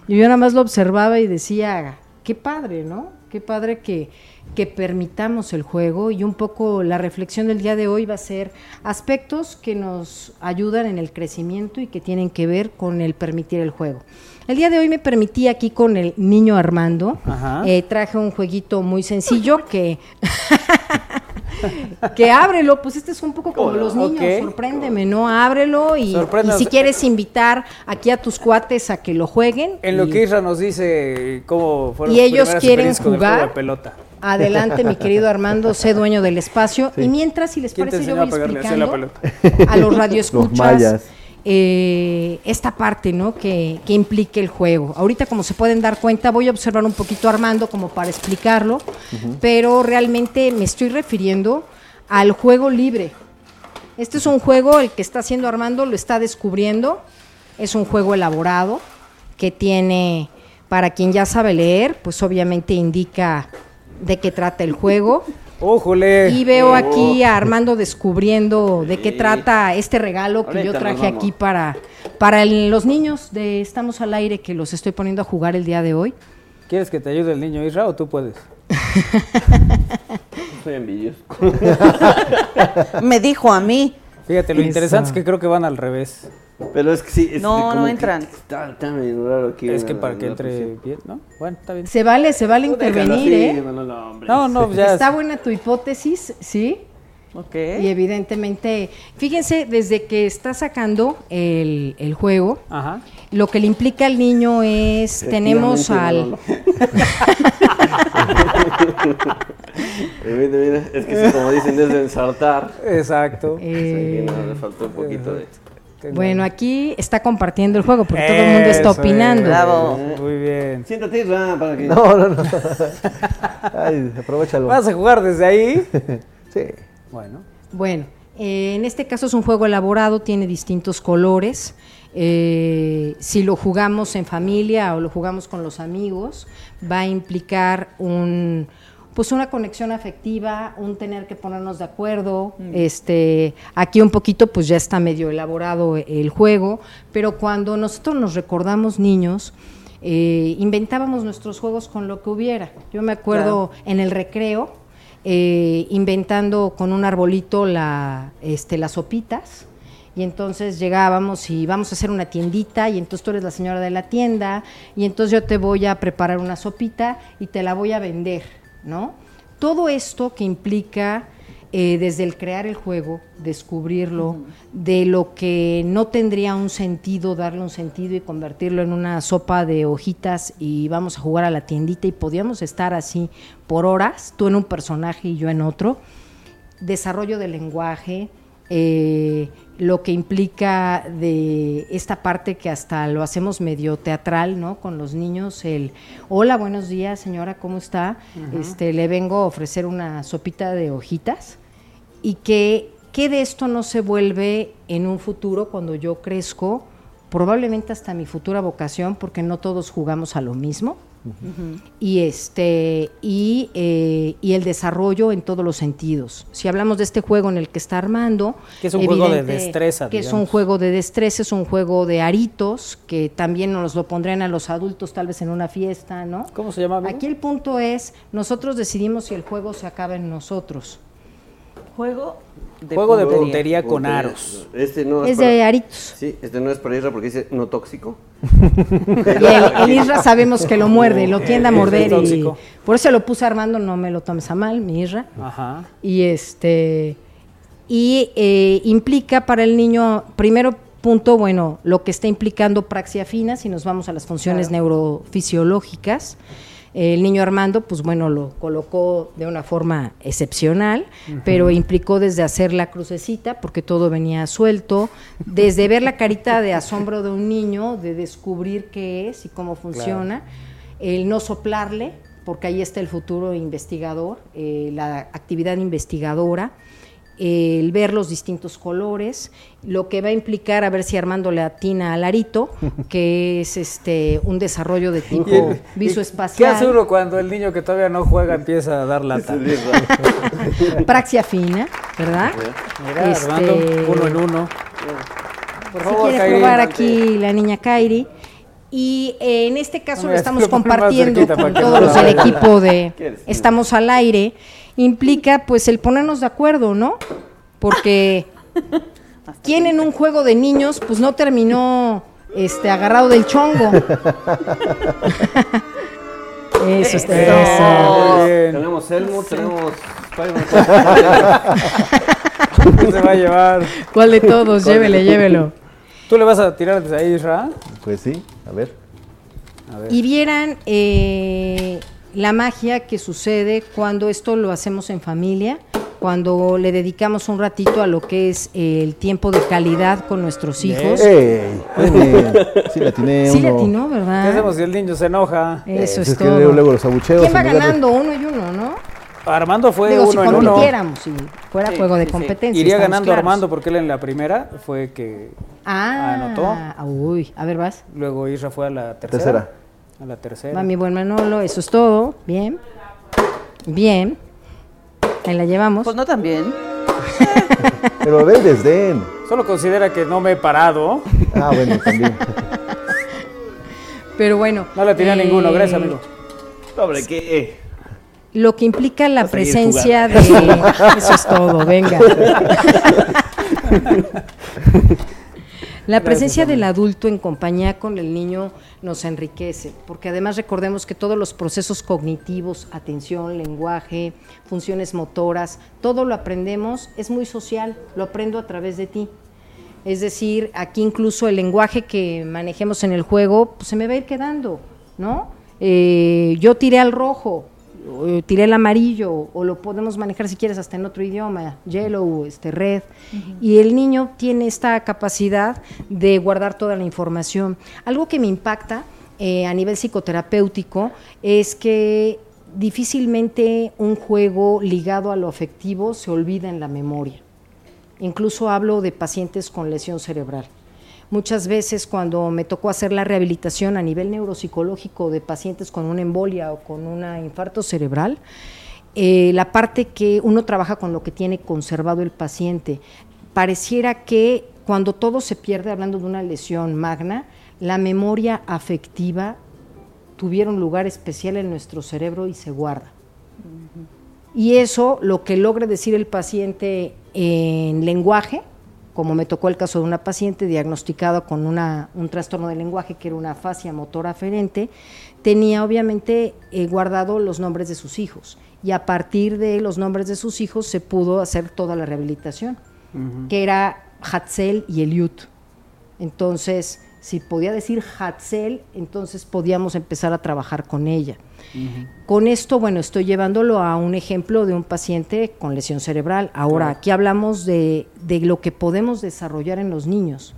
y yo nada más lo observaba y decía, qué padre, ¿no? Qué padre que, que permitamos el juego y un poco la reflexión del día de hoy va a ser aspectos que nos ayudan en el crecimiento y que tienen que ver con el permitir el juego. El día de hoy me permití aquí con el niño Armando, Ajá. eh, traje un jueguito muy sencillo que... que ábrelo, pues este es un poco como Hola. los niños, sorpréndeme, ¿no? Ábrelo y, si quieres invitar aquí a tus cuates a que lo jueguen. En lo y- que Isra nos dice cómo fueron Y ellos quieren jugar. de pelota. Adelante, mi querido Armando, sé dueño del espacio. Sí. Y mientras, si les ¿Quién te parece, yo a voy a la explicando a los Los radioescuchas mayas. Eh, esta parte ¿no? que, que implica el juego. Ahorita, como se pueden dar cuenta, voy a observar un poquito a Armando como para explicarlo, pero realmente me estoy refiriendo al juego libre. Este es un juego, el que está haciendo Armando lo está descubriendo. Es un juego elaborado que tiene, para quien ya sabe leer, pues obviamente indica de qué trata el juego. ¡Ójole! Y veo aquí a Armando descubriendo de qué trata este regalo que yo traje aquí para, para el- los niños de Estamos al aire que los estoy poniendo a jugar el día de hoy. ¿Quieres que te ayude el niño Isra o tú puedes? Soy envidioso. Me dijo a mí. Fíjate, lo Eso. interesante es que creo que van al revés. Pero es que sí. es No, no como que entran. Está, está medio raro aquí. Es que la- para que entre bien, ¿no? Bueno, está bien. Se vale, se vale intervenir, ¿eh? Manolo, hombre. No, no, ya. Está buena tu hipótesis, ¿sí? Ok. Y evidentemente, fíjense, desde que está sacando el, el juego, Ajá. lo que le implica al niño es, tenemos al... Mira, mira, Es que sí, como dicen, es de ensartar. Exacto. Eh, Sí, no, le faltó un poquito de... Bueno, aquí está compartiendo el juego porque todo el mundo está opinando. es. Bravo. Muy bien. Siéntate, Ra, para que... No, no, no. Ay, aprovechalo. ¿Vas a jugar desde ahí? Sí. Bueno. Bueno, eh, en este caso es un juego elaborado, tiene distintos colores. Eh, si lo jugamos en familia o lo jugamos con los amigos, va a implicar un pues una conexión afectiva, un tener que ponernos de acuerdo. Este, aquí un poquito pues ya está medio elaborado el juego, pero cuando nosotros nos recordamos niños, eh, inventábamos nuestros juegos con lo que hubiera. Yo me acuerdo en el recreo, eh, inventando con un arbolito la, este, las sopitas. Y entonces llegábamos y vamos a hacer una tiendita y entonces tú eres la señora de la tienda y entonces yo te voy a preparar una sopita y te la voy a vender, ¿no? Todo esto que implica eh, desde el crear el juego, descubrirlo, de lo que no tendría un sentido, darle un sentido y convertirlo en una sopa de hojitas y vamos a jugar a la tiendita y podíamos estar así por horas, tú en un personaje y yo en otro. Desarrollo del lenguaje, eh, lo que implica de esta parte que hasta lo hacemos medio teatral, ¿no? Con los niños, el hola, buenos días, señora, ¿cómo está? Este, le vengo a ofrecer una sopita de hojitas y que ¿qué de esto no se vuelve en un futuro cuando yo crezco? Probablemente hasta mi futura vocación, porque no todos jugamos a lo mismo y este y, eh, y, el desarrollo en todos los sentidos. Si hablamos de este juego en el que está Armando, que es un juego de destreza, que es un juego de destreza, es un juego de aritos que también nos lo pondrían a los adultos tal vez en una fiesta, ¿no? ¿Cómo se llama? Aquí el punto es nosotros decidimos si el juego se acaba en nosotros. Juego de Juego de puntería con aros. Este no es, de aritos. Sí, este no es para Isra porque dice no tóxico. y el, Isra sabemos que lo muerde, lo tiende a morder. Y por eso lo puse Armando, no me lo tomes a mal, mi Isra. Ajá. Y este y eh, implica para el niño, primero punto, bueno, lo que está implicando praxia fina, si nos vamos a las funciones neurofisiológicas. El niño Armando, pues bueno, lo colocó de una forma excepcional, pero implicó desde hacer la crucecita, porque todo venía suelto, desde ver la carita de asombro de un niño, de descubrir qué es y cómo funciona, el no soplarle, porque ahí está el futuro investigador, eh, la actividad investigadora, el ver los distintos colores, lo que va a implicar a ver si Armando le atina al arito, que es este un desarrollo de tipo visoespacial. ¿Qué hace uno cuando el niño que todavía no juega empieza a dar lata? Praxia fina, ¿verdad? Mira, este, Armando, uno en uno. Por favor, quiere probar aquí la niña Kairi. Y eh, en este caso lo estamos compartiendo con todos el equipo de Estamos al aire implica pues el ponernos de acuerdo, ¿no? Porque quien en un juego de niños pues no terminó este agarrado del chongo. eso está Tenemos Elmo, tenemos ¿Qué se va a llevar? ¿Cuál de todos? Llévele, llévelo. ¿Tú le vas a tirar desde ahí, Isra? Pues sí, a ver. A ver. Y vieran eh, la magia que sucede cuando esto lo hacemos en familia, cuando le dedicamos un ratito a lo que es el tiempo de calidad con nuestros hijos. Ey, sí le atiné Sí atinó, ¿verdad? ¿Qué hacemos si el niño se enoja? Eso es, es todo. Que luego los abucheos ¿Quién va ganando? Uno y uno, ¿no? Armando fue Digo, uno si en uno. compitiéramos, si fuera juego de competencia. Iría ganando Armando porque él en la primera fue que ah, anotó. Uy, a ver, vas. Luego Isra fue a la tercera. tercera. A la tercera. Va mi buen Manolo, eso es todo. Bien. Bien. Ahí la llevamos. Pues no tan bien. Pero ve el desdén. Solo considera que no me he parado. Ah, bueno, también. Pero bueno. No le tiré a ninguno, gracias, amigo. Sobre qué. Lo que implica la presencia de. Eso es todo, venga. La presencia del adulto en compañía con el niño nos enriquece, porque además recordemos que todos los procesos cognitivos, atención, lenguaje, funciones motoras, todo lo aprendemos, es muy social, lo aprendo a través de ti. Es decir, aquí incluso el lenguaje que manejemos en el juego pues, se me va a ir quedando, ¿no? Eh, yo tiré al rojo, tiré el amarillo o lo podemos manejar si quieres hasta en otro idioma, yellow, este red. Y el niño tiene esta capacidad de guardar toda la información. Algo que me impacta eh, a nivel psicoterapéutico es que difícilmente un juego ligado a lo afectivo se olvida en la memoria. Incluso hablo de pacientes con lesión cerebral. Muchas veces cuando me tocó hacer la rehabilitación a nivel neuropsicológico de pacientes con una embolia o con un infarto cerebral, eh, la parte que uno trabaja con lo que tiene conservado el paciente, pareciera que cuando todo se pierde, hablando de una lesión magna, la memoria afectiva tuviera un lugar especial en nuestro cerebro y se guarda. Y eso, lo que logre decir el paciente en lenguaje, como me tocó el caso de una paciente diagnosticada con una, un trastorno del lenguaje que era una fascia motora aferente, tenía obviamente eh, guardado los nombres de sus hijos y a partir de los nombres de sus hijos se pudo hacer toda la rehabilitación, que era Hatzel y Eliud. Entonces, si podía decir Hatzel, entonces podíamos empezar a trabajar con ella. Con esto, bueno, estoy llevándolo a un ejemplo de un paciente con lesión cerebral. Ahora, aquí hablamos de, de lo que podemos desarrollar en los niños.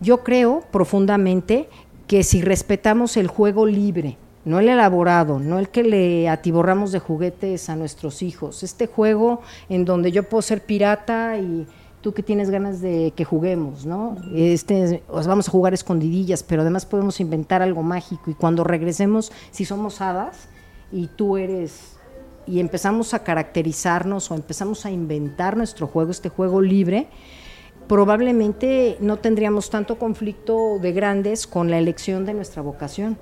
Yo creo profundamente que si respetamos el juego libre, no el elaborado, no el que le atiborramos de juguetes a nuestros hijos. Este juego en donde yo puedo ser pirata y tú que tienes ganas de que juguemos, ¿no? Este, os vamos a jugar escondidillas, pero además podemos inventar algo mágico y cuando regresemos, si somos hadas y tú eres y empezamos a caracterizarnos o empezamos a inventar nuestro juego, este juego libre, probablemente no tendríamos tanto conflicto de grandes con la elección de nuestra vocación,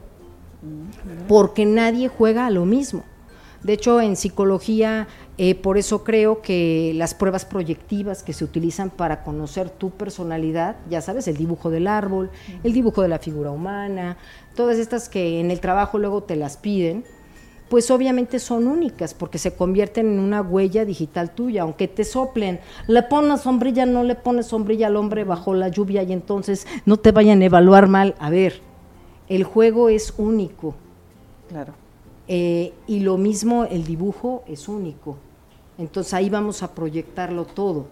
porque nadie juega a lo mismo. De hecho, en psicología, eh, por eso creo que las pruebas proyectivas que se utilizan para conocer tu personalidad, ya sabes, el dibujo del árbol, el dibujo de la figura humana, todas estas que en el trabajo luego te las piden, pues obviamente son únicas porque se convierten en una huella digital tuya, aunque te soplen, le pones sombrilla, no le pones sombrilla al hombre bajo la lluvia y entonces no te vayan a evaluar mal. A ver, el juego es único. Claro. Eh, y lo mismo el dibujo es único. Entonces ahí vamos a proyectarlo todo.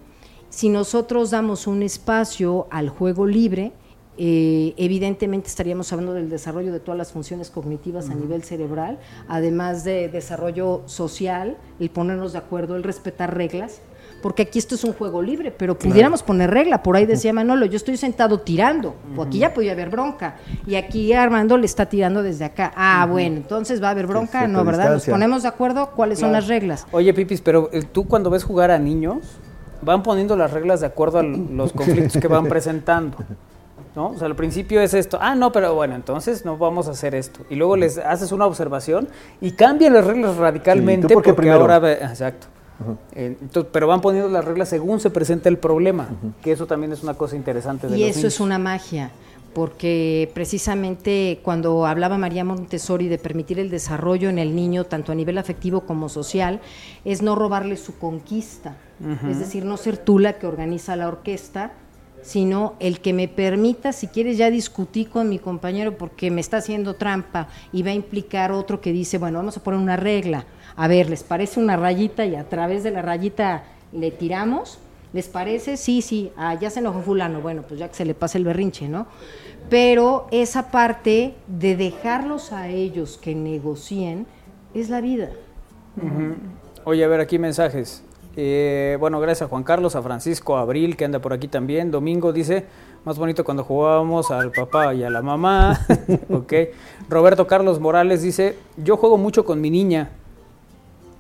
Si nosotros damos un espacio al juego libre, eh, evidentemente estaríamos hablando del desarrollo de todas las funciones cognitivas a nivel cerebral, además de desarrollo social, el ponernos de acuerdo, el respetar reglas, porque aquí esto es un juego libre, pero pudiéramos poner regla. Por ahí decía Manolo, yo estoy sentado tirando, o aquí ya podía haber bronca, y aquí Armando le está tirando desde acá. Ah, bueno, entonces va a haber bronca, no, ¿verdad? Nos ponemos de acuerdo cuáles son las reglas. Oye, Pipis, pero eh, tú cuando ves jugar a niños, van poniendo las reglas de acuerdo a los conflictos que van presentando. ¿no? O sea, al principio es esto, ah, no, pero bueno, entonces no vamos a hacer esto. Y luego les haces una observación y cambian las reglas radicalmente Sí, ¿tú por qué porque primero? ahora, Eh, entonces, pero van poniendo las reglas según se presenta el problema, que eso también es una cosa interesante de Y los eso niños. es una magia, porque precisamente cuando hablaba María Montessori de permitir el desarrollo en el niño, tanto a nivel afectivo como social, es no robarle su conquista. Es decir, no ser tú la que organiza la orquesta, sino el que me permita, si quieres ya discutí con mi compañero porque me está haciendo trampa y va a implicar otro que dice, bueno, vamos a poner una regla. A ver, ¿les parece una rayita y a través de la rayita le tiramos? ¿Les parece? Sí, sí, ah, ya se enojó fulano, bueno, pues ya que se le pase el berrinche, ¿no? Pero esa parte de dejarlos a ellos que negocien es la vida. Oye, a ver, aquí mensajes. Eh, bueno, gracias a Juan Carlos, a Francisco, a Abril, que anda por aquí también. Domingo dice, más bonito cuando jugábamos al papá y a la mamá. ok. Roberto Carlos Morales dice, yo juego mucho con mi niña.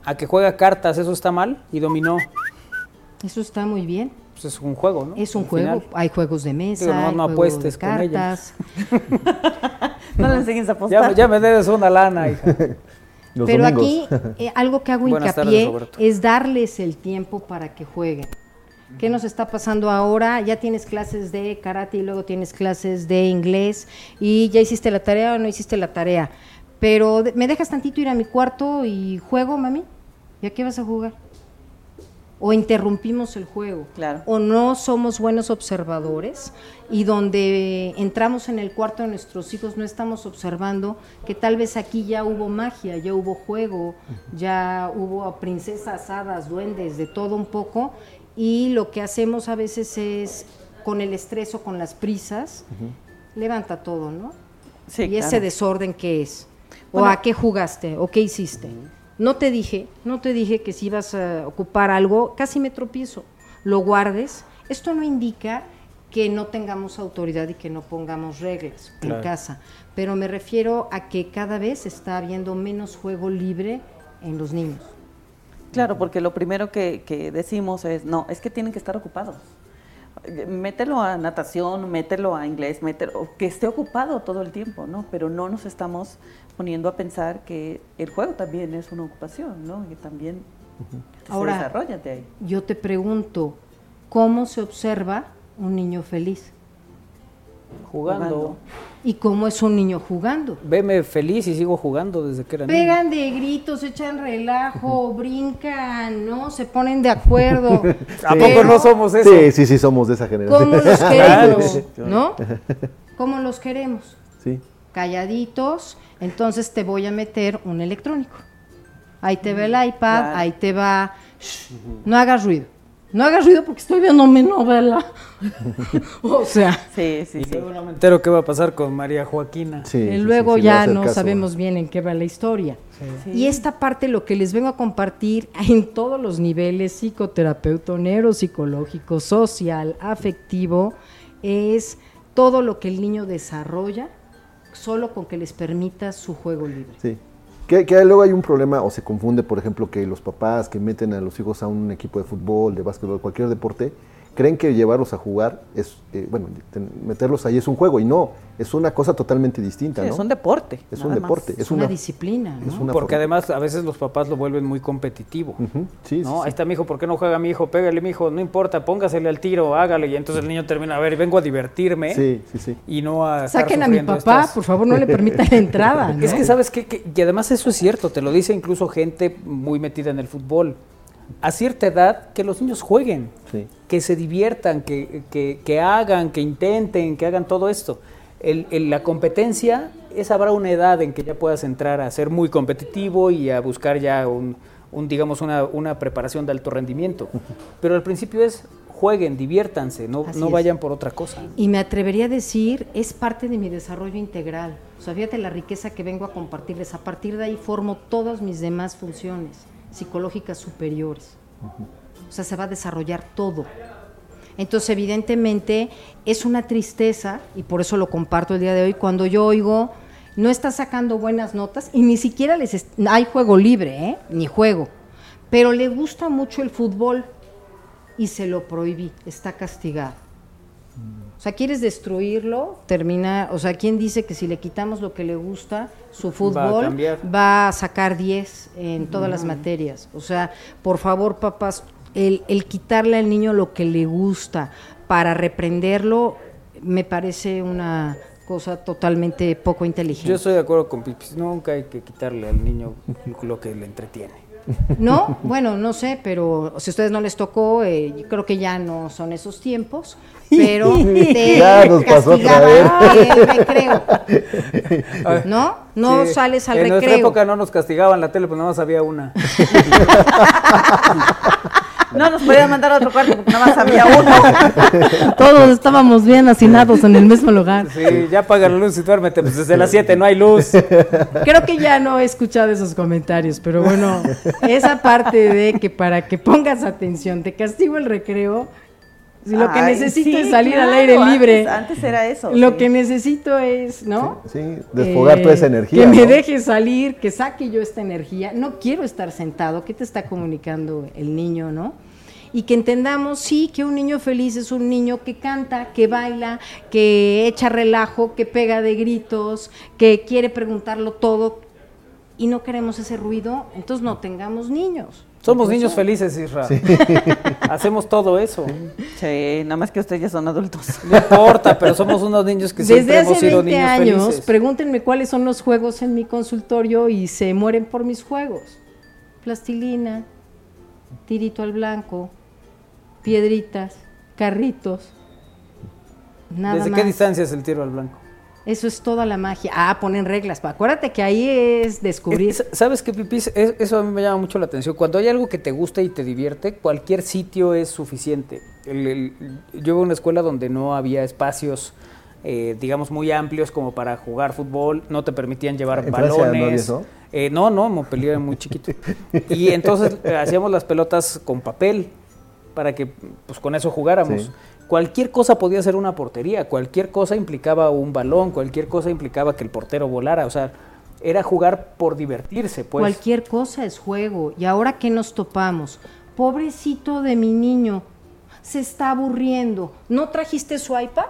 A que juega cartas, ¿eso está mal? Y dominó. Eso está muy bien. Pues es un juego, ¿no? Es un Al juego. final. Hay juegos de mesa, Digo, nomás hay no apuestes de con ella. cartas. No le enseñes a apostar. Ya, ya me debes una lana, hija. Los Pero domingos. aquí eh, algo que hago Buenas hincapié es darles el tiempo para que jueguen. ¿Qué nos está pasando ahora? Ya tienes clases de karate y luego tienes clases de inglés y ya hiciste la tarea o no hiciste la tarea. Pero ¿me dejas tantito ir a mi cuarto y juego, mami? ¿Y a qué vas a jugar? O interrumpimos el juego. Claro. O no somos buenos observadores y donde entramos en el cuarto de nuestros hijos no estamos observando que tal vez aquí ya hubo magia, ya hubo juego, ya hubo princesas, hadas, duendes, de todo un poco. Y lo que hacemos a veces es, con el estrés o con las prisas, levanta todo, ¿no? Sí, y claro. ese desorden qué es. Bueno. o a qué jugaste, o qué hiciste. No te dije, no te dije que si ibas a ocupar algo, casi me tropiezo. Lo guardes. Esto no indica que no tengamos autoridad y que no pongamos reglas en Claro. casa, pero me refiero a que cada vez está habiendo menos juego libre en los niños. Claro, porque lo primero que, que decimos es, no, es que tienen que estar ocupados. Mételo a natación, mételo a inglés, mételo, que esté ocupado todo el tiempo, ¿no? Pero no nos estamos poniendo a pensar que el juego también es una ocupación, ¿no? Que también Ahora- se desarrolla de ahí. Yo te pregunto, ¿cómo se observa un niño feliz? Jugando. Jugando. ¿Y cómo es un niño jugando? Veme feliz y sigo jugando desde que era niño. Pegan de gritos, echan relajo, brincan, ¿no? Se ponen de acuerdo. ¿A poco no somos eso? Sí, sí, sí, somos de esa generación. ¿Cómo los queremos? ¿No? ¿Cómo los queremos? Sí. Calladitos, entonces te voy a meter un electrónico. Ahí te va el iPad, Claro. ahí te va... Shh, no hagas ruido. No hagas ruido porque estoy viendo mi novela. o sea, Sí, sí, Y sí. luego no me entero qué va a pasar con María Joaquina. Sí, y sí, luego sí, ya no caso. sabemos bien en qué va la historia. Sí. Y esta parte lo que les vengo a compartir en todos los niveles, psicoterapeuta, neuropsicológico, social, afectivo, es todo lo que el niño desarrolla solo con que les permita su juego libre. Sí. Que, que luego hay un problema o se confunde, por ejemplo, que los papás que meten a los hijos a un equipo de fútbol, de básquetbol, cualquier deporte, creen que llevarlos a jugar es, eh, bueno, meterlos ahí es un juego y no, es una cosa totalmente distinta, Sí, ¿no? es un deporte. Es un deporte, Es, una, una, disciplina, ¿no? es una Porque forma- además a veces los papás lo vuelven muy competitivo. Sí, sí, ¿no? sí. Ahí está mi hijo, ¿por qué no juega mi hijo? Pégale mi hijo, no importa, póngasele al tiro, hágale. Y entonces el niño termina, a ver, vengo a divertirme Sí, sí, sí. y no a... estar Saquen a mi papá, estas- por favor, no le permitan la entrada. ¿no? Es que sabes qué? que, y además eso es cierto, te lo dice incluso gente muy metida en el fútbol. A cierta edad, que los niños jueguen, Sí. que se diviertan, que, que- que hagan, que intenten, que hagan todo esto. El- el- la competencia es habrá una edad en que ya puedas entrar a ser muy competitivo y a buscar ya un, un, digamos una, una preparación de alto rendimiento. Pero al principio es jueguen, diviértanse, no, Así no es. vayan por otra cosa. Y me atrevería a decir, es parte de mi desarrollo integral. O sea, fíjate la riqueza que vengo a compartirles. A partir de ahí formo todas mis demás funciones psicológicas superiores. O sea, se va a desarrollar todo. Entonces, evidentemente, es una tristeza, y por eso lo comparto el día de hoy, cuando yo oigo, no está sacando buenas notas, y ni siquiera les hay juego libre, ¿eh? ni juego, pero le gusta mucho el fútbol y se lo prohibí, está castigado. O sea, quieres destruirlo, termina, o sea, ¿quién dice que si le quitamos lo que le gusta, su fútbol va a sacar 10 en todas las materias? O sea, por favor, papás, el, el quitarle al niño lo que le gusta para reprenderlo me parece una cosa totalmente poco inteligente. Yo estoy de acuerdo con Pipis, nunca hay que quitarle al niño lo que le entretiene. ¿No? Bueno, no sé, pero si a ustedes no les tocó, eh, yo creo que ya no son esos tiempos, pero te Ya nos pasó castigaban el recreo. ¿No? No Sí. sales al en nuestra recreo. época no nos castigaban la tele, pues nada más había una. No nos podían mandar a otro cuarto porque nada más había uno. Todos estábamos bien hacinados en el mismo lugar. Sí, ya apaga la luz y duérmete, pues desde las 7 no hay luz. Creo que ya no he escuchado esos comentarios, pero bueno, esa parte de que para que pongas atención, te castigo el recreo, si lo que necesito sí, es salir al aire libre. Antes, antes era eso. Lo sí. que necesito es, ¿no? Sí, desfogar toda esa Eh, energía. Que me deje salir, que saque yo esta energía. No quiero estar sentado. ¿Qué te está comunicando el niño, no? Y que entendamos, sí, que un niño feliz es un niño que canta, que baila, que echa relajo, que pega de gritos, que quiere preguntarlo todo. Y no queremos ese ruido, entonces no tengamos niños. Somos niños felices, Isra. Hacemos todo eso. Sí, nada más que ustedes ya son adultos. No importa, pero somos unos niños que siempre Desde hemos hace sido 20 niños años, felices. pregúntenme cuáles son los juegos en mi consultorio y se mueren por mis juegos. Plastilina, tirito al blanco, piedritas, carritos. Nada ¿Desde más. qué distancia es el tiro al blanco? Eso es toda la magia. Ah, ponen reglas. Acuérdate que ahí es descubrir. Es- ¿Sabes qué, Pipis? Es- eso a mí me llama mucho la atención. Cuando hay algo que te gusta y te divierte, cualquier sitio es suficiente. El- el- yo iba a una escuela donde no había espacios, eh, digamos, muy amplios como para jugar fútbol. No te permitían llevar ¿En Francia no balones. Eh, no, no, Montpellier era muy chiquito. Y entonces eh, hacíamos las pelotas con papel para que pues con eso jugáramos. Sí. Cualquier cosa podía ser una portería, cualquier cosa implicaba un balón, cualquier cosa implicaba que el portero volara, o sea, era jugar por divertirse, pues. Cualquier cosa es juego. Y ahora que nos topamos, pobrecito de mi niño, se está aburriendo. ¿No trajiste su iPad?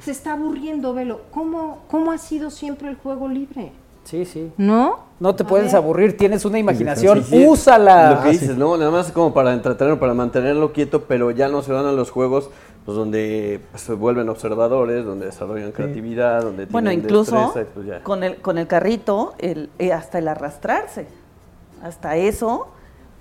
Se está aburriendo, velo. ¿Cómo, ¿Cómo ha sido siempre el juego libre? Sí, sí. ¿No? No te A puedes ver. aburrir, tienes una imaginación, Sí, sí. úsala. Lo que dices, ¿no? Nada más como para entretenerlo, para mantenerlo quieto, pero ya no se van a los juegos pues, donde pues, se vuelven observadores, donde desarrollan creatividad, donde Bueno, tienen incluso destreza, pues ya. con el con el carrito, el, eh, hasta el arrastrarse, hasta eso,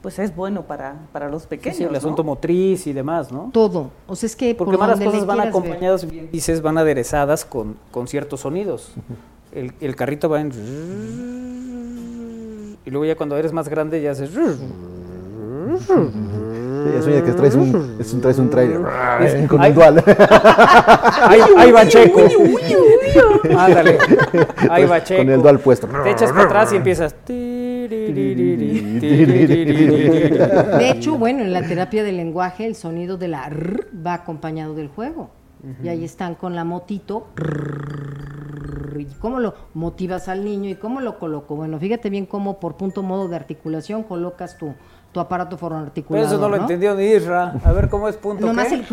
pues es bueno para, para los pequeños. sí, el ¿no? asunto motriz y demás, ¿no? Todo. O sea, es que Porque por más las cosas van acompañadas, bien dices, van aderezadas con, con ciertos sonidos. El, el carrito va en... Y luego ya cuando eres más grande ya haces... Sí, ya que traes un, es un, traes un trailer Es- con Ay. un dual. Ahí, ahí va Checo. Ándale. Ahí va Checo. Con el dual puesto. Te echas para atrás y empiezas. De hecho, bueno, en la terapia del lenguaje el sonido de la R va acompañado del juego. Y ahí están con la motito. ¿Y cómo lo motivas al niño? ¿Y cómo lo coloco? Bueno, fíjate bien cómo por punto modo de articulación colocas tu, tu aparato Pero fonoarticulador. eso no lo entendió ni Isra. A ver cómo es punto. Nomás el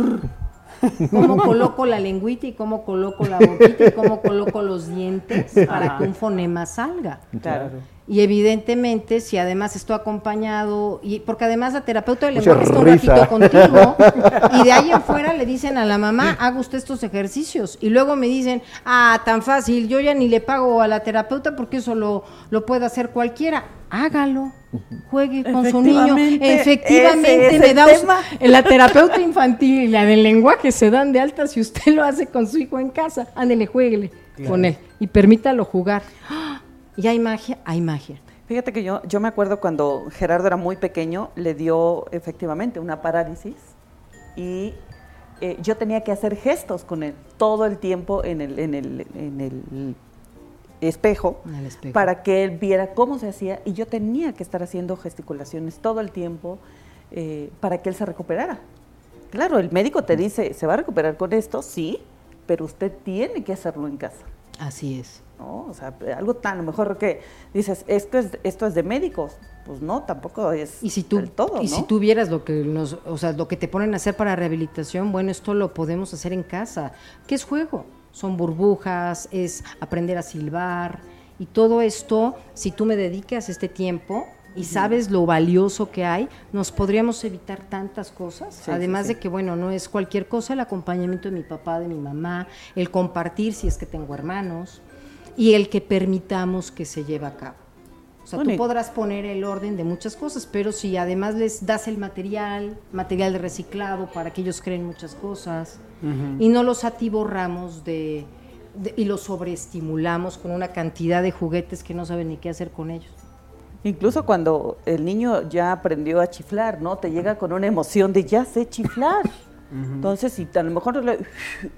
cómo coloco la lengüita y cómo coloco la boquita y cómo coloco los dientes para Ajá. que un fonema salga. Claro. Y evidentemente, si además estoy acompañado, y porque además la terapeuta del lenguaje está un ratito contigo, y de ahí en fuera le dicen a la mamá, haga usted estos ejercicios. Y luego me dicen, ah, tan fácil, yo ya ni le pago a la terapeuta porque eso lo, lo puede hacer cualquiera. Hágalo, juegue con su niño. Efectivamente, me el da tema. la terapeuta infantil y la del lenguaje se dan de alta si usted lo hace con su hijo en casa. Ándele, jueguele con él y permítalo jugar. Y hay magia, hay magia. Fíjate que yo, yo me acuerdo cuando Gerardo era muy pequeño, le dio efectivamente una parálisis y eh, yo tenía que hacer gestos con él todo el tiempo en el, en el, en el espejo, En el espejo. para que él viera cómo se hacía y yo tenía que estar haciendo gesticulaciones todo el tiempo eh, para que él se recuperara. Claro, el médico te dice, ¿se va a recuperar con esto? Sí, pero usted tiene que hacerlo en casa. Así es. ¿No? O sea, algo tan, a lo mejor que dices, esto es, esto es de médicos. Pues no, tampoco es Y si tú, del todo, y ¿no? si tú vieras lo que nos, o sea, lo que te ponen a hacer para rehabilitación, bueno, esto lo podemos hacer en casa. ¿Qué es juego? Son burbujas, es aprender a silbar y todo esto, si tú me dedicas este tiempo y sabes lo valioso que hay, nos podríamos evitar tantas cosas. Sí, Además sí, sí. de que, bueno, no es cualquier cosa el acompañamiento de mi papá, de mi mamá, el compartir si es que tengo hermanos y el que permitamos que se lleve a cabo. O sea, Bueno, tú podrás poner el orden de muchas cosas, pero si además les das el material, material de reciclado para que ellos creen muchas cosas y no los atiborramos de, de- y los sobreestimulamos con una cantidad de juguetes que no saben ni qué hacer con ellos. Incluso cuando el niño ya aprendió a chiflar, ¿no? Te llega con una emoción de ya sé chiflar. Entonces, si a lo mejor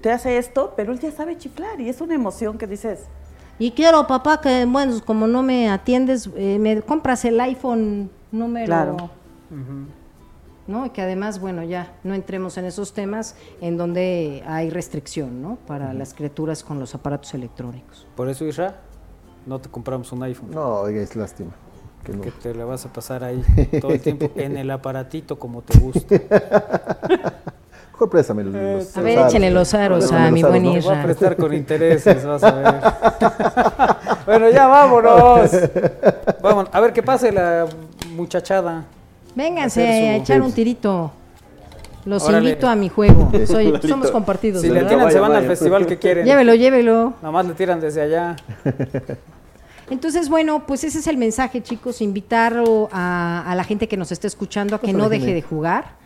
te hace esto, pero él ya sabe chiflar y es una emoción que dices, Y quiero, papá, que, bueno, como no me atiendes, eh, me compras el iPhone número... Claro. ¿no? Y que además, bueno, ya no entremos en esos temas en donde hay restricción, ¿no? Para las criaturas con los aparatos electrónicos. Por eso, Isra, no te compramos un iPhone. No, oiga, es lástima. que no. Que te la vas a pasar ahí todo el tiempo en el aparatito como te gusta. Mejor préstame los, los- A ver, aros. échenle los aros a mi buen ¿no? Te voy a Isra. prestar con intereses, vas a ver. bueno, ya vámonos. Vamos, a ver qué pase la muchachada. Vénganse su- a echar un tirito. Los Órale. invito a mi juego. Soy, somos compartidos. Si le ¿verdad? tiran, se van Vaya, al vaya. festival que quieren. Llévelo, llévelo. Nada más le tiran desde allá. Entonces, bueno, pues ese es el mensaje, chicos, invitar a, a la gente que nos está escuchando a que no deje de jugar.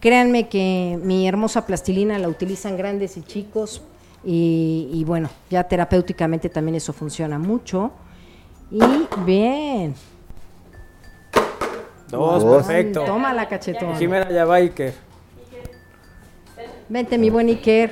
Créanme que mi hermosa plastilina la utilizan grandes y chicos y, y bueno, ya terapéuticamente también eso funciona mucho. Y bien. Dos, Dos. perfecto. Toma la cachetón. Jimena ya va Iker. Vente, mi buen Iker.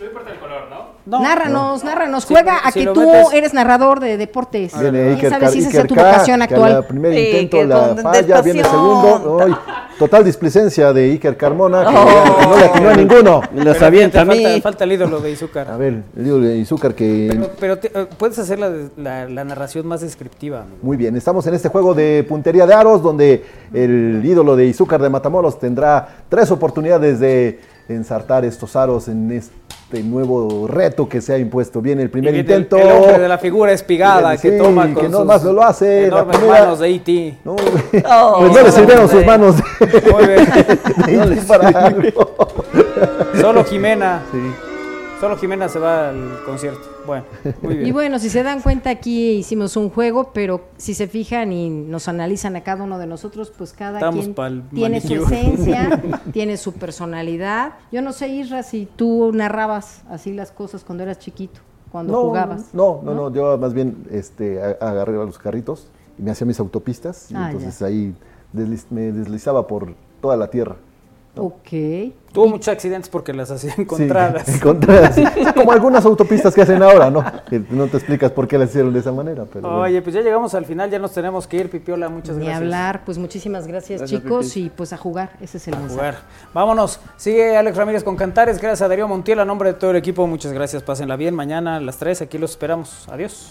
No importa el color, ¿no? No, nárranos, nárranos. Si- Juega a si que tú metes- eres narrador de deportes. Viene ¿Quién Iker, sabe Car- si esa Iker sea tu vocación actual? al primer intento que la falla, viene el segundo. Ay, total displicencia de Iker Carmona, que, Oh. que no le atinó a ninguno. Me avienta a fíjate, mí. Falta, falta el ídolo de Izúcar. A ver, el lío de Izúcar que... Pero, pero te- eh, puedes hacer la, la- la narración más descriptiva. amigo. Muy bien, estamos en este juego de puntería de aros donde el ídolo de Izúcar de Matamoros tendrá tres oportunidades de ensartar estos aros en este nuevo reto que se ha impuesto. Viene el Y primer viene intento. El, el hombre de la figura espigada Sí, que toma con que no sus más lo hace. La enormes primera- manos de E.T. No, Oh, pues no le sirvieron sus manos Muy bien. de IT para algo. Solo Jimena. Sí. Solo Jimena se va al concierto. Bueno, muy bien. Y bueno, si se dan cuenta, aquí hicimos un juego, pero si se fijan y nos analizan a cada uno de nosotros, pues cada Estamos quien tiene su esencia, tiene su personalidad. Yo no sé, Isra, si tú narrabas así las cosas cuando eras chiquito, cuando No, jugabas. No, no, no, yo más bien este, agarré a los carritos y me hacía mis autopistas y Ah, entonces ahí desliz- me deslizaba por toda la tierra. Ok. Tuvo muchos accidentes porque las hacía encontradas. Sí, como algunas autopistas que hacen ahora, ¿no? Que no te explicas por qué las hicieron de esa manera. Pero bueno. Oye, pues ya llegamos al final, ya nos tenemos que ir, Pipiola, muchas Ni gracias. hablar, pues muchísimas gracias, Gracias, chicos Pipi. y pues a jugar, ese es el mensaje. Jugar. Vámonos. Sigue Alex Ramírez con Cantares. Gracias a Darío Montiel, a nombre de todo el equipo. Muchas gracias. Pásenla bien. Mañana a las 3 aquí los esperamos. Adiós.